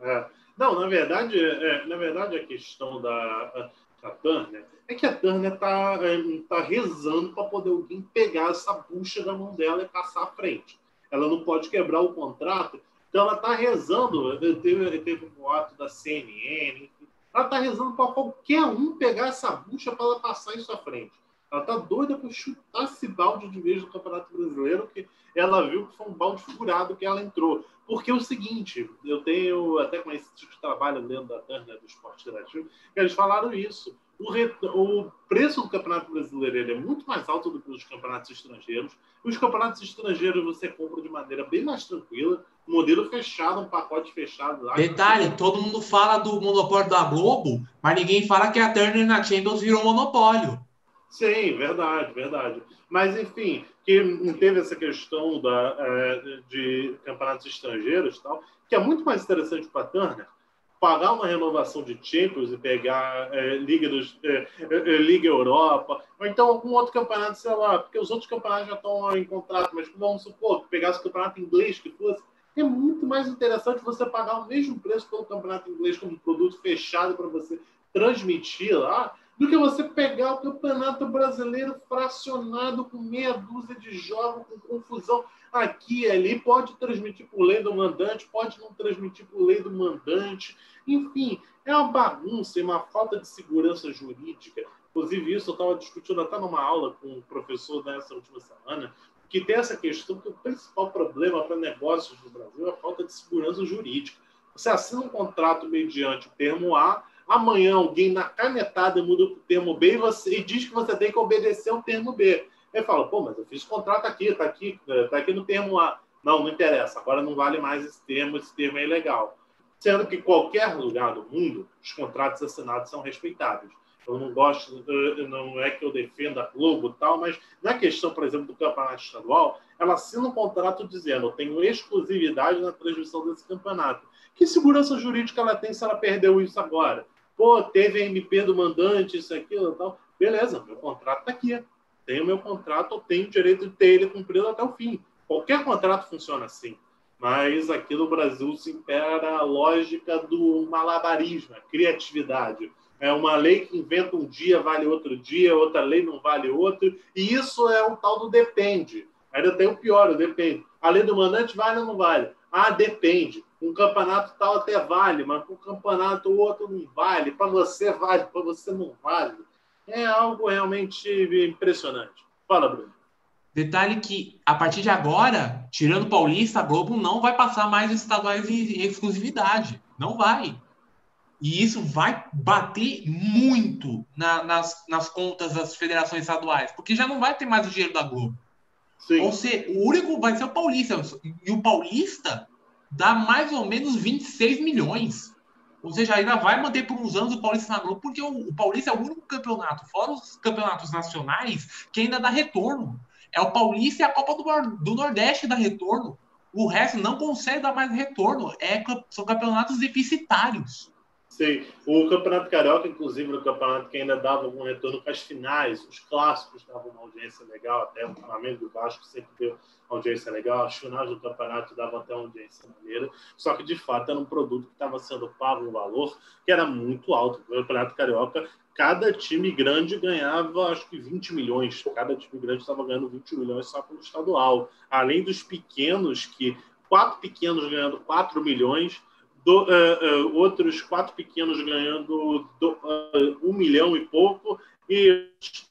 É. Não, na verdade, é, na verdade a questão da, da Turner é que a Turner está é, tá rezando para poder alguém pegar essa bucha da mão dela e passar à frente. Ela não pode quebrar o contrato então ela está rezando, teve, teve um boato da CNN, ela está rezando para qualquer um pegar essa bucha para ela passar isso à frente. Ela está doida para chutar esse balde de vez do Campeonato Brasileiro, que ela viu que foi um balde furado que ela entrou. Porque é o seguinte, eu tenho até com esse tipo de trabalho dentro da Turner do Esporte Interativo, que eles falaram isso o, o preço do Campeonato Brasileiro é muito mais alto do que os campeonatos estrangeiros. Os campeonatos estrangeiros você compra de maneira bem mais tranquila, modelo fechado, um pacote fechado. Lá, Detalhe, todo mundo fala do monopólio da Globo, mas ninguém fala que a Turner na Champions virou monopólio. Sim, verdade, verdade. Mas, enfim, que teve essa questão da, é, de campeonatos estrangeiros tal, que é muito mais interessante para a Turner, pagar uma renovação de Champions e pegar é, Liga, dos, é, é, é, Liga Europa, ou então algum outro campeonato, sei lá, porque os outros campeonatos já estão em contrato, mas vamos supor que pegasse o campeonato inglês que fosse, é muito mais interessante você pagar o mesmo preço pelo campeonato inglês como produto fechado para você transmitir lá, do que você pegar o campeonato brasileiro fracionado com meia dúzia de jogos, com confusão aqui e ali, pode transmitir por lei do mandante, pode não transmitir por lei do mandante. Enfim, é uma bagunça e uma falta de segurança jurídica. Inclusive, isso eu estava discutindo até numa aula com um professor nessa última semana, que tem essa questão que o principal problema para negócios no Brasil é a falta de segurança jurídica. Você assina um contrato mediante o termo A, amanhã alguém na canetada muda o termo B e, você, e diz que você tem que obedecer o termo B. Ele fala, pô, mas eu fiz contrato aqui, está aqui, tá aqui no termo A. Não, não interessa, agora não vale mais esse termo, esse termo é ilegal. Sendo que qualquer lugar do mundo, os contratos assinados são respeitados. Eu não gosto, não é que eu defenda a Globo e tal, mas na questão, por exemplo, do campeonato estadual, ela assina um contrato dizendo eu tenho exclusividade na transmissão desse campeonato. Que segurança jurídica ela tem se ela perdeu isso agora? Pô, teve MP do mandante, isso, aquilo e tal. Beleza, meu contrato está aqui. Tenho meu contrato, eu tenho o direito de ter ele cumprido até o fim. Qualquer contrato funciona assim. Mas aqui no Brasil se impera a lógica do malabarismo, a criatividade. É uma lei que inventa um dia, vale outro dia, outra lei não vale outro. E isso é o tal do depende. Ainda tem o pior, o depende. A lei do mandante vale ou não vale? Ah, depende. Um campeonato tal até vale, mas um campeonato outro não vale. Para você vale, para você não vale. É algo realmente impressionante. Fala, Bruno. Detalhe que, a partir de agora, tirando Paulista, a Globo não vai passar mais os estaduais em exclusividade. Não vai. E isso vai bater muito na, nas, nas contas das federações estaduais, porque já não vai ter mais o dinheiro da Globo. Sim. Ou seja, o único vai ser o Paulista. E o Paulista dá mais ou menos 26 milhões. Ou seja, ainda vai manter por uns anos o Paulista na Globo, porque o, o Paulista é o único campeonato, fora os campeonatos nacionais, que ainda dá retorno. É o Paulista e a Copa do, do Nordeste dá retorno. O resto não consegue dar mais retorno. É, são campeonatos deficitários. Sim, o Campeonato Carioca, inclusive, o campeonato que ainda dava algum retorno para as finais, os clássicos davam uma audiência legal, até o Flamengo e o Vasco sempre deu audiência legal, as finais do campeonato davam até uma audiência maneira, só que de fato era um produto que estava sendo pago um valor que era muito alto. O Campeonato Carioca, cada time grande ganhava acho que 20 milhões, cada time grande estava ganhando 20 milhões só pelo estadual, além dos pequenos que quatro pequenos ganhando 4 milhões, do, uh, uh, outros quatro pequenos ganhando do, uh, um milhão e pouco, e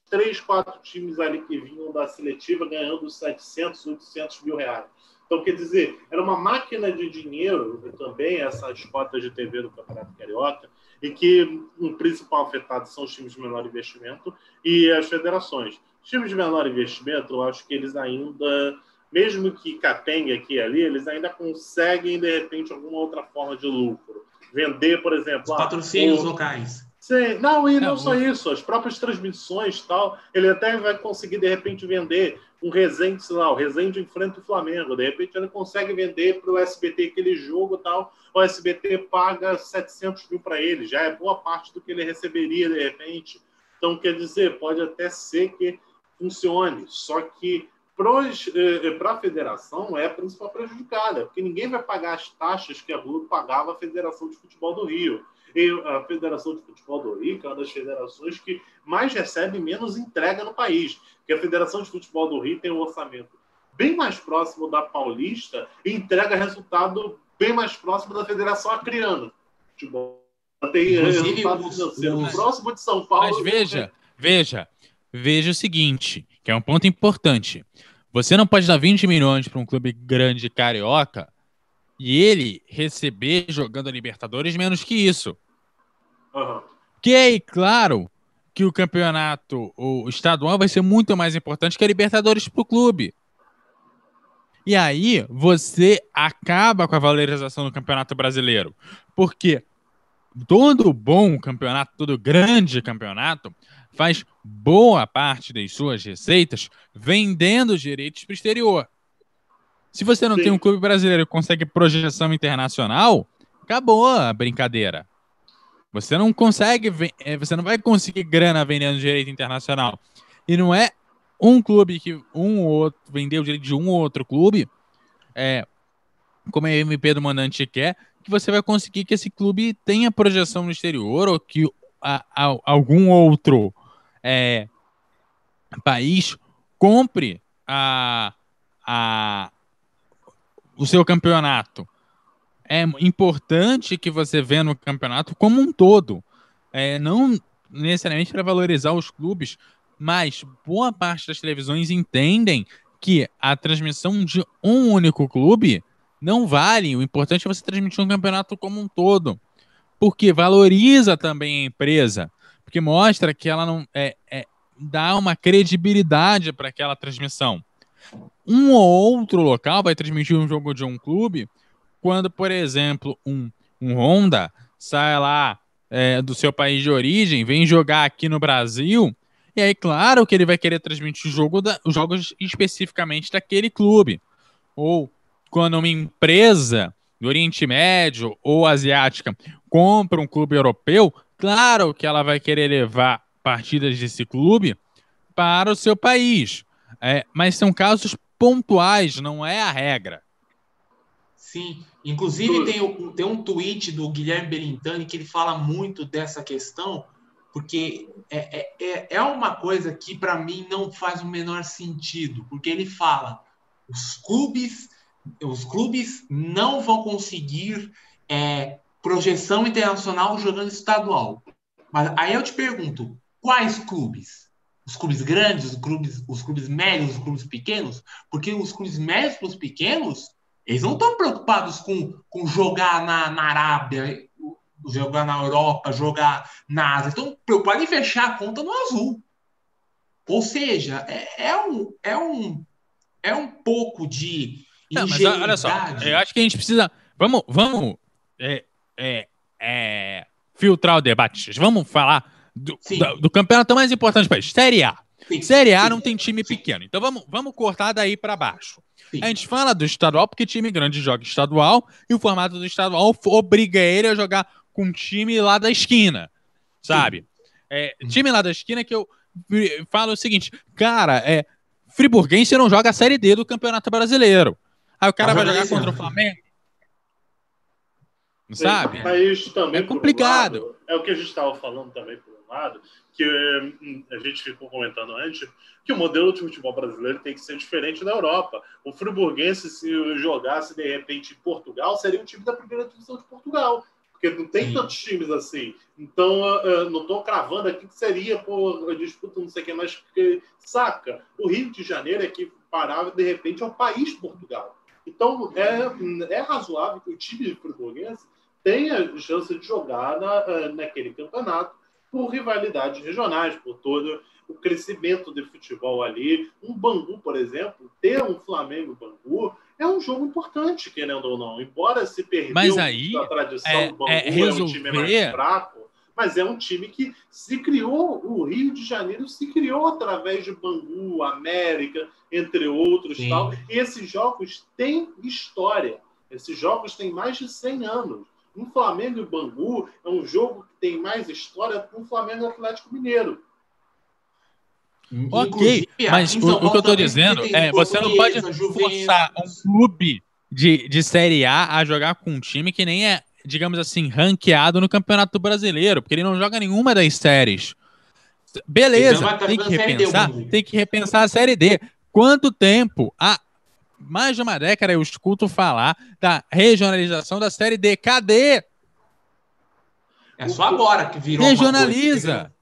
três, quatro times ali que vinham da seletiva ganhando 700, 800 mil reais. Então, quer dizer, era uma máquina de dinheiro também, essas cotas de TV do Campeonato Carioca, e que o principal afetado são os times de menor investimento e as federações. Os times de menor investimento, eu acho que eles ainda, mesmo que capengue aqui e ali, eles ainda conseguem, de repente, alguma outra forma de lucro. Vender, por exemplo... Os ah, patrocínios o... locais. Sim. Não, e não, só isso, as próprias transmissões tal, ele até vai conseguir, de repente, vender um Resende, sei lá, o Resende enfrenta o Flamengo, de repente ele consegue vender para o SBT aquele jogo tal, o SBT paga 700 mil para ele, já é boa parte do que ele receberia, de repente. Então, quer dizer, pode até ser que funcione, só que para eh, eh, a federação é a principal prejudicada, porque ninguém vai pagar as taxas que a Globo pagava à Federação de Futebol do Rio. E a Federação de Futebol do Rio é uma das federações que mais recebe e menos entrega no país. Porque a Federação de Futebol do Rio tem um orçamento bem mais próximo da Paulista e entrega resultado bem mais próximo da Federação Acreana. Futebol. Tem Inclusive, resultado financeiro os... próximo de São Paulo. Mas veja, veja, veja o seguinte, que é um ponto importante. Você não pode dar 20 milhões para um clube grande carioca e ele receber jogando a Libertadores menos que isso. Uhum. Que é claro que o campeonato o estadual vai ser muito mais importante que a Libertadores para o clube. E aí você acaba com a valorização do campeonato brasileiro. Porque todo bom campeonato, todo grande campeonato, faz boa parte das suas receitas vendendo os direitos para o exterior. Se você não Sim. tem um clube brasileiro que consegue projeção internacional, acabou a brincadeira. Você não consegue, eh, você não vai conseguir grana vendendo direito internacional. E não é um clube que um ou outro vendeu o direito de um ou outro clube, é, como a MP do mandante quer, que você vai conseguir que esse clube tenha projeção no exterior ou que a, a, algum outro é, país compre a, a, o seu campeonato. É importante que você vê no campeonato como um todo. É, não necessariamente para valorizar os clubes, mas boa parte das televisões entendem que a transmissão de um único clube não vale. O importante é você transmitir um campeonato como um todo. Porque valoriza também a empresa. Porque mostra que ela não é, é dá uma credibilidade para aquela transmissão um ou outro local vai transmitir um jogo de um clube quando, por exemplo, um, um Honda sai lá é, do seu país de origem, vem jogar aqui no Brasil, e aí, claro que ele vai querer transmitir jogo da, os jogos especificamente daquele clube. Ou quando uma empresa do Oriente Médio ou asiática compra um clube europeu, claro que ela vai querer levar partidas desse clube para o seu país. É, mas são casos pontuais, não é a regra. Sim, inclusive tem, tem um tweet do Guilherme Belintani que ele fala muito dessa questão, porque é, é, é, é uma coisa que para mim não faz o menor sentido, porque ele fala os clubes os clubes não vão conseguir é, projeção internacional jogando estadual. Mas aí eu te pergunto, quais clubes? os clubes grandes, os clubes, os clubes médios, os clubes pequenos, porque os clubes médios para os pequenos, eles não estão preocupados com, com jogar na, na Arábia, jogar na Europa, jogar na Ásia, estão preocupados em fechar a conta no azul. Ou seja, é, é um, é, um, é um pouco de. Não, mas olha só, eu acho que a gente precisa. Vamos, vamos é, é, é, filtrar o debate. Vamos falar do, do, do, campeonato mais importante do país, Série A. Sim. Série A não tem time pequeno. Então vamos, vamos cortar daí para baixo. Sim. A gente fala do estadual porque time grande joga estadual e o formato do estadual obriga ele a jogar com um time lá da esquina, sabe? É, time lá da esquina que eu falo o seguinte, cara, é Friburguense não joga a Série D do Campeonato Brasileiro. Aí o cara vai jogar contra o Flamengo. Não sabe? Mas também, é complicado. Lado, é o que a gente estava falando também, por lado, que hum, a gente ficou comentando antes, que o modelo de futebol brasileiro tem que ser diferente da Europa. O friburguense, se jogasse de repente em Portugal, seria um time da primeira divisão de Portugal porque não tem Sim. tantos times assim. Então, uh, não estou cravando aqui que seria por disputa, não sei o que, mas saca, o Rio de Janeiro é que parava, de repente, é o país Portugal. Então, é, é razoável que o time português tenha chance de jogar na, uh, naquele campeonato por rivalidades regionais, por todo o crescimento de futebol ali. Um Bangu, por exemplo, ter um Flamengo-Bangu é um jogo importante, querendo ou não. Embora se perdeu mas aí, a tradição é, do Bangu, é, resolver... é um time mais fraco, mas é um time que se criou, o Rio de Janeiro se criou através de Bangu, América, entre outros. Tal, e esses jogos têm história. Esses jogos têm mais de 100 anos. Um Flamengo e Bangu é um jogo que tem mais história que um Flamengo Atlético Mineiro. Ok, mas o, o, que eu estou dizendo é você não pode forçar um clube de, de Série A a jogar com um time que nem é, digamos assim, ranqueado no Campeonato Brasileiro, porque ele não joga nenhuma das séries. Beleza, tem que repensar, tem que repensar a Série D. Quanto tempo? Há mais de uma década eu escuto falar da regionalização da Série D. Cadê? É só agora que virou. Regionaliza.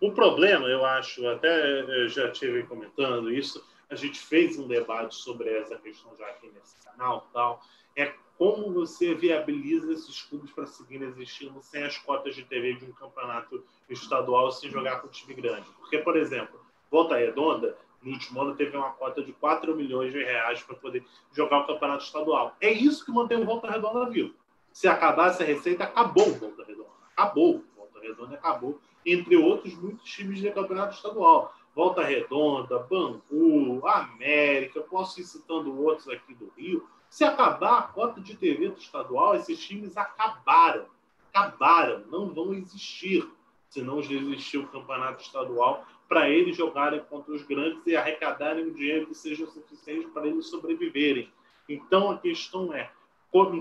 O problema, eu acho, até eu já tive comentando isso, a gente fez um debate sobre essa questão já aqui nesse canal tal, é como você viabiliza esses clubes para seguirem existindo sem as cotas de TV de um campeonato estadual sem jogar com time grande. Porque, por exemplo, Volta Redonda, no último ano, teve uma cota de 4 milhões de reais para poder jogar o campeonato estadual. É isso que mantém o Volta Redonda vivo. Se acabasse a receita, acabou o Volta Redonda. Acabou. Volta Redonda acabou entre outros muitos times de campeonato estadual. Volta Redonda, Bangu, América, posso ir citando outros aqui do Rio. Se acabar a cota de TV do estadual, esses times acabaram. Acabaram, não vão existir se não existir o campeonato estadual para eles jogarem contra os grandes e arrecadarem um dinheiro que seja suficiente para eles sobreviverem. Então a questão é,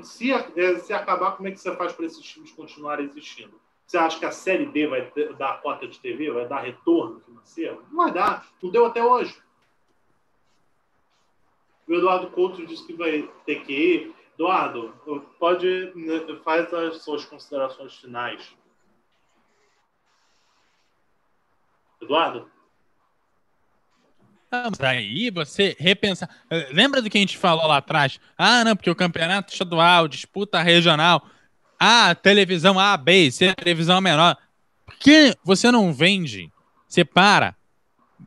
se, se acabar, como é que você faz para esses times continuarem existindo? Você acha que a Série D vai dar cota de TV, vai dar retorno financeiro? Não vai dar. Não deu até hoje. O Eduardo Couto disse que vai ter que ir. Eduardo, pode né, faz as suas considerações finais. Eduardo? Mas aí você repensar. Lembra do que a gente falou lá atrás? Ah, não, porque o campeonato estadual, disputa regional. Ah, televisão A, B, C, televisão menor. Por que você não vende, separa,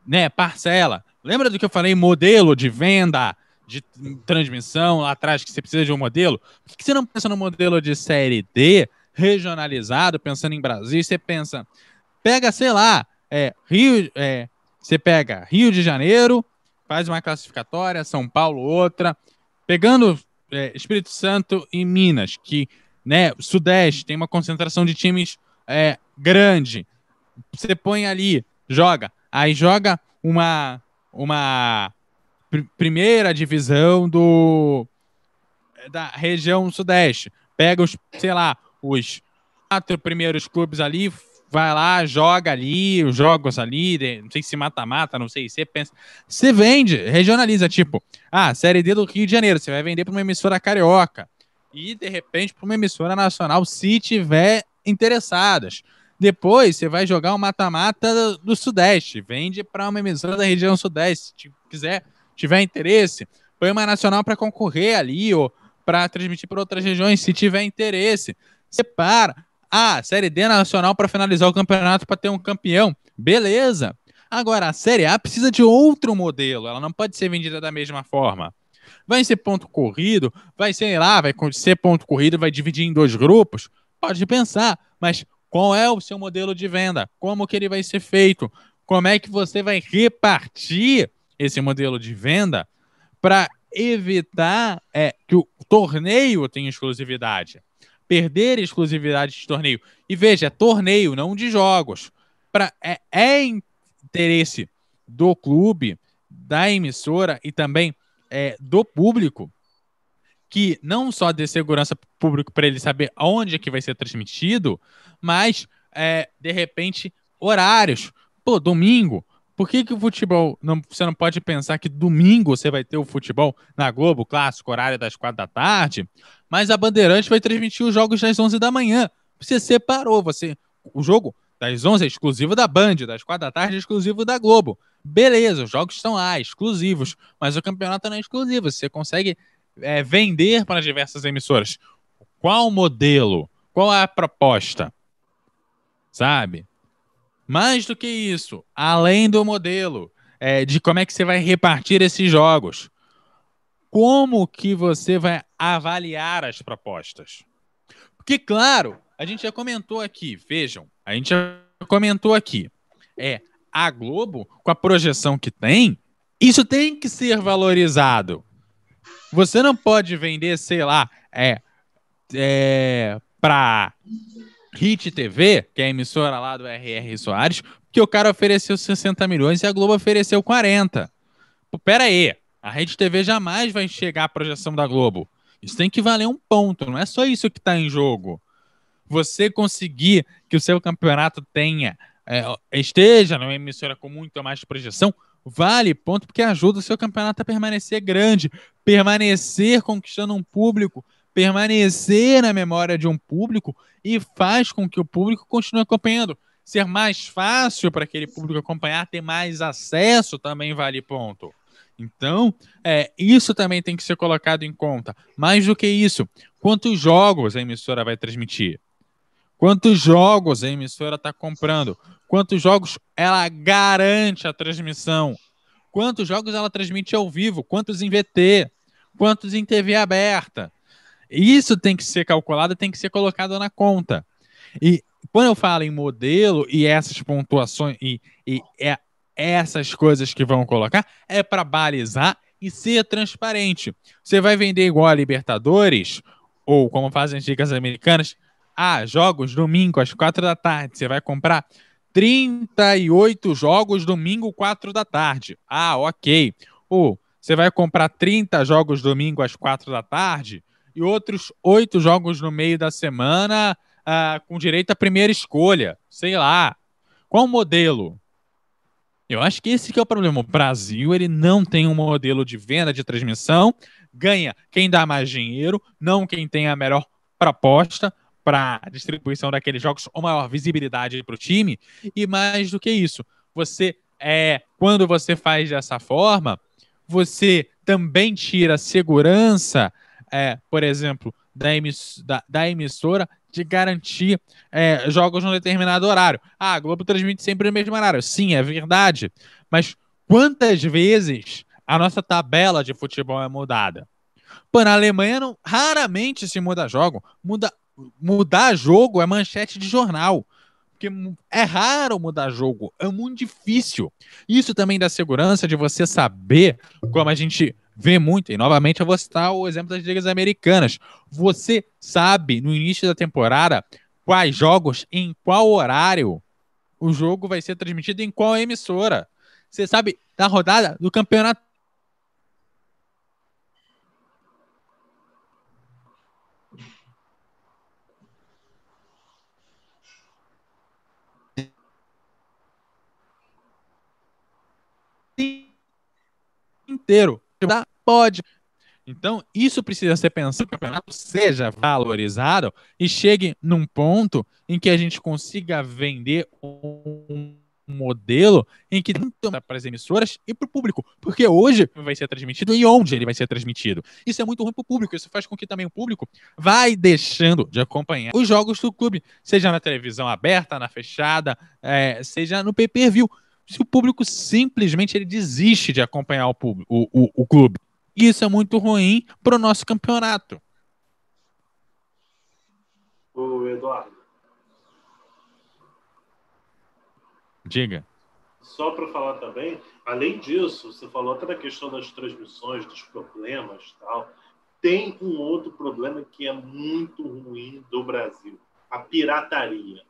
né, parcela? Lembra do que eu falei, modelo de venda, de transmissão lá atrás, que você precisa de um modelo? Por que você não pensa no modelo de série D, regionalizado, pensando em Brasil, você pensa, pega, sei lá, é, Rio, é, você pega Rio de Janeiro, faz uma classificatória, São Paulo outra, pegando é, Espírito Santo e Minas, que né? Sudeste tem uma concentração de times é, grande. Você põe ali, joga, aí joga uma uma pr primeira divisão do da região Sudeste. Pega os, sei lá, os quatro primeiros clubes ali, vai lá, joga ali, os jogos ali, não sei se mata-mata, não sei, você pensa. Você vende, regionaliza, tipo, ah, Série D do Rio de Janeiro, você vai vender para uma emissora carioca e de repente para uma emissora nacional se tiver interessadas. Depois você vai jogar um mata-mata do Sudeste, vende para uma emissora da região Sudeste, se quiser, tiver interesse, põe uma nacional para concorrer ali ou para transmitir para outras regiões, se tiver interesse. Separa. Ah, Série D nacional para finalizar o campeonato para ter um campeão. Beleza. Agora, a Série A precisa de outro modelo, ela não pode ser vendida da mesma forma. Vai ser ponto corrido? Vai ser lá, vai ser ponto corrido, vai dividir em dois grupos? Pode pensar, mas qual é o seu modelo de venda? Como que ele vai ser feito? Como é que você vai repartir esse modelo de venda para evitar é, que o torneio tenha exclusividade? Perder exclusividade de torneio. E veja, é torneio, não de jogos. Pra, é, é interesse do clube, da emissora e também é, do público que não só dê segurança público para ele saber onde é que vai ser transmitido, mas é, de repente, horários. Pô, domingo. Por que, que o futebol. Não, você não pode pensar que domingo você vai ter o futebol na Globo, clássico, horário das quatro da tarde, mas a Bandeirante vai transmitir os jogos das 11 da manhã. Você separou, você. O jogo das 11 é exclusivo da Band, das 4 da tarde é exclusivo da Globo. Beleza, os jogos estão lá, exclusivos, mas o campeonato não é exclusivo. Você consegue é, vender para diversas emissoras. Qual modelo? Qual é a proposta? Sabe? Mais do que isso, além do modelo é, de como é que você vai repartir esses jogos, como que você vai avaliar as propostas? Porque, claro, a gente já comentou aqui, vejam, a gente já comentou aqui, é a Globo, com a projeção que tem, isso tem que ser valorizado. Você não pode vender, sei lá, é, é para Hit TV, que é a emissora lá do RR Soares, que o cara ofereceu 60 milhões e a Globo ofereceu 40. Pô, pera aí, a Rede TV jamais vai chegar à projeção da Globo. Isso tem que valer um ponto, não é só isso que está em jogo. Você conseguir que o seu campeonato tenha, é, esteja numa emissora com muito mais projeção, vale ponto porque ajuda o seu campeonato a permanecer grande, permanecer conquistando um público, permanecer na memória de um público e faz com que o público continue acompanhando. Ser mais fácil para aquele público acompanhar, ter mais acesso também vale ponto. Então, é, isso também tem que ser colocado em conta. Mais do que isso, quantos jogos a emissora vai transmitir? Quantos jogos a emissora está comprando? Quantos jogos ela garante a transmissão? Quantos jogos ela transmite ao vivo? Quantos em VT? Quantos em TV aberta? Isso tem que ser calculado, tem que ser colocado na conta. E quando eu falo em modelo e essas pontuações e, e é essas coisas que vão colocar, é para balizar e ser transparente. Você vai vender igual a Libertadores, ou como fazem as dicas americanas, ah, jogos domingo às quatro da tarde. Você vai comprar 38 jogos domingo, quatro da tarde. Ah, ok. Ou você vai comprar 30 jogos domingo às quatro da tarde e outros oito jogos no meio da semana uh, com direito à primeira escolha. Sei lá. Qual o modelo? Eu acho que esse que é o problema. O Brasil ele não tem um modelo de venda de transmissão. Ganha quem dá mais dinheiro, não quem tem a melhor proposta para distribuição daqueles jogos ou maior visibilidade para o time. E mais do que isso, você é quando você faz dessa forma, você também tira segurança é, por exemplo, da, emiss da, da emissora de garantir é, jogos num determinado horário. Ah, a Globo transmite sempre no mesmo horário. Sim, é verdade. Mas quantas vezes a nossa tabela de futebol é mudada? Pô, na Alemanha não, raramente se muda jogo. Muda, mudar jogo é manchete de jornal. Porque é raro mudar jogo, é muito difícil. Isso também dá segurança de você saber, como a gente vê muito, e novamente eu vou citar o exemplo das ligas americanas. Você sabe no início da temporada quais jogos, em qual horário o jogo vai ser transmitido em qual emissora. Você sabe da rodada do campeonato inteiro. Pode. Então, isso precisa ser pensado que o campeonato seja valorizado e chegue num ponto em que a gente consiga vender um modelo em que tanto para as emissoras e para o público, porque hoje vai ser transmitido e onde ele vai ser transmitido. Isso é muito ruim para o público, isso faz com que também o público vai deixando de acompanhar os jogos do clube, seja na televisão aberta, na fechada, é, seja no pay-per-view se o público simplesmente ele desiste de acompanhar o, público, o, o, o clube. Isso é muito ruim para o nosso campeonato. O Eduardo. Diga. Só para falar também, além disso, você falou até da questão das transmissões, dos problemas tal. Tem um outro problema que é muito ruim do Brasil: a pirataria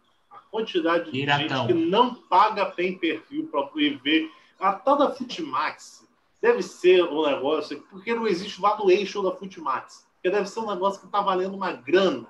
quantidade de gente que não paga pay per view para ver a tal da Futimax. Deve ser um negócio, porque não existe valuation da Futimax. Porque deve ser um negócio que está valendo uma grana.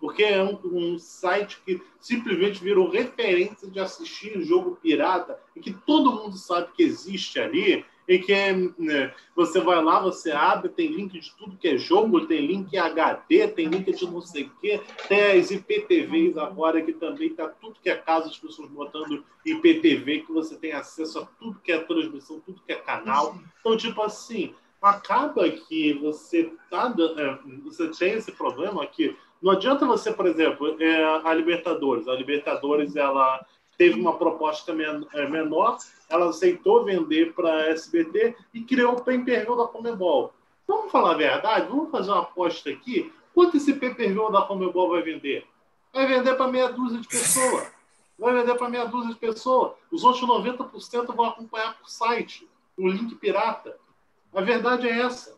porque é um, um, site que simplesmente virou referência de assistir jogo pirata e que todo mundo sabe que existe ali e que né, você vai lá, você abre, tem link de tudo que é jogo, tem link HD, tem link de não sei o quê, tem as IPTVs agora que também tá tudo que é caso, as pessoas botando IPTV, que você tem acesso a tudo que é transmissão, tudo que é canal. Então, tipo assim, acaba que você tá, é, você tem esse problema que não adianta você, por exemplo, é, a Libertadores. A Libertadores ela teve uma proposta é, menor, ela aceitou vender para a SBT e criou o pay-per-view da Comebol. Vamos falar a verdade? Vamos fazer uma aposta aqui. Quanto esse pay-per-view da Comebol vai vender? Vai vender para meia dúzia de pessoas. Vai vender para meia dúzia de pessoas. Os outros 90% vão acompanhar por site, o link pirata. A verdade é essa.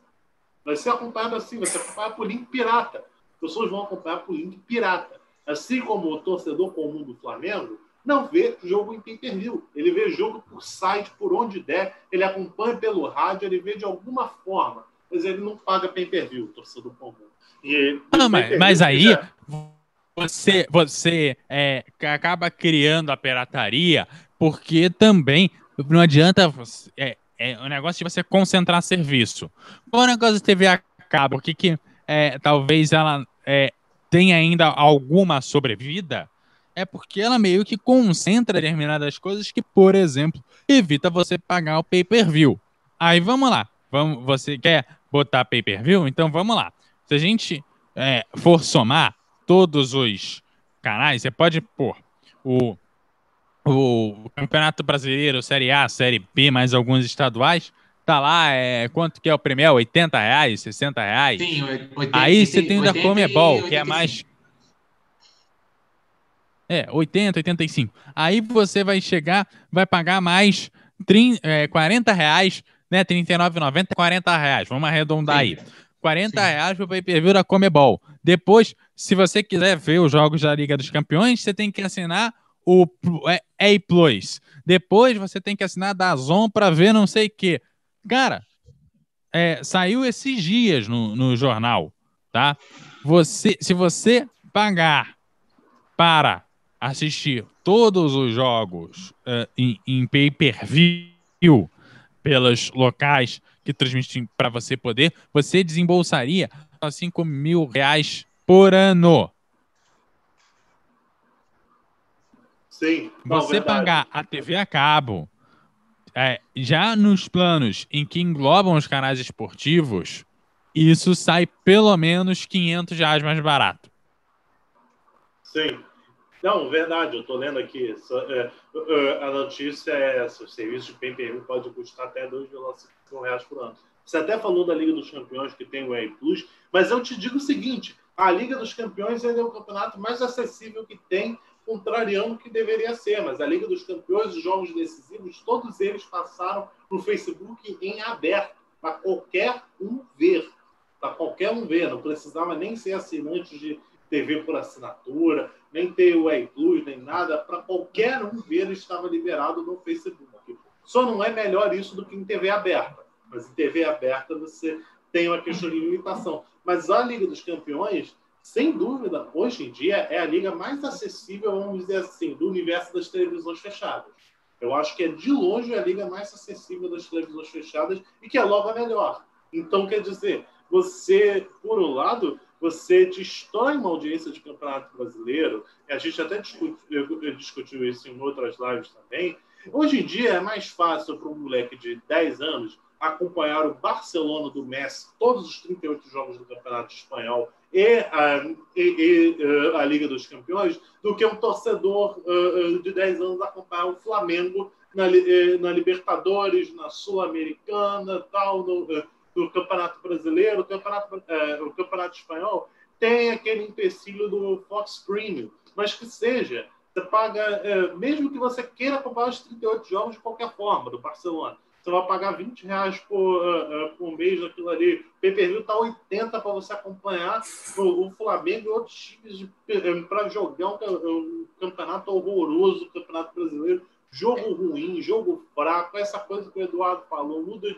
Vai ser acompanhado assim, vai ser acompanhado por link pirata. As pessoas vão acompanhar por link pirata. Assim como o torcedor comum do Flamengo não vê jogo em pay-per-view. Ele vê jogo por site, por onde der, ele acompanha pelo rádio, ele vê de alguma forma. Mas ele não paga pay-per-view, torcedor comum. E, ah, mas, mas aí já... você, você é, acaba criando a pirataria, porque também não adianta. É, é um negócio de você concentrar serviço. O negócio de TV a cabo, que, que é, talvez ela é, tenha ainda alguma sobrevida, é porque ela meio que concentra determinadas coisas que, por exemplo, evita você pagar o pay-per-view. Aí vamos lá. Vamos, você quer botar pay-per-view? Então vamos lá. Se a gente é, for somar todos os canais, você pode pôr o, o Campeonato Brasileiro, Série A, Série B, mais alguns estaduais. Tá lá, é, quanto que é o prêmio? 80 reais, 60 reais? Sim, 80, Aí você tem o da Comebol, que é mais é, 80, 85. Aí você vai chegar, vai pagar mais 30, é, 40 reais, né? 39,90, 40 reais. Vamos arredondar Sim. aí. 40 Sim. reais para pay-per-view da Comebol. Depois, se você quiser ver os jogos da Liga dos Campeões, você tem que assinar o é, A Plus. Depois você tem que assinar da Zon para ver não sei o quê. Cara, é, saiu esses dias no, no jornal, tá? Você, se você pagar para assistir todos os jogos uh, em, em pay-per-view pelos locais que transmitem para você poder, você desembolsaria 5 mil reais por ano. Sim. Você pagar a TV a cabo, é, já nos planos em que englobam os canais esportivos, isso sai pelo menos 500 reais mais barato. Sim. Não, verdade, eu estou lendo aqui. É, a notícia é essa: o serviço de pay-per-view pode custar até 2,5 reais por ano. Você até falou da Liga dos Campeões, que tem o EI Plus, mas eu te digo o seguinte: a Liga dos Campeões é o campeonato mais acessível que tem, contrariando o que deveria ser. Mas a Liga dos Campeões, os jogos decisivos, todos eles passaram no Facebook em aberto, para qualquer um ver. Para qualquer um ver. Não precisava nem ser assinante de TV por assinatura, nem ter o iPlus, nem nada, para qualquer um ver estava liberado no Facebook. Só não é melhor isso do que em TV aberta. Mas em TV aberta você tem uma questão de limitação. Mas a Liga dos Campeões, sem dúvida, hoje em dia é a liga mais acessível, vamos dizer assim, do universo das televisões fechadas. Eu acho que é de longe a liga mais acessível das televisões fechadas e que é logo a melhor. Então, quer dizer, você, por um lado, você destrói uma audiência de campeonato brasileiro, a gente até discutiu, discutiu isso em outras lives também. Hoje em dia é mais fácil para um moleque de 10 anos acompanhar o Barcelona do Messi, todos os 38 jogos do Campeonato Espanhol e a, e, e, eh, a Liga dos Campeões, do que um torcedor uh, de 10 anos acompanhar o Flamengo na, na Libertadores, na Sul-Americana, tal, no, do Campeonato Brasileiro, o Campeonato, é, o Campeonato Espanhol, tem aquele empecilho do Fox Premium, mas que seja, você paga, é, mesmo que você queira comprar os 38 jogos de qualquer forma, do Barcelona, você vai pagar 20 reais por, uh, uh, por mês daquilo ali. O pay-per-view tá 80 para você acompanhar o, o, Flamengo e outros times para jogar um, um, campeonato horroroso, campeonato brasileiro. Jogo ruim, jogo fraco, essa coisa que o Eduardo falou, muda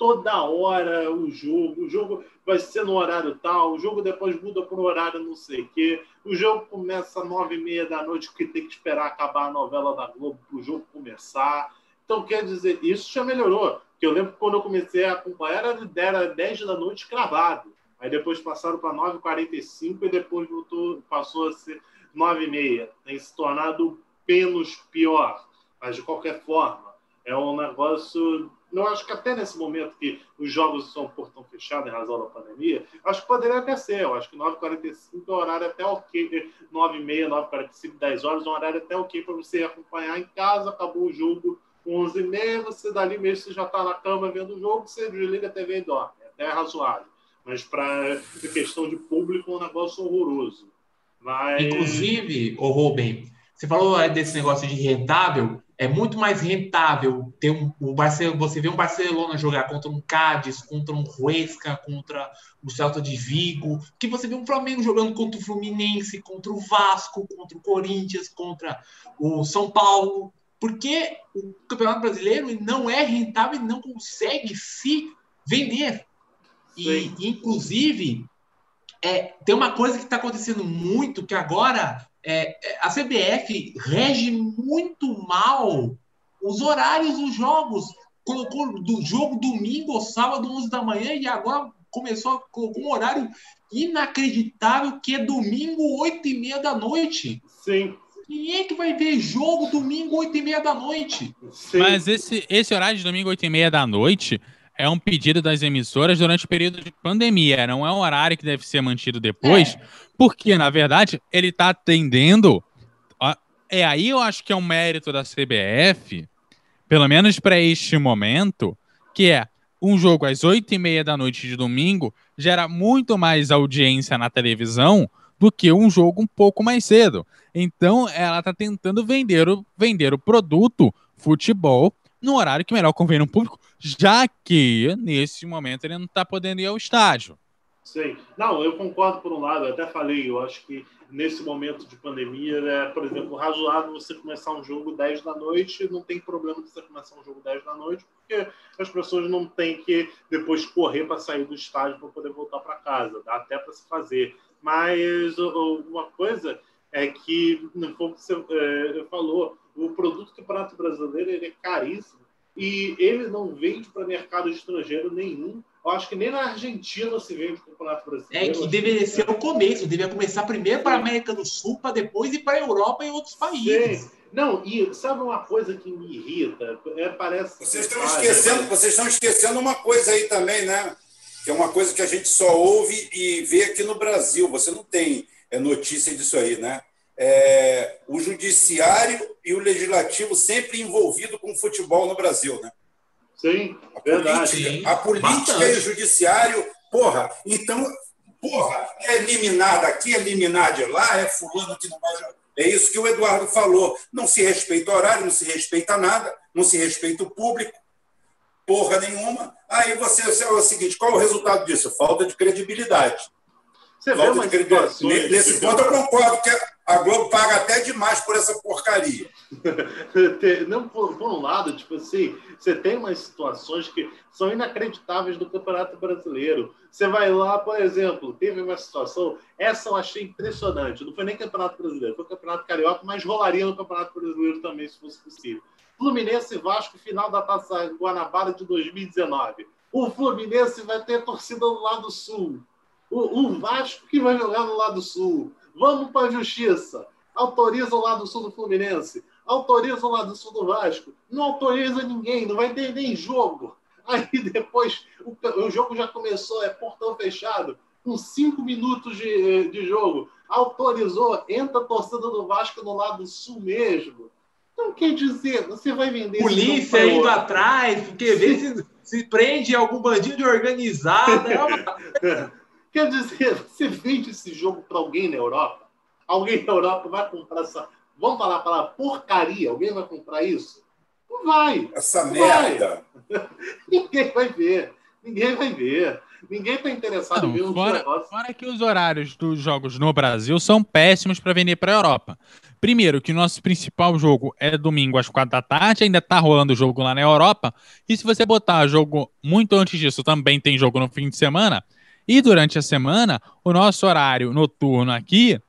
toda hora o jogo, o jogo vai ser no horário tal, o jogo depois muda para o horário não sei o quê, o jogo começa às nove e meia da noite, porque tem que esperar acabar a novela da Globo para o jogo começar. Então, quer dizer, isso já melhorou. Porque eu lembro que quando eu comecei a acompanhar, era, era 10 da noite cravado. Aí depois passaram para 9h45 e depois voltou, passou a ser 9h30. Tem se tornado menos pior. Mas, de qualquer forma, é um negócio não acho que até nesse momento que os jogos são portão fechado em razão da pandemia, acho que poderia até ser. Eu acho que 9h45 é um horário até ok. 9h30, 9h45, 10 horas, é um horário até ok para você acompanhar em casa. Acabou o jogo 11h30, você dali mesmo você já está na cama vendo o jogo, você desliga a TV e dorme. Até é razoável. Mas para questão de público é um negócio horroroso. Mas... Inclusive, o Rubem, você falou desse negócio de rentável é muito mais rentável ter um, o Barcelona, você vê um Barcelona jogar contra um Cádiz, contra um Huesca, contra o Celta de Vigo, que você vê um Flamengo jogando contra o Fluminense, contra o Vasco, contra o Corinthians, contra o São Paulo, porque o Campeonato Brasileiro não é rentável e não consegue se vender. E, inclusive, é, tem uma coisa que está acontecendo muito, que agora é, é a CBF rege muito mal os horários dos jogos. Colocou do jogo domingo ou sábado, 11 da manhã, e agora começou com um horário inacreditável, que é domingo, 8 e meia da noite. Sim. Quem é que vai ver jogo domingo, 8 e meia da noite? Sim. Mas esse, esse horário de domingo, 8 e meia da noite, é um pedido das emissoras durante o período de pandemia, não é um horário que deve ser mantido depois, é. porque, na verdade, ele está atendendo. É aí eu acho que é um mérito da CBF, pelo menos para este momento, que é um jogo às oito e meia da noite de domingo gera muito mais audiência na televisão do que um jogo um pouco mais cedo. Então, ela está tentando vender o, vender o produto futebol no horário que melhor convém no público, já que nesse momento ele não está podendo ir ao estádio. Sim. Não, eu concordo por um lado, eu até falei, eu acho que nesse momento de pandemia, é, por exemplo, razoável você começar um jogo 10 da noite, não tem problema você começar um jogo 10 da noite, porque as pessoas não têm que depois correr para sair do estádio para poder voltar para casa, dá até para se fazer. Mas uma coisa é que, que você é, falou, o produto do Prato Brasileiro ele é caríssimo e ele não vende para mercado estrangeiro nenhum. Eu acho que nem na Argentina se vende o Campeonato Brasileiro. É que deveria ser o começo, deveria começar primeiro para a América do Sul, para depois ir para a Europa e outros países. Sim. Não, e sabe uma coisa que me irrita? É, parece. Vocês estão, esquecendo, vocês estão esquecendo uma coisa aí também, né? Que é uma coisa que a gente só ouve e vê aqui no Brasil. Você não tem é, notícia disso aí, né? é, o judiciário e o legislativo sempre envolvido com o futebol no Brasil, né? Sim, a verdade. Política, a política e o judiciário, porra, então, porra, é eliminado aqui, é eliminado de lá, é fulano que não vai jogar. É isso que o Eduardo falou. Não se respeita o horário, não se respeita nada, não se respeita o público, porra nenhuma. Aí você, você é o seguinte: qual é o resultado disso? Falta de credibilidade. Você Falta vê uma credibilidade. Nesse ponto, eu concordo que a Globo paga até demais por essa porcaria. Não, por, por, um lado, tipo assim, você tem umas situações que são inacreditáveis do Campeonato Brasileiro. Você vai lá, por exemplo, teve uma situação, essa eu achei impressionante. Não foi nem Campeonato Brasileiro, foi Campeonato Carioca, mas rolaria no Campeonato Brasileiro também, se fosse possível. Fluminense e Vasco, final da Taça Guanabara de 2019. O Fluminense vai ter torcida no lado sul. O, o Vasco que vai jogar no lado sul. Vamos para a justiça. Autoriza o lado sul do Fluminense. Autoriza o lado sul do Vasco. Não autoriza ninguém, não vai ter nem jogo. Aí depois o, o jogo já começou, é portão fechado, com cinco minutos de, de jogo. Autorizou, entra a torcida do Vasco no lado sul mesmo. Então quer dizer, você vai vender. Polícia indo atrás, porque vê se, se prende algum bandido organizado. É uma... Quer dizer, você vende esse jogo para alguém na Europa? Alguém na Europa vai comprar essa. Vamos falar a palavra porcaria? Alguém vai comprar isso? Não vai. Essa não merda. Vai. Ninguém vai ver. Ninguém vai ver. Ninguém está interessado não, em ver um fora, fora que os horários dos jogos no Brasil são péssimos para vender para a Europa. Primeiro, que o nosso principal jogo é domingo às quatro da tarde, ainda tá rolando o jogo lá na Europa. E se você botar jogo muito antes disso, também tem jogo no fim de semana. E durante a semana, o nosso horário noturno aqui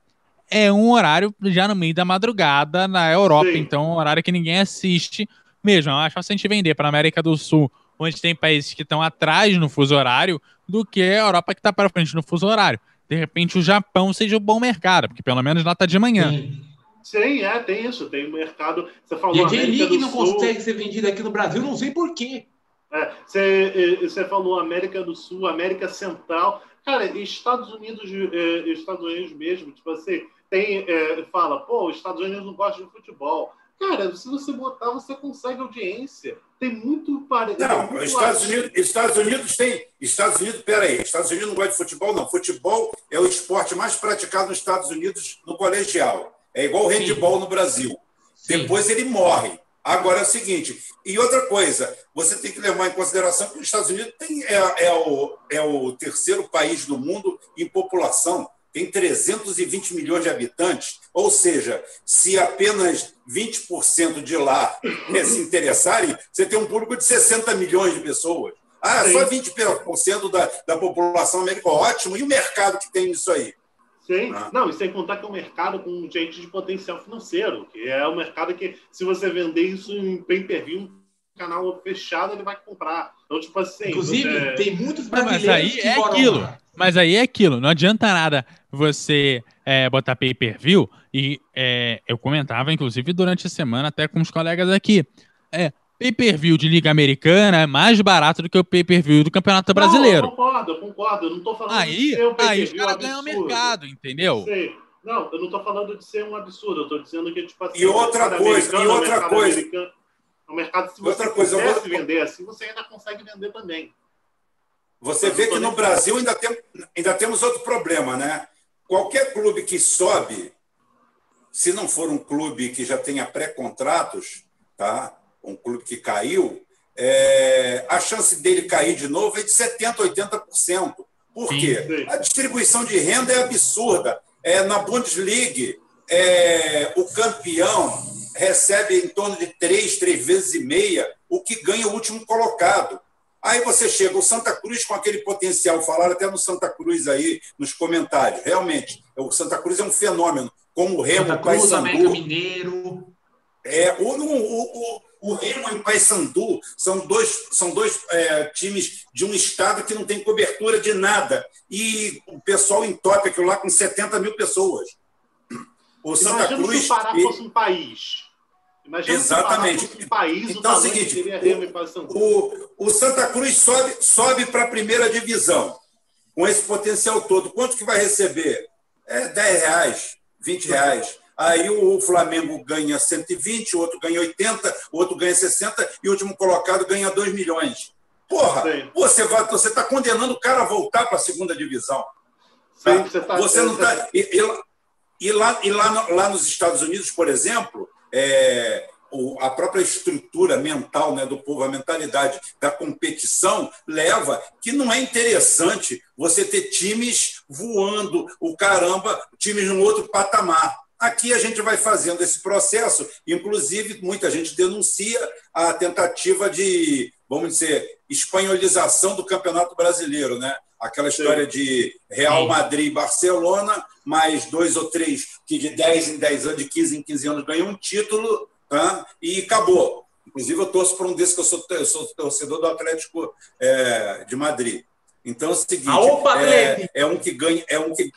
é um horário já no meio da madrugada na Europa. Sim. Então, um horário que ninguém assiste mesmo. É mais fácil a gente vender para a América do Sul, onde tem países que estão atrás no fuso horário, do que a Europa que está para frente no fuso horário. De repente, o Japão seja um bom mercado, porque pelo menos lá está de manhã. Sim. Sim, é, tem isso, tem um mercado. Você falou e a J-League não Sul, consegue ser vendida aqui no Brasil, não sei porquê. É, você, você falou América do Sul, América Central. Cara, Estados Unidos, eh, Estados Unidos mesmo, tipo assim, tem, é, fala, pô, os Estados Unidos não gostam de futebol. Cara, se você botar, você consegue audiência. Tem muito parecido. Não, Estados Unidos, Estados Unidos tem. Estados Unidos, peraí, Estados Unidos não gosta de futebol, não. Futebol é o esporte mais praticado nos Estados Unidos no colegial. É igual o handball no Brasil. Sim. Depois ele morre. Agora é o seguinte, e outra coisa, você tem que levar em consideração que os Estados Unidos tem, é, é, o, é o terceiro país do mundo em população, tem 320 milhões de habitantes, ou seja, se apenas 20% de lá né, se interessarem, você tem um público de 60 milhões de pessoas. Ah, Sim. só 20% da, da população americana, ótimo, e o mercado que tem nisso aí? Sim. Ah. Não, e sem contar que é um mercado com gente de potencial financeiro, que é um mercado que, se você vender isso em pay-per-view, um canal fechado, ele vai comprar. Então, tipo assim. Inclusive, você... tem muitos brasileiros. Mas aí é aquilo. Mas aí é aquilo. Não adianta nada você é, botar pay-per-view. E é, eu comentava, inclusive, durante a semana, até com os colegas aqui. É, pay-per-view de Liga Americana é mais barato do que o pay-per-view do Campeonato Brasileiro. Não, eu concordo, eu concordo. Eu não tô falando aí, de ser um Aí os caras ganham mercado, entendeu? Sei. Não, eu não tô falando de ser um absurdo. Eu tô dizendo que, tipo assim... E outra coisa, e outra coisa... O mercado, se você outra coisa, vou... vender assim, você ainda consegue vender também. Você vê que no Brasil ainda, tem, ainda temos outro problema, né? Qualquer clube que sobe, se não for um clube que já tenha pré-contratos, tá? Um clube que caiu, é, a chance dele cair de novo é de 70%, 80%. Por quê? A distribuição de renda é absurda. É, na Bundesliga, é, o campeão recebe em torno de três, três vezes e meia o que ganha o último colocado. Aí você chega, o Santa Cruz com aquele potencial, falaram até no Santa Cruz aí nos comentários. Realmente, o Santa Cruz é um fenômeno, como o Remo, Santa Cruz, América Mineiro. É, o, o, o, o Remo e o Paysandu são dois, são dois é, times de um estado que não tem cobertura de nada. E o pessoal entope aquilo lá com 70 mil pessoas. O Santa Imagina Cruz. Se o Pará fosse um país. Imagina Exatamente. Se o Pará fosse um país, então é o seguinte: o, o, o Santa Cruz sobe, sobe para a primeira divisão com esse potencial todo. Quanto que vai receber? É 10 reais, 20 reais. Aí o Flamengo ganha 120, o outro ganha 80, o outro ganha 60 e o último colocado ganha 2 milhões. Porra, Sim. você vai, você está condenando o cara a voltar para a segunda divisão. Tá? Sim, você, tá, você não está. E, e, e, lá, e lá, lá nos Estados Unidos, por exemplo, é, a própria estrutura mental né, do povo, a mentalidade da competição, leva que não é interessante você ter times voando o caramba, times num outro patamar. Aqui a gente vai fazendo esse processo, inclusive muita gente denuncia a tentativa de, vamos dizer, espanholização do Campeonato Brasileiro, né? Aquela história de Real Madrid e Barcelona, mais dois ou três que de 10 em 10 anos, de 15 em 15 anos ganham um título tá? e acabou. Inclusive, eu torço para um desses que eu sou, eu sou torcedor do Atlético é, de Madrid. Então é o seguinte: Opa, é, é, um que ganha, é um que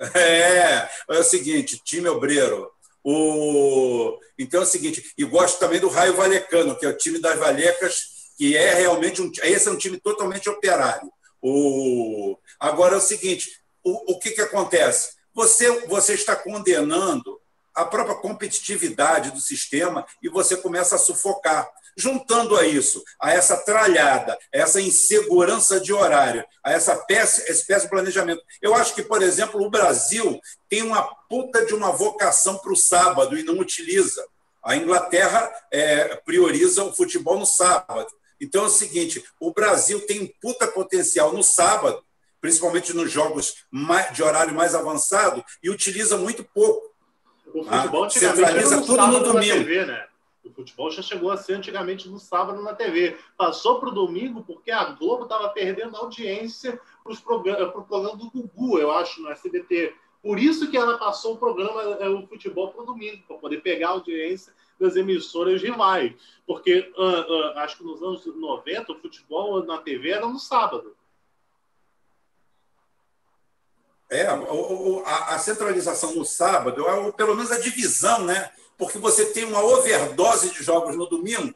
é, é o seguinte, time obreiro. O... Então é o seguinte, e gosto também do Raio Valecano, que é o time das Valecas, que é realmente um. Esse é um time totalmente operário. O... Agora é o seguinte: o, o que, que acontece? Você, você está condenando a própria competitividade do sistema e você começa a sufocar. Juntando a isso, a essa tralhada, a essa insegurança de horário, a essa espécie de planejamento. Eu acho que, por exemplo, o Brasil tem uma puta de uma vocação para o sábado e não utiliza. A Inglaterra é, prioriza o futebol no sábado. Então é o seguinte: o Brasil tem um puta potencial no sábado, principalmente nos jogos de horário mais avançado, e utiliza muito pouco. O futebol ah, centraliza no tudo no domingo. TV, né? O futebol já chegou a ser antigamente no sábado na TV. Passou para o domingo porque a Globo estava perdendo audiência para o programa do Gugu, eu acho, no SBT. Por isso que ela passou o programa, é, o futebol para o domingo, para poder pegar a audiência das emissoras rivais. Porque uh, uh, acho que nos anos 90 o futebol na TV era no sábado. É, a, centralização no sábado, é pelo menos a divisão, né? Porque você tem uma overdose de jogos no domingo,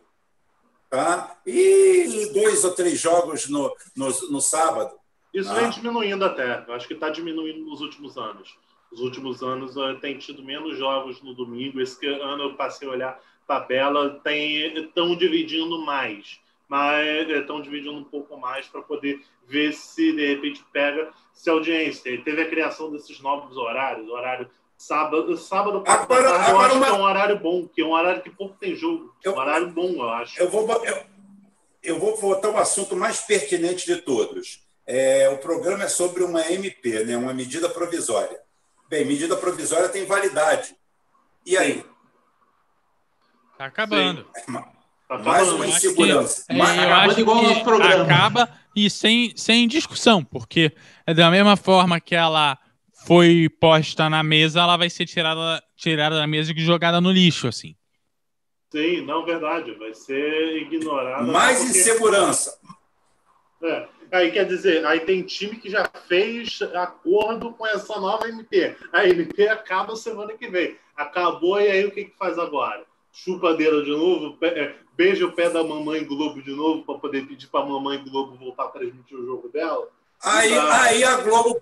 tá? E dois ou três jogos no, no, no sábado. Isso tá? vem diminuindo até. Eu acho que está diminuindo nos últimos anos. Nos últimos anos uh, tem tido menos jogos no domingo. Esse ano eu passei a olhar tabela, estão dividindo mais mas estão dividindo um pouco mais para poder ver se de repente pega se a audiência. Teve a criação desses novos horários, horário sábado, sábado agora, tarde, agora eu acho uma... que é um horário bom, que é um horário que pouco tem jogo. Eu, um horário bom, eu acho. Eu vou, eu, eu vou botar o assunto mais pertinente de todos. É, o programa é sobre uma MP, né, uma medida provisória. Bem, medida provisória tem validade. E aí? Está acabando. Sim. Tá mais uma insegurança. Que, é, eu acho igual que programa. acaba e sem, sem discussão, porque é da mesma forma que ela foi posta na mesa, ela vai ser tirada, tirada da mesa e jogada no lixo, assim. Sim, não, verdade. Vai ser ignorada. Mais porque... insegurança. É. Aí quer dizer, aí tem time que já fez acordo com essa nova MP. A MP acaba semana que vem. Acabou, e aí o que, que faz agora? Chupadeira de novo, é, beija o pé da mamãe Globo de novo para poder pedir para a mamãe Globo voltar a transmitir o jogo dela. Aí, aí, a Globo,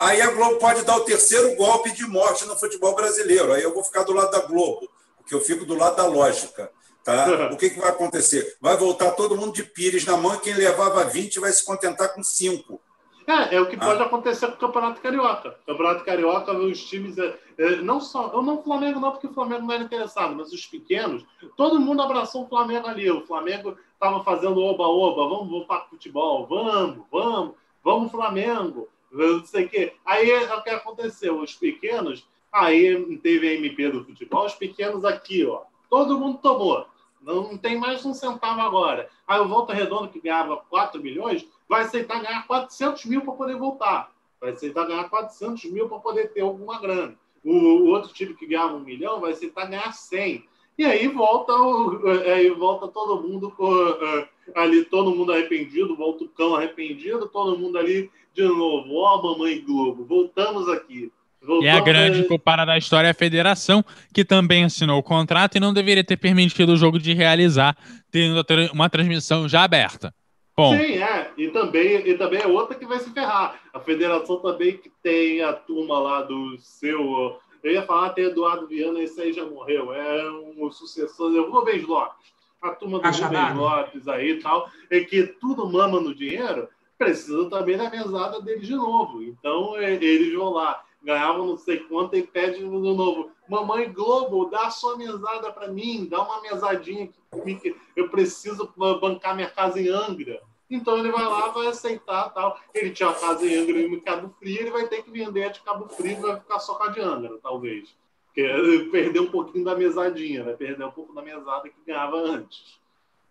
aí a Globo pode dar o terceiro golpe de morte no futebol brasileiro. Aí eu vou ficar do lado da Globo, porque eu fico do lado da lógica. Tá? O que, que vai acontecer? Vai voltar todo mundo de pires na mão e quem levava 20 vai se contentar com 5. É, é o que pode ah. acontecer com o Campeonato Carioca. O Campeonato Carioca, os times, é, é, não só, eu não o Flamengo não, porque o Flamengo não era interessado, mas os pequenos, todo mundo abraçou o Flamengo ali. O Flamengo estava fazendo oba-oba, vamos voltar para futebol, vamos, vamos, vamos Flamengo, não sei o quê. Aí é o que aconteceu, os pequenos, aí teve a MP do futebol, os pequenos aqui, ó, todo mundo tomou. Não tem mais um centavo agora. Aí o Volta Redondo, que ganhava 4 milhões, vai aceitar ganhar 400 mil para poder voltar. Vai aceitar ganhar 400 mil para poder ter alguma grana. O, o, outro time que ganhava um milhão vai aceitar ganhar 100. E aí volta, o, aí volta todo mundo uh, ali, todo mundo arrependido, volta o cão arrependido, todo mundo ali de novo. Ó, oh, mamãe Globo, voltamos aqui. Voltamos e a grande culpada da história é a federação, que também assinou o contrato e não deveria ter permitido o jogo de realizar, tendo uma transmissão já aberta. Bom. Sim, é. E também, e também é outra que vai se ferrar. A federação também que tem a turma lá do seu. Eu ia falar até Eduardo Viana, esse aí já morreu. É um sucessor. É o Rubens Lopes. A turma do Rubens Lopes aí e tal. É que tudo mama no dinheiro, precisa também da mesada dele de novo. Então, é, eles vão lá ganhavam não sei quanto e pede de novo. Mamãe Globo, dá a sua mesada para mim, dá uma mesadinha que eu preciso bancar minha casa em Angra. Então ele vai lá, vai aceitar tal. Ele tinha a casa em Angra e Cabo Frio, ele vai ter que vender a de Cabo Frio e vai ficar só com a de Angra, talvez. Porque perder um pouquinho da mesadinha, vai perder um pouco da mesada que ganhava antes.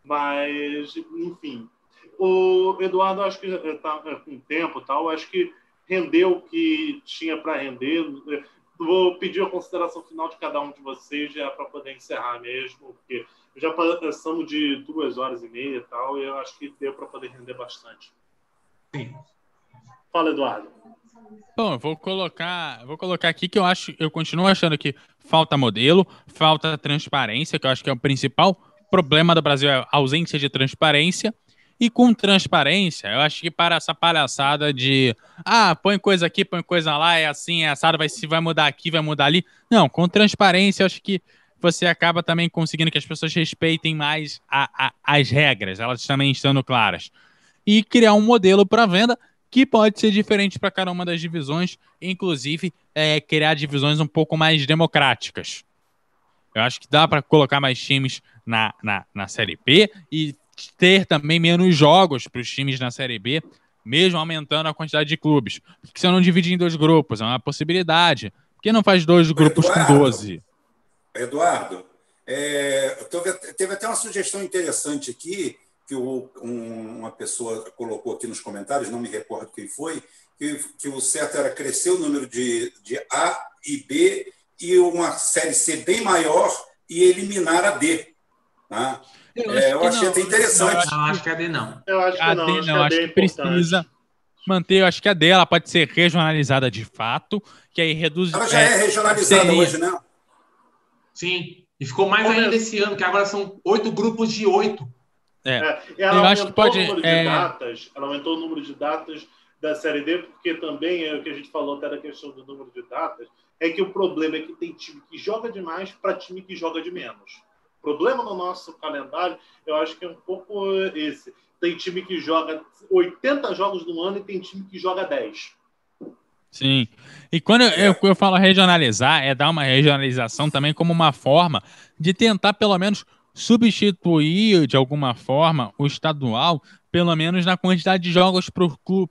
Mas, enfim. O Eduardo, acho que está com tempo tal, acho que rendeu o que tinha para render. Vou pedir a consideração final de cada um de vocês já para poder encerrar mesmo, porque já passamos de duas horas e meia e tal, e eu acho que deu para poder render bastante. Sim. Fala, Eduardo. Bom, eu vou colocar, vou colocar aqui que eu acho, eu continuo achando que falta modelo, falta transparência, que eu acho que é o principal problema do Brasil, é a ausência de transparência. E com transparência, eu acho que para essa palhaçada de ah, põe coisa aqui, põe coisa lá, é assim, é assado, vai se vai mudar aqui, vai mudar ali. Não, com transparência, eu acho que você acaba também conseguindo que as pessoas respeitem mais a, a, as regras, elas também estando claras. E criar um modelo para venda que pode ser diferente para cada uma das divisões, inclusive é, criar divisões um pouco mais democráticas. Eu acho que dá para colocar mais times na, na, na Série B e ter também menos jogos para os times na Série B, mesmo aumentando a quantidade de clubes. Porque se não dividir em dois grupos, é uma possibilidade. Por que não faz dois grupos com 12? Eduardo, é, teve, teve, até uma sugestão interessante aqui, que o, um, uma pessoa colocou aqui nos comentários, não me recordo quem foi, que, que o certo era crescer o número de, de A e B e uma série C bem maior e eliminar a D. Tá? Eu, é, eu achei não. até interessante. Não, acho que a D não. Eu acho que a não. D, não, acho que, acho que precisa manter. Eu acho que a D ela pode ser regionalizada de fato, que aí reduz. Ela já é, é regionalizada seria... hoje, né? Sim. E ficou mais ainda esse ano, que agora são oito grupos de oito. É. é eu acho que pode. É... Datas, ela aumentou o número de datas da Série D, porque também é o que a gente falou até da questão do número de datas, é que o problema é que tem time que joga demais para time que joga de menos. O problema no nosso calendário, eu acho que é um pouco esse. Tem time que joga 80 jogos no ano e tem time que joga 10. Sim. E quando eu, eu, eu, falo regionalizar, é dar uma regionalização também como uma forma de tentar, pelo menos, substituir de alguma forma o estadual, pelo menos na quantidade de jogos para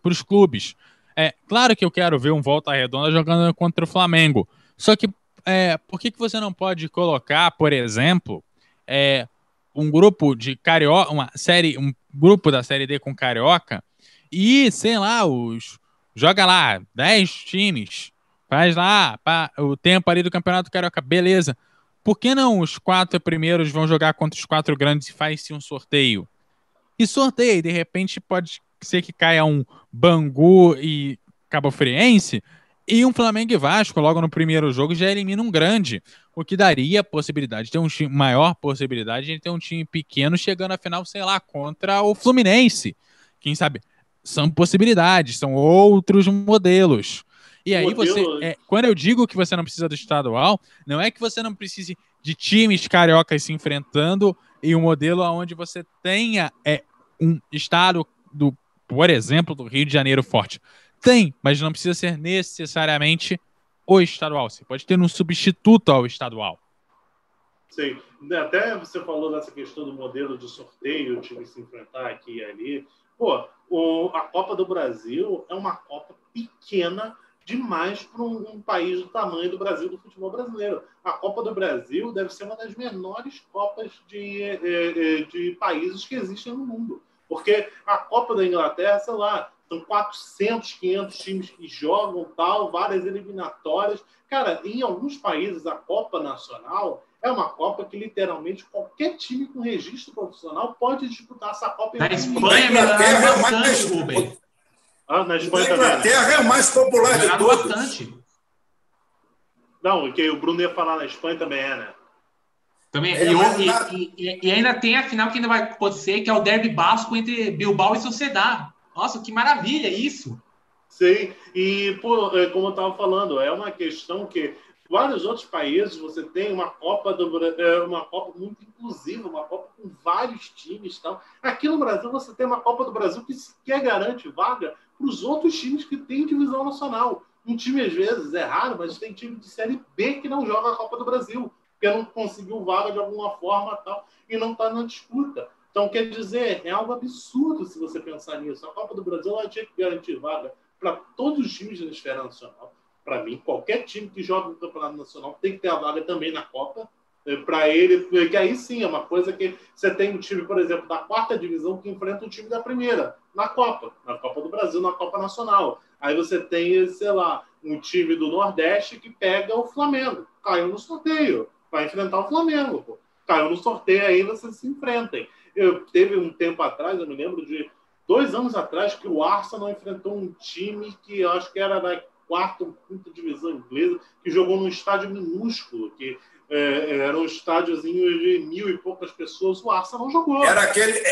os clubes. É claro que eu quero ver um Volta Redonda jogando contra o Flamengo. Só que é, por que, que você não pode colocar, por exemplo, é, um grupo de carioca, uma série, um grupo da série D com carioca e, sei lá, os joga lá 10 times, faz lá pá, o tempo ali do Campeonato Carioca, beleza. Por que não os quatro primeiros vão jogar contra os quatro grandes e faz-se um sorteio? E sorteio, de repente pode ser que caia um Bangu e Cabo Friense e um Flamengo e Vasco logo no primeiro jogo já elimina um grande, o que daria possibilidade de ter um time, maior possibilidade de ter um time pequeno chegando à final, sei lá, contra o Fluminense. Quem sabe? São possibilidades, são outros modelos. E aí você, é, quando eu digo que você não precisa do estadual, não é que você não precise de times cariocas se enfrentando e um modelo onde você tenha é, um estado do, por exemplo, do Rio de Janeiro forte. Tem, mas não precisa ser necessariamente o estadual. Você pode ter um substituto ao estadual. Sim. Até você falou dessa questão do modelo de sorteio, o time se enfrentar aqui e ali. Pô, o, a Copa do Brasil é uma Copa pequena demais para um, um, país do tamanho do Brasil, do futebol brasileiro. A Copa do Brasil deve ser uma das menores Copas de, eh, eh, de países que existem no mundo. Porque a Copa da Inglaterra, sei lá, são 400, 500 times que jogam tal, várias eliminatórias. Cara, em alguns países, a Copa Nacional é uma Copa que literalmente qualquer time com registro profissional pode disputar essa Copa. Na Espanha, é bastante, Rubem. Ah, na Espanha na Inglaterra também, né? é o mais popular de todos. Bastante. Não, que o Bruno ia falar na Espanha também é, né? Também, é, e, e, e, ainda tem a final que ainda vai acontecer, que é o derby basco entre Bilbao e Sociedad. Nossa, que maravilha isso! Sim, e pô, é, como eu estava falando, é uma questão que vários outros países você tem uma Copa do é, uma Copa muito inclusiva, uma Copa com vários times, tal. Aqui no Brasil você tem uma Copa do Brasil que sequer garante vaga para os outros times que têm divisão nacional. Um time às vezes é raro, mas tem time de série B que não joga a Copa do Brasil, porque não conseguiu vaga de alguma forma, tal, e não está na disputa. Então, quer dizer, é algo absurdo se você pensar nisso. A Copa do Brasil ela tinha que garantir vaga para todos os times da esfera nacional. Para mim, qualquer time que joga no Campeonato Nacional tem que ter a vaga também na Copa. É, para ele, porque aí sim é uma coisa que você tem um time, por exemplo, da quarta divisão que enfrenta o time da primeira na Copa, na Copa do Brasil, na Copa Nacional. Aí você tem, sei lá, um time do Nordeste que pega o Flamengo, caiu no sorteio, vai enfrentar o Flamengo. Pô. Caiu no sorteio aí, vocês se enfrentem. Eu, teve um tempo atrás, eu me lembro de dois anos atrás, que o Arsenal enfrentou um time que eu acho que era da quarta ou quinta divisão inglesa, que jogou num estádio minúsculo, que é, era um estádiozinho de mil e poucas pessoas. O Arsenal não jogou. Era aquele,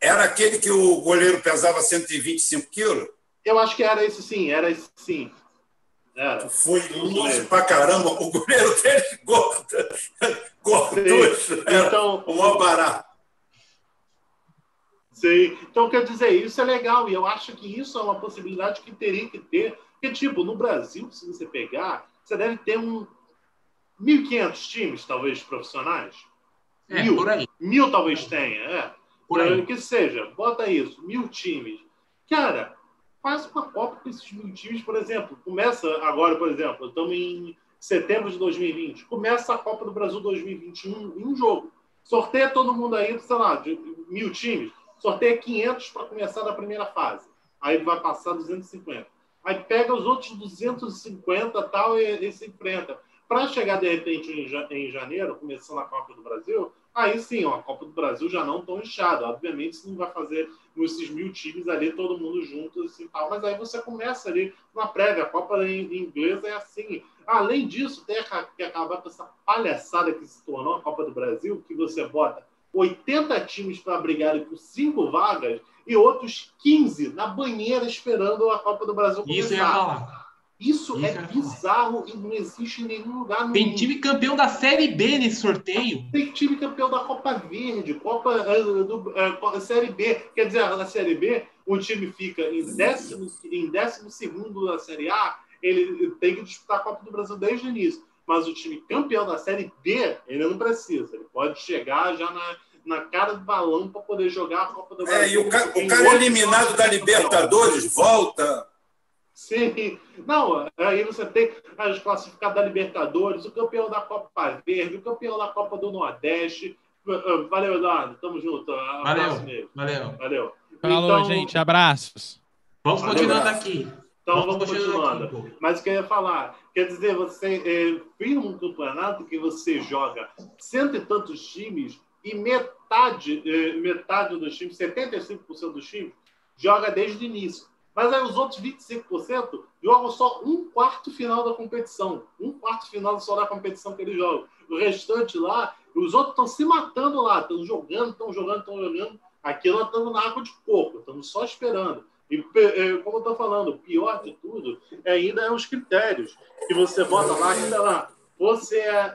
era aquele que o goleiro pesava 125 quilos? Eu acho que era esse sim, era esse sim. Era. Foi longe pra caramba, o goleiro dele gordo. Gordo. Então, o maior barato. Sim. Então, quer dizer, isso é legal. E eu acho que isso é uma possibilidade que teria que ter. Porque, tipo, no Brasil, se você pegar, você deve ter um 1.500 times, talvez, profissionais. É, Mil. por aí. Mil talvez tenha, é. Que seja, bota isso, mil times. Cara, faz uma Copa com esses mil times, por exemplo. Começa agora, por exemplo, estamos em setembro de 2020. Começa a Copa do Brasil 2021 em um jogo. Sorteia todo mundo aí, sei lá, de mil times. Sorteia 500 para começar da primeira fase. Aí vai passar 250. Aí pega os outros 250 tal e, e se enfrenta. Para chegar, de repente, em, janeiro, começando a Copa do Brasil, aí sim, ó, a Copa do Brasil já não tão inchada. Obviamente, isso não vai fazer esses mil times ali, todo mundo junto, assim, tal. Mas aí você começa ali na prévia. A Copa inglesa é assim. Além disso, tem que acabar com essa palhaçada que se tornou a Copa do Brasil, que você bota 80 times para brigarem por cinco vagas e outros 15 na banheira esperando a Copa do Brasil começar. Isso ia falar. Isso, Isso é bizarro e não existe em nenhum lugar Tem mundo. time campeão da Série B nesse sorteio. Tem time campeão da Copa Verde, Copa uh, do, uh, Série B. Quer dizer, na Série B, o time fica em décimo, em décimo segundo da Série A, ele tem que disputar a Copa do Brasil desde o início. Mas o time campeão da Série B, ele não precisa. Ele pode chegar já na, na cara do balão para poder jogar a Copa do Brasil. É, e o, ca o cara eliminado da Libertadores volta Sim. Não, aí você tem as classificados da Libertadores, o campeão da Copa Verde, o campeão da Copa do Nordeste. Valeu, Eduardo. Tamo junto. Valeu. Valeu. Valeu. Falou, então, gente. Abraços. Vamos Valeu, continuando abraço. aqui. Então vamos, vamos continuando. Aqui, Mas o que eu ia falar, quer dizer, você é, vira um campeonato que você joga cento e tantos times e metade, é, metade dos times, 75% dos times, joga desde o início. Mas aí os outros 25% jogam só um quarto final da competição. Um quarto final só da competição que eles jogam. O restante lá, os outros estão se matando lá, estão jogando, estão jogando, estão jogando. Aqui nós estamos na água de coco, estamos só esperando. E, é, como eu estou falando, o pior de tudo é ainda é os critérios. Que você bota lá, que tá lá. Você é, é.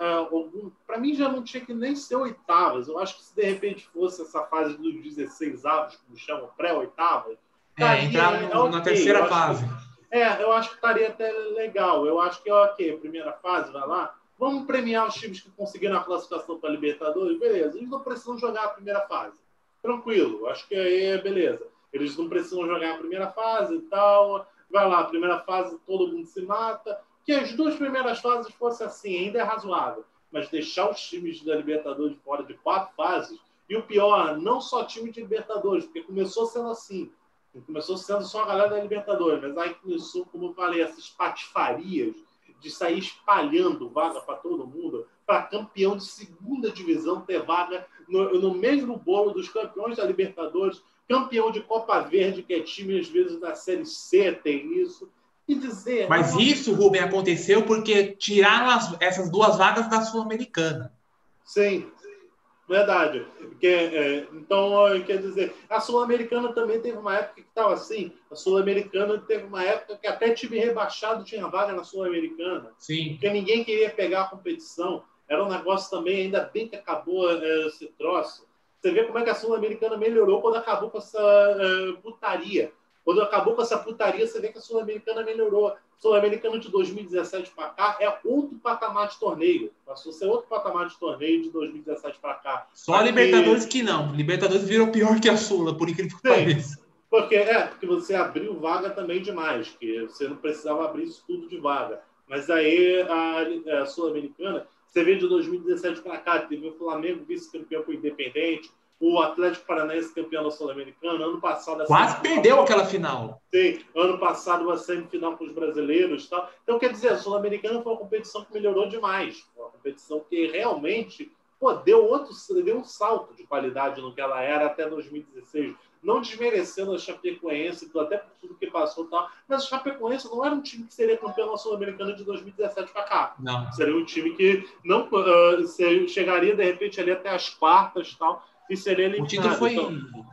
Para mim já não tinha que nem ser oitavas. Eu acho que se de repente fosse essa fase dos 16 avos, como chamam, pré-oitavas, é, entrar no, okay. na terceira fase. Que, é, eu acho que estaria até legal. Eu acho que, ok, primeira fase, vai lá. Vamos premiar os times que conseguiram a classificação para a Libertadores? Beleza. Eles não precisam jogar a primeira fase. Tranquilo. Acho que aí é beleza. Eles não precisam jogar a primeira fase e tal. Vai lá, primeira fase, todo mundo se mata. Que as duas primeiras fases fossem assim, ainda é razoável. Mas deixar os times da Libertadores fora de quatro fases. E o pior, não só time de Libertadores, porque começou sendo assim Começou sendo só a galera da Libertadores, mas aí começou, como eu falei, essas patifarias de sair espalhando vaga para todo mundo, para campeão de segunda divisão ter vaga no, no, mesmo bolo dos campeões da Libertadores, campeão de Copa Verde, que é time às vezes da Série C, tem isso. E dizer. Mas isso, Rubem, aconteceu porque tiraram as, essas duas vagas da Sul-Americana. Sim, Verdade. Que, é, então, quer dizer, a Sul-Americana também teve uma época que estava assim. A Sul-Americana teve uma época que até time rebaixado tinha vaga na Sul-Americana. Sim. Porque ninguém queria pegar a competição. Era um negócio também, ainda bem que acabou é, esse troço. Você vê como é que a Sul-Americana melhorou quando acabou com essa é, putaria. Quando acabou com essa putaria, você vê que a Sul-Americana melhorou. Sul-Americano de 2017 para cá é outro patamar de torneio. Passou a ser outro patamar de torneio de 2017 para cá. Só a Libertadores que não. Libertadores virou pior que a Sula, por incrível que pareça. Porque, é, porque você abriu vaga também demais, que você não precisava abrir isso tudo de vaga. Mas aí a, a Sul-Americana, você vê de 2017 para cá, teve o Flamengo vice-campeão com o Independente, o Atlético Paranaense campeão da Sul-Americana, ano passado... Quase perdeu aquela final. Sim, ano passado uma semifinal com os brasileiros tal. Então, quer dizer, a Sul-Americana foi uma competição que melhorou demais. Uma competição que realmente pô, deu, outro, deu um salto de qualidade no que ela era até 2016. Não desmerecendo a Chapecoense, até por tudo que passou tal, mas a Chapecoense não era um time que seria campeão da Sul-Americana de 2017 para cá. Não. Seria um time que não uh, chegaria, de repente, ali até as quartas tal e seria eliminado. O título foi, então...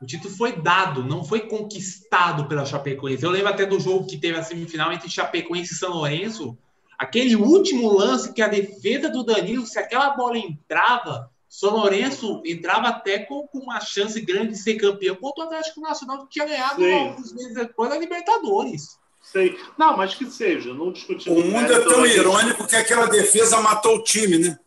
o título foi dado, não foi conquistado pela Chapecoense. Eu lembro até do jogo que teve a semifinal entre Chapecoense e São Lourenço. Aquele último lance que a defesa do Danilo, se aquela bola entrava, São Lourenço entrava até com, com, uma chance grande de ser campeão contra o Atlético Nacional que tinha ganhado alguns meses depois da Libertadores. Sei. Não, mas que seja, não discutimos. O mundo é tão irônico que aquela defesa matou o time, né?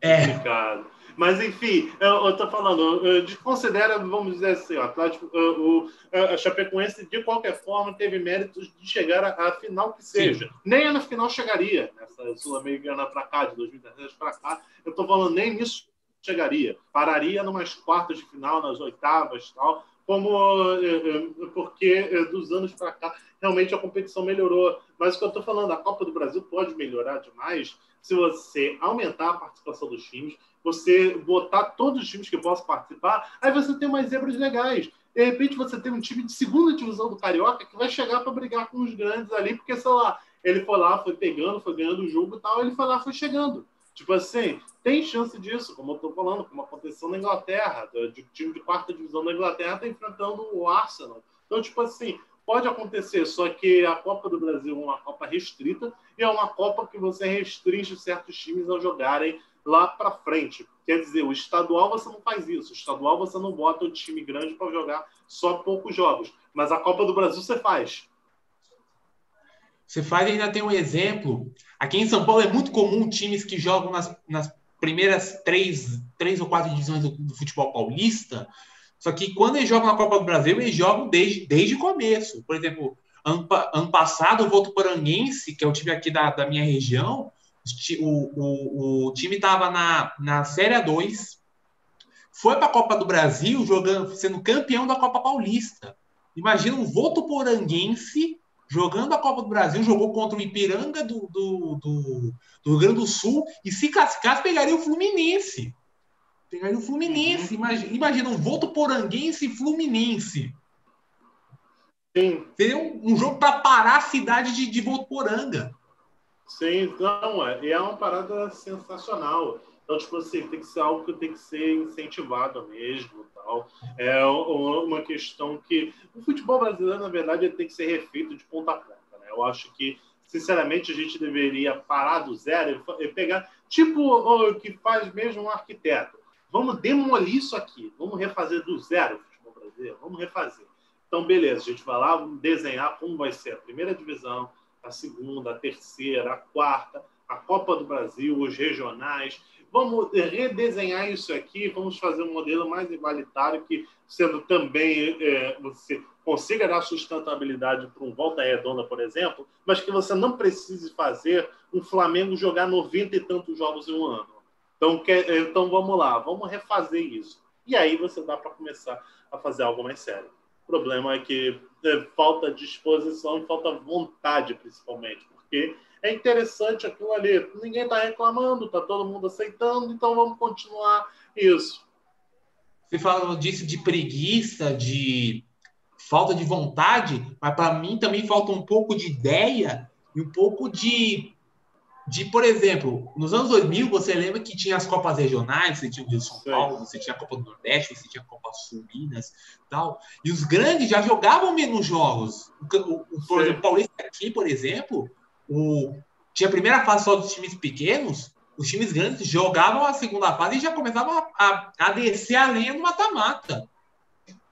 É. Complicado. Mas, enfim, eu, estou falando, desconsidera, vamos dizer assim, o Atlético, o, a Chapecoense, de qualquer forma, teve méritos de chegar à final que seja. Sim. Nem na final chegaria, nessa Sul-Americana para cá, de 2013 para cá. Eu estou falando, nem nisso chegaria. Pararia numas quartas de final, nas oitavas tal, como porque dos anos para cá realmente a competição melhorou. Mas o que eu estou falando, a Copa do Brasil pode melhorar demais se você aumentar a participação dos times, você botar todos os times que possam participar, aí você tem mais zebras legais. De repente você tem um time de segunda divisão do Carioca que vai chegar para brigar com os grandes ali, porque, sei lá, ele foi lá, foi pegando, foi ganhando o jogo e tal, ele foi lá, foi chegando. Tipo assim, tem chance disso, como eu estou falando, como aconteceu na Inglaterra. O time de quarta divisão da Inglaterra está enfrentando o Arsenal. Então, tipo assim, pode acontecer, só que a Copa do Brasil é uma Copa restrita e é uma Copa que você restringe certos times a jogarem lá para frente. Quer dizer, o estadual você não faz isso. O estadual você não bota o time grande para jogar só poucos jogos. Mas a Copa do Brasil você faz. Você faz ainda tem um exemplo. Aqui em São Paulo é muito comum times que jogam nas, nas primeiras três, três ou quatro divisões do, do, futebol paulista. Só que quando eles jogam na Copa do Brasil, eles jogam desde, desde o começo. Por exemplo, ano, ano passado, o Votuporanguense, que é o time aqui da, da minha região, o, o, o time estava na, na Série A2, foi para a Copa do Brasil jogando, sendo campeão da Copa Paulista. Imagina um Votuporanguense jogando a Copa do Brasil, jogou contra o Ipiranga do, do, do, do Rio Grande do Sul e se cascasse pegaria o Fluminense. Pegaria o Fluminense. Uhum. Imagina, imagina um voto poranguense e Fluminense. Sim. Seria um, um jogo para parar a cidade de, de Votuporanga. Sim, então, é, é uma parada sensacional. Então, tipo assim, tem que ser algo que tem que ser incentivado mesmo. Tal. É uma questão que o futebol brasileiro, na verdade, tem que ser refeito de ponta a ponta. Né? Eu acho que, sinceramente, a gente deveria parar do zero e pegar, tipo o que faz mesmo um arquiteto. Vamos demolir isso aqui, vamos refazer do zero o futebol brasileiro, vamos refazer. Então, beleza, a gente vai lá, desenhar como vai ser a primeira divisão, a segunda, a terceira, a quarta, a Copa do Brasil, os regionais vamos redesenhar isso aqui, vamos fazer um modelo mais igualitário que, sendo também, é, você consiga dar sustentabilidade para um volta redonda, por exemplo, mas que você não precise fazer um Flamengo jogar 90 e tantos jogos em um ano. Então, quer, então vamos lá, vamos refazer isso. E aí você dá para começar a fazer algo mais sério. O problema é que é, falta disposição falta vontade, principalmente, porque é interessante aquilo ali. Ninguém está reclamando, está todo mundo aceitando, então vamos continuar isso. Você falou disso de preguiça, de falta de vontade, mas para mim também falta um pouco de ideia e um pouco de, de, por exemplo, nos anos 2000, você lembra que tinha as Copas Regionais, você tinha o Rio São Paulo, você tinha a Copa do Nordeste, você tinha a Copa Sul Minas tal, e os grandes já jogavam menos jogos. O, o, o por exemplo, o Paulista aqui, por exemplo, o, tinha a primeira fase só dos times pequenos, os times grandes jogavam a segunda fase e já começavam a, a, a descer a lenha no mata-mata.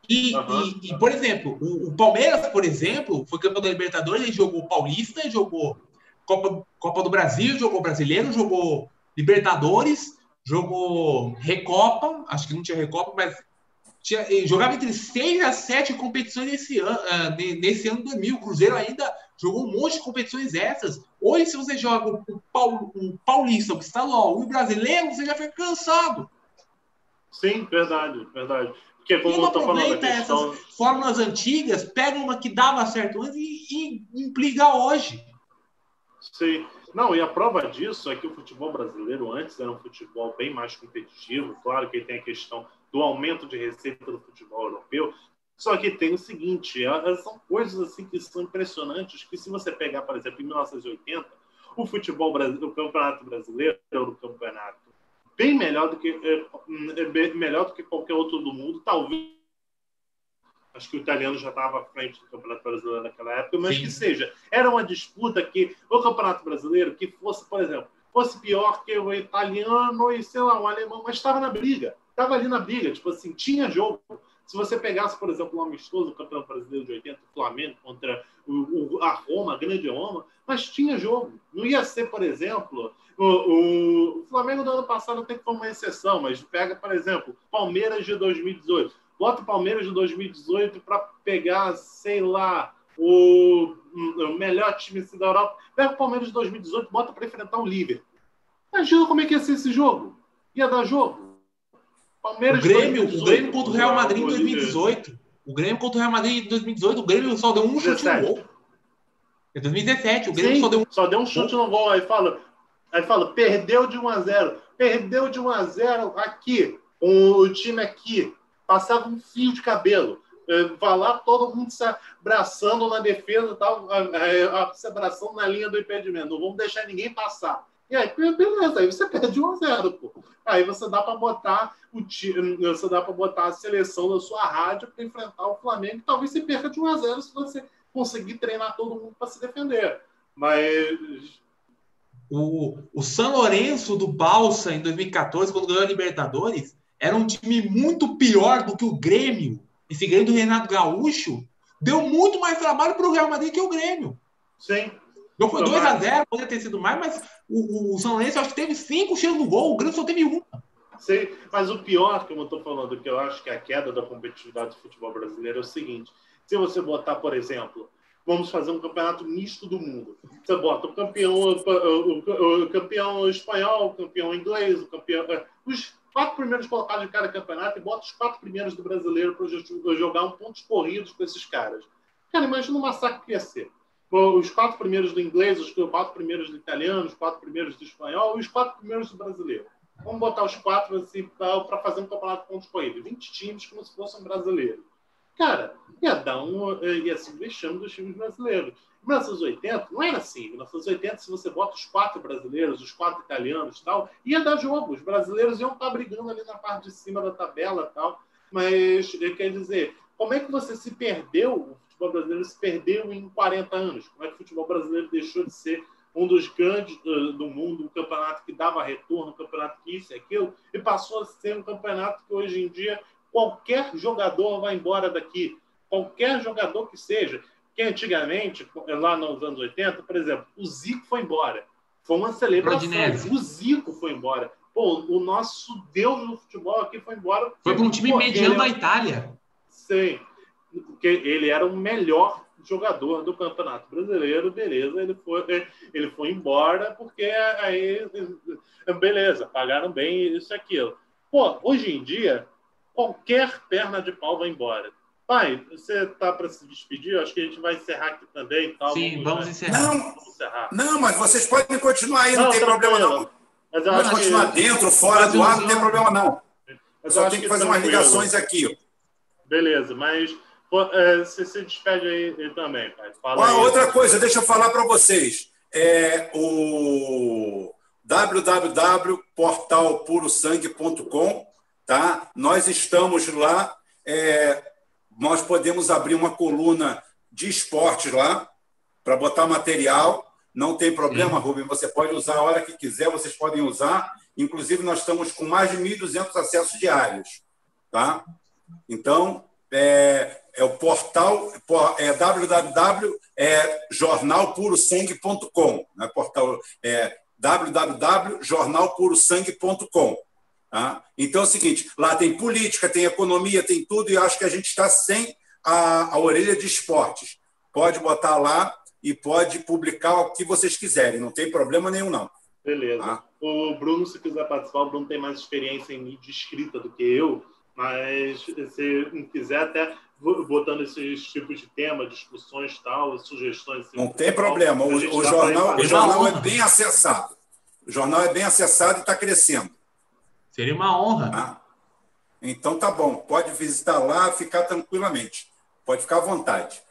E, uhum. e, e, por exemplo, o, o, Palmeiras, por exemplo, foi campeão da Libertadores, ele jogou Paulista, jogou Copa, Copa do Brasil, jogou Brasileiro, jogou Libertadores, jogou Recopa, acho que não tinha Recopa, mas tinha, jogava entre seis a sete competições nesse ano, uh, nesse ano 2000. O Cruzeiro ainda jogou um monte de competições essas. Hoje, se você joga o, Paul, o Paulista, o Estadual e o Brasileiro, você já fica cansado. Sim, verdade, verdade. Porque como eu tô falando questão... essas fórmulas antigas, pega uma que dava certo antes e, e implica hoje. Sim. Não, e a prova disso é que o futebol brasileiro antes era um futebol bem mais competitivo. Claro que tem a questão do aumento de receita do futebol europeu, só que tem o seguinte, são coisas assim que são impressionantes, que se você pegar, por exemplo, em 1980, o futebol brasileiro, o campeonato brasileiro era o campeonato bem melhor do que é, é melhor do que qualquer outro do mundo, talvez acho que o italiano já estava à frente do Campeonato Brasileiro naquela época, mas Sim. que seja, era uma disputa que o Campeonato Brasileiro, que fosse, por exemplo, fosse pior que o italiano e, sei lá, o alemão, mas estava na briga, estava ali na briga, tipo assim, tinha jogo, Se você pegasse, por exemplo, um amistoso, o campeão brasileiro de 80, o Flamengo contra o, o, a Roma, a grande Roma, mas tinha jogo. Não ia ser, por exemplo, o, o, Flamengo do ano passado tem como uma exceção, mas pega, por exemplo, Palmeiras de 2018. Bota o Palmeiras de 2018 para pegar, sei lá, o, melhor time da Europa. Pega o Palmeiras de 2018, bota para enfrentar o Liverpool. Imagina como é que ia ser esse jogo. Ia dar jogo. Palmeiras o Grêmio, 2018, o Grêmio contra o Real Madrid em 2018. O Grêmio contra o Real Madrid em 2018, o Grêmio só deu um 17. chute no gol. Em 2017, o Grêmio Sim, só deu um só deu um chute no gol. Aí fala, aí fala, perdeu de 1 a 0. Perdeu de 1 a 0 aqui. O, time aqui passava um fio de cabelo. É, vai lá, todo mundo se abraçando na defesa, tal, se abraçando na linha do impedimento. Não vamos deixar ninguém passar. E aí, beleza, aí você perde 1 a 0 pô. Aí você dá para botar o time, você dá para botar a seleção da sua rádio para enfrentar o Flamengo, talvez você perca de 1 a 0 se você conseguir treinar todo mundo para se defender. Mas o, o São Lourenço do Balsa em 2014, quando ganhou a Libertadores, era um time muito pior do que o Grêmio. Esse Grêmio do Renato Gaúcho deu muito mais trabalho para o Real Madrid que o Grêmio. Sim. Não foi 2x0, poderia ter sido mais, mas o, o São Lourenço acho que teve cinco cheios no gol, o Grêmio só teve um. Sim, mas o pior, como eu estou falando, que eu acho que é a queda da competitividade do futebol brasileiro é o seguinte: se você botar, por exemplo, vamos fazer um campeonato misto do mundo. Você bota o campeão, o, o campeão espanhol, o campeão inglês, o campeão. É, os quatro primeiros colocados de cada campeonato e bota os quatro primeiros do brasileiro para jogar um pontos corridos com esses caras. Cara, imagina o massacre que ia ser os quatro primeiros do inglês, os quatro primeiros do italiano, os quatro primeiros do espanhol e os quatro primeiros do brasileiro. Vamos botar os quatro assim para fazer um campeonato de pontos corridos. 20 times como se fosse um brasileiro. Cara, ia dar um. ia se vexame dos times brasileiros. Em 1980, não era assim. Em 1980, se você bota os quatro brasileiros, os quatro italianos tal, ia dar jogo. Os brasileiros iam estar brigando ali na parte de cima da tabela tal. Mas, quer dizer, como é que você se perdeu futebol brasileiro se perdeu em 40 anos. Como é que o futebol brasileiro deixou de ser um dos grandes uh, do mundo, um campeonato que dava retorno, um campeonato que isso e aquilo, e passou a ser um campeonato que hoje em dia qualquer jogador vai embora daqui. Qualquer jogador que seja. Que antigamente, lá nos anos 80, por exemplo, o Zico foi embora. Foi uma celebração. O Zico foi embora. Pô, o nosso deus do futebol aqui foi embora. Foi para um time mediano da Itália. Sim porque ele era o melhor jogador do Campeonato Brasileiro, beleza, ele foi, ele foi embora porque aí, beleza, pagaram bem isso e aquilo. Pô, hoje em dia, qualquer perna de pau vai embora. Pai, você tá para se despedir? Acho que a gente vai encerrar aqui também. Tal. Sim, vamos, vamos encerrar. Não, vamos encerrar. não, mas vocês podem continuar aí, não, não tem problema não. Mas Pode continuar que... dentro, fora do ar, não tem problema não. Eu só tenho que fazer umas ligações aqui. Beleza, mas é, você se despede aí também, pai. Fala Uma aí. outra coisa, deixa eu falar para vocês. É o www.portalpurosangue.com, tá? Nós estamos lá, é, nós podemos abrir uma coluna de esportes lá para botar material. Não tem problema, Rubem, você pode usar a hora que quiser, vocês podem usar. Inclusive, nós estamos com mais de 1.200 acessos diários, tá? Então, é, é o portal é www.jornalpurosangue.com, né? portal é www.jornalpurosangue.com. Tá? Então é o seguinte, lá tem política, tem economia, tem tudo, e acho que a gente está sem a, a orelha de esportes. Pode botar lá e pode publicar o que vocês quiserem, não tem problema nenhum, não. Beleza. Tá? O Bruno, se quiser participar, o Bruno tem mais experiência em mídia escrita do que eu, mas se quiser até botando esses tipos de tema, discussões tal, sugestões. Não tem problema. O, o jornal, o jornal é bem acessado. O jornal é bem acessado e está crescendo. Seria uma honra. Tá? Então tá bom. Pode visitar lá, ficar tranquilamente. Pode ficar à vontade.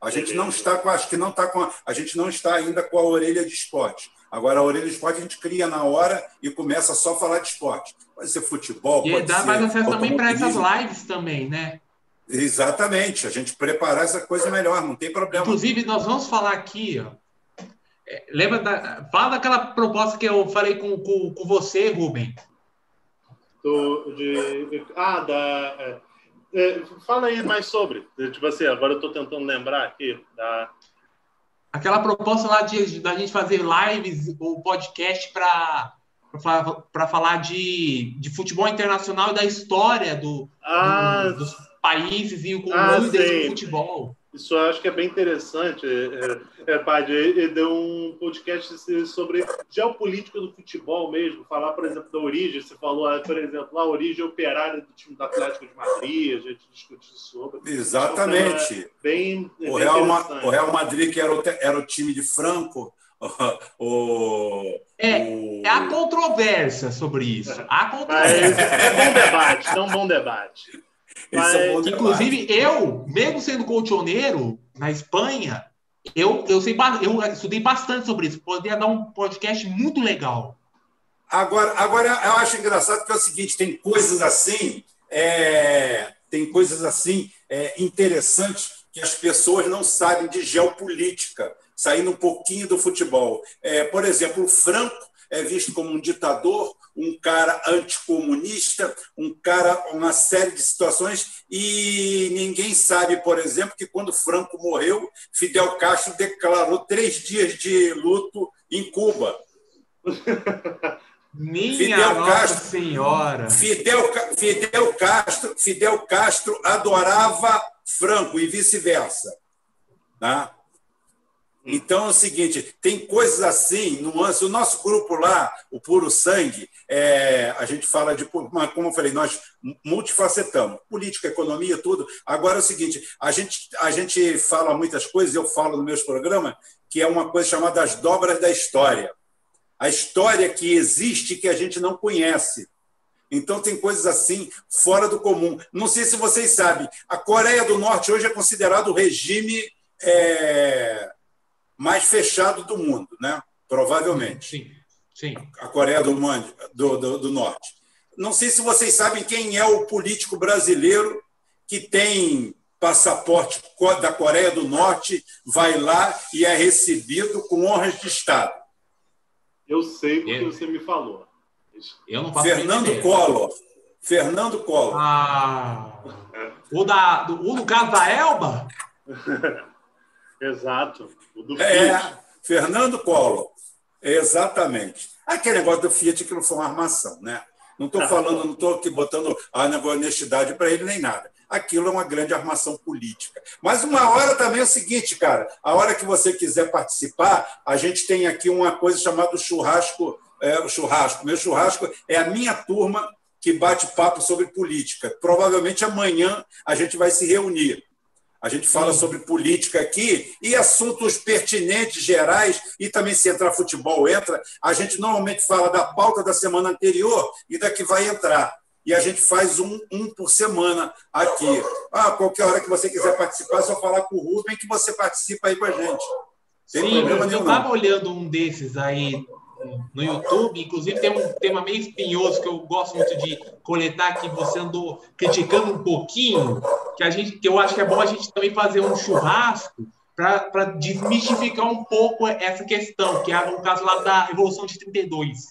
A gente não está com, acho que não está com, a, a gente não está ainda com a orelha de esporte. Agora, a orelha de esporte a gente cria na hora e começa só a falar de esporte. Pode ser futebol, e pode dá mais acesso também para essas lives também, né? Exatamente, a gente preparar essa coisa melhor, não tem problema. Inclusive, nós vamos falar aqui, ó. É, lembra da. Fala daquela proposta que eu falei com, com, com você, Rubem. Do, de, ah, da. É, É, fala aí mais sobre. Tipo assim, agora eu estou tentando lembrar aqui da. Aquela proposta lá de da gente fazer lives ou podcast para para falar de, de futebol internacional e da história do, ah, do dos países e o ah, desse futebol. Isso eu acho que é bem interessante. É, é, Padre, ele deu um podcast sobre geopolítica do futebol mesmo, falar, por exemplo, da origem. Você falou, ah, por exemplo, a origem operária do time do Atlético de Madrid, a gente discutiu sobre. Exatamente. Então, bem, o, Real, o Real Madrid, que era o, era o time de Franco, o, é, o... é a controvérsia sobre isso. Há controvérsia. é bom debate, é um bom debate. Mas, é inclusive, eu, mesmo sendo colchoneiro na Espanha, eu, eu, sei, eu estudei bastante sobre isso. Poderia dar um podcast muito legal. Agora, agora eu acho engraçado que é o seguinte: tem coisas assim, é, tem coisas assim é, interessantes que as pessoas não sabem de geopolítica, saindo um pouquinho do futebol. É, por exemplo, o Franco é visto como um ditador, um cara anticomunista, um cara, uma série de situações, e ninguém sabe, por exemplo, que quando Franco morreu, Fidel Castro declarou três dias de luto em Cuba. Minha Fidel Nossa Castro, Senhora! Fidel, Fidel, Castro, Fidel Castro adorava Franco e vice-versa. Tá? Então é o seguinte, tem coisas assim, nuances. O nosso grupo lá, o Puro Sangue, é, a gente fala de, como eu falei, nós multifacetamos, política, economia, tudo. Agora é o seguinte, a gente, a gente fala muitas coisas, eu falo nos meus programas, que é uma coisa chamada as dobras da história. A história que existe que a gente não conhece. Então tem coisas assim fora do comum. Não sei se vocês sabem, a Coreia do Norte hoje é considerado o regime é, mais fechado do mundo, né? provavelmente. Sim, sim. A Coreia do, do, do, do Norte. Não sei se vocês sabem quem é o político brasileiro que tem passaporte da Coreia do Norte, vai lá e é recebido com honras de Estado. Eu sei porque eu... você me falou. Eu não faço Fernando Collor. Fernando Collor. Ah, o, da, o no caso da Elba? Exato. O do é, Fiat. Fernando Collor. Exatamente. Aquele negócio do Fiat que não foi uma armação, né? Não estou falando, não estou aqui botando a honestidade para ele nem nada. Aquilo é uma grande armação política. Mas uma hora também é o seguinte, cara. A hora que você quiser participar, a gente tem aqui uma coisa chamada churrasco. É, o churrasco. Meu churrasco é a minha turma que bate papo sobre política. Provavelmente amanhã a gente vai se reunir. A gente fala Sim. sobre política aqui e assuntos pertinentes, gerais, e também se entrar futebol entra. A gente normalmente fala da pauta da semana anterior e da que vai entrar. E a gente faz um, um por semana aqui. Ah, qualquer hora que você quiser participar, é só falar com o Rubem que você participa aí com a gente. Sem Sim, problema eu estava olhando um desses aí no YouTube. Inclusive, tem um tema meio espinhoso que eu gosto muito de coletar, que você andou criticando um pouquinho, que, a gente, que eu acho que é bom a gente também fazer um churrasco para desmistificar um pouco essa questão, que é o caso lá da Revolução de 32.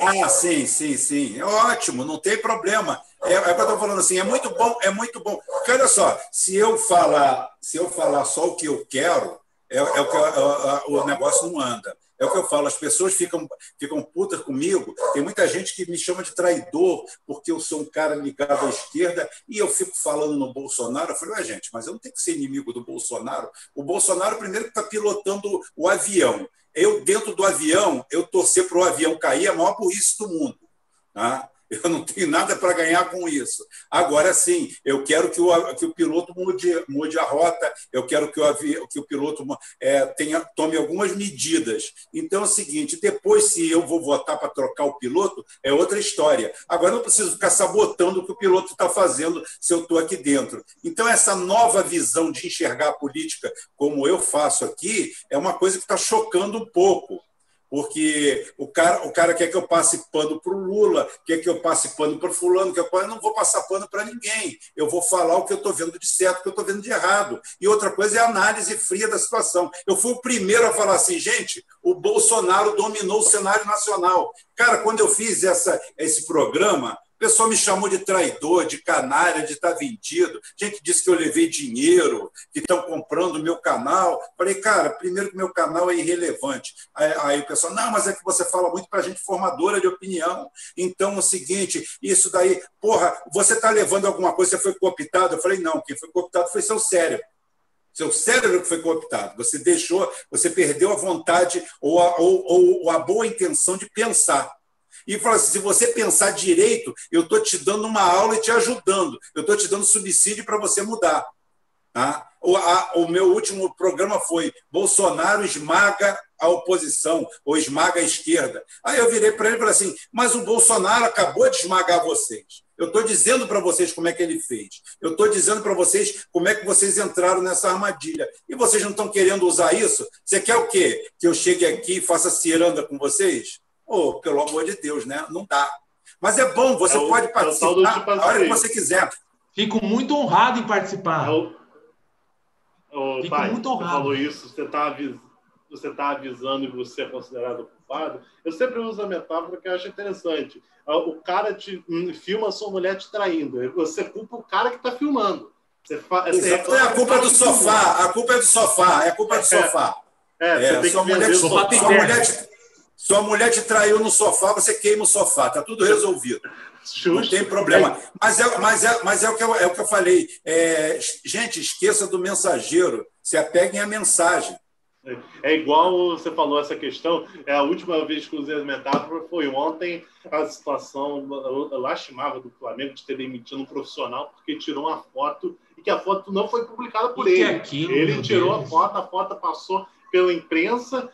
Ah, sim, sim, sim. É ótimo, não tem problema. É, é o que eu estou falando assim, é muito bom, é muito bom. Porque olha só, se eu falar, se eu falar só o que eu quero, é, é o que é, o negócio não anda. É o que eu falo, as pessoas ficam, ficam putas comigo. Tem muita gente que me chama de traidor porque eu sou um cara ligado à esquerda e eu fico falando no Bolsonaro. Eu falei, ué, gente, mas eu não tenho que ser inimigo do Bolsonaro. O Bolsonaro, primeiro, está pilotando o avião. Eu, dentro do avião, eu torcer para o avião cair, é a maior burrice do mundo. Tá? Eu não tenho nada para ganhar com isso. Agora sim, eu quero que o, que o piloto mude, mude a rota, eu quero que o, que o piloto é, tenha, tome algumas medidas. Então é o seguinte: depois, se eu vou votar para trocar o piloto, é outra história. Agora não preciso ficar sabotando o que o piloto está fazendo se eu estou aqui dentro. Então, essa nova visão de enxergar a política como eu faço aqui é uma coisa que está chocando um pouco porque o cara, o cara quer que eu passe pano para o Lula, quer que eu passe pano para fulano, que eu, eu não vou passar pano para ninguém. Eu vou falar o que eu estou vendo de certo, o que eu estou vendo de errado. E outra coisa é a análise fria da situação. Eu fui o primeiro a falar assim, gente, o Bolsonaro dominou o cenário nacional. Cara, quando eu fiz essa, esse programa, pessoal me chamou de traidor, de canalha, de estar tá vendido. Gente disse que eu levei dinheiro, que estão comprando o meu canal. Falei, cara, primeiro que meu canal é irrelevante. Aí, aí o pessoal, não, mas é que você fala muito para gente formadora de opinião. Então, é o seguinte, isso daí, porra, você está levando alguma coisa, você foi cooptado? Eu falei, não, quem foi cooptado foi seu cérebro. Seu cérebro que foi cooptado. Você deixou, você perdeu a vontade ou a, ou, ou a boa intenção de pensar. E fala assim: se você pensar direito, eu estou te dando uma aula e te ajudando. Eu estou te dando subsídio para você mudar. Tá? O, a, o meu último programa foi Bolsonaro esmaga a oposição ou esmaga a esquerda. Aí eu virei para ele e falei assim: mas o Bolsonaro acabou de esmagar vocês. Eu estou dizendo para vocês como é que ele fez. Eu estou dizendo para vocês como é que vocês entraram nessa armadilha. E vocês não estão querendo usar isso? Você quer o quê? Que eu chegue aqui e faça ciranda com vocês? Oh, pelo amor de Deus, né? Não dá. Mas é bom, você é o, pode participar é a hora que você quiser. Fico muito honrado em participar. É o, o, Fico pai, muito honrado. Você falou isso, você está avisando você está avisando e você é considerado culpado, eu sempre uso a metáfora que eu acho interessante. Ah, o cara te hum, filma a sua mulher te traindo, você culpa o cara que está filmando. Você fa... você é a culpa é do sofá, a culpa é do sofá, é a culpa é do sofá. É, é, é sua, mulher, sua, sua, mulher te, sua mulher te traiu no sofá, você queima o sofá, está tudo resolvido. Justo. Não tem problema. Mas é, mas é, mas é, o, que eu, é o que eu falei. É, gente, esqueça do mensageiro, se apeguem à mensagem. É igual você falou essa questão, é a última vez que usei a metáfora foi ontem a situação lastimável do Flamengo de ter demitido um profissional porque tirou uma foto e que a foto não foi publicada por e ele. Aquilo, ele tirou Deus. a foto, a foto passou pela imprensa,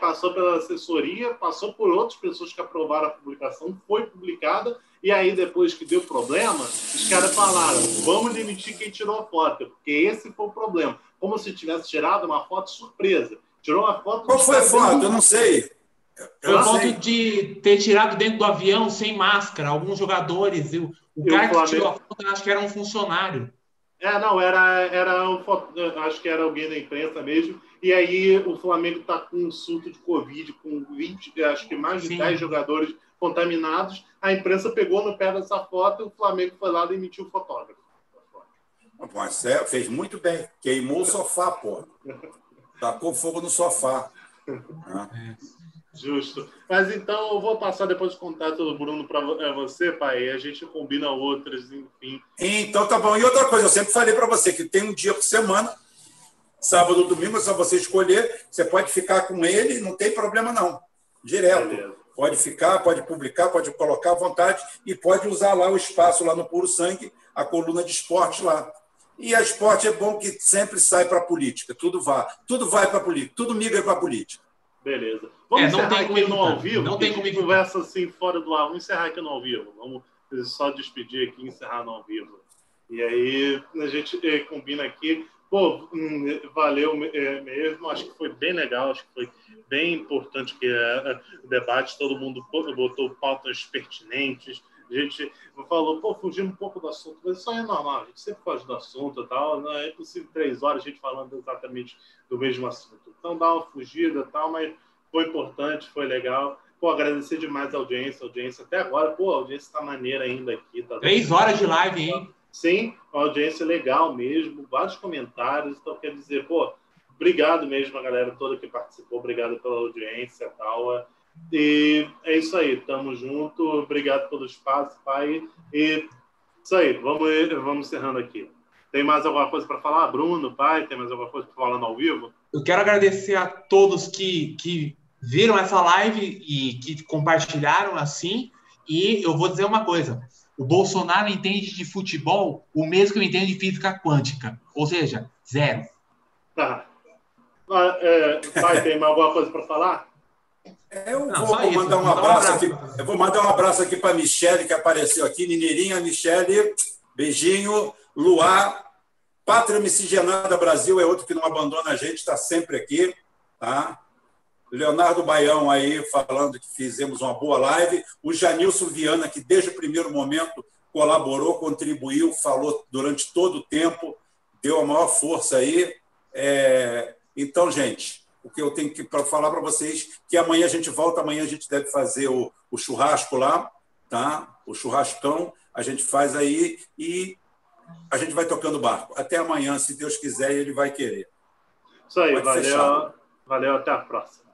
passou pela assessoria, passou por outras pessoas que aprovaram a publicação, foi publicada e aí depois que deu problema, os caras falaram, vamos demitir quem tirou a foto, porque esse foi o problema como se tivesse tirado uma foto surpresa. Tirou uma foto. Qual foi a foto? Eu não sei. foi a foto de ter tirado dentro do avião sem máscara, alguns jogadores. O, o cara que tirou a foto, acho que era um funcionário. É, não, era, era um, acho que era alguém da imprensa mesmo. E aí o Flamengo está com um surto de Covid, com 20, acho que mais de Sim. 10 jogadores contaminados. A imprensa pegou no pé dessa foto e o Flamengo foi lá e demitiu o fotógrafo. Mas é, fez muito bem. Queimou o sofá, pô. Tacou fogo no sofá. Né? Justo. Mas então eu vou passar depois o contato do Bruno para é, você, pai, e a gente combina outras, enfim. Então tá bom. E outra coisa, eu sempre falei para você que tem um dia por semana, sábado ou domingo, é só você escolher. Você pode ficar com ele, não tem problema não. Direto. Beleza. Pode ficar, pode publicar, pode colocar à vontade e pode usar lá o espaço lá no Puro Sangue, a coluna de esporte lá. E a esporte é bom que sempre sai para a política, tudo vai, tudo vai para a política, tudo migra para a política. Beleza. Vamos é, encerrar aqui no ao vivo. Não tem comigo. Conversa assim fora do ar. Vamos encerrar aqui no ao vivo. Vamos só despedir aqui e encerrar no ao vivo. E aí a gente eh, combina aqui. Pô, hum, valeu eh, mesmo. Acho que foi bem legal. Acho que foi bem importante que eh, o debate. Todo mundo botou pautas pertinentes a gente falou, pô, fugindo um pouco do assunto, mas isso aí é normal, a gente sempre foge do assunto e tal, não é possível três horas a gente falando exatamente do mesmo assunto. Então dá uma fugida e tal, mas foi importante, foi legal. Pô, agradecer demais a audiência, a audiência até agora, pô, a audiência está maneira ainda aqui. Tá três horas de live, hein? Sim, uma audiência legal mesmo, vários comentários, então quer dizer, pô, obrigado mesmo a galera toda que participou, obrigado pela audiência e tal. E é isso aí, tamo junto. Obrigado pelo espaço, pai. E isso aí, vamos, vamos encerrando aqui. Tem mais alguma coisa para falar, Bruno, pai? Tem mais alguma coisa para falar ao vivo? Eu quero agradecer a todos que, que viram essa live e que compartilharam assim. E eu vou dizer uma coisa: o Bolsonaro entende de futebol o mesmo que eu entendo de física quântica, ou seja, zero. Tá. Ah, é, pai, tem mais alguma coisa para falar? Eu Não, vou, mandar um abraço, aqui. Eu vou mandar um abraço aqui para a Michele, que apareceu aqui. Mineirinha, Michele, beijinho. Luar, Pátria Miscigenada Brasil é outro que não abandona a gente, está sempre aqui. Tá? Leonardo Baião aí falando que fizemos uma boa live. O Janilson Viana, que desde o primeiro momento colaborou, contribuiu, falou durante todo o tempo, deu a maior força aí. É... Então, gente, o que eu tenho que falar para vocês que amanhã a gente volta, amanhã a gente deve fazer o, o churrasco lá, tá? O churrascão a gente faz aí e a gente vai tocando o barco. Até amanhã, se Deus quiser, e ele vai querer. Isso aí, Pode valeu. Fechar. Valeu, até a próxima.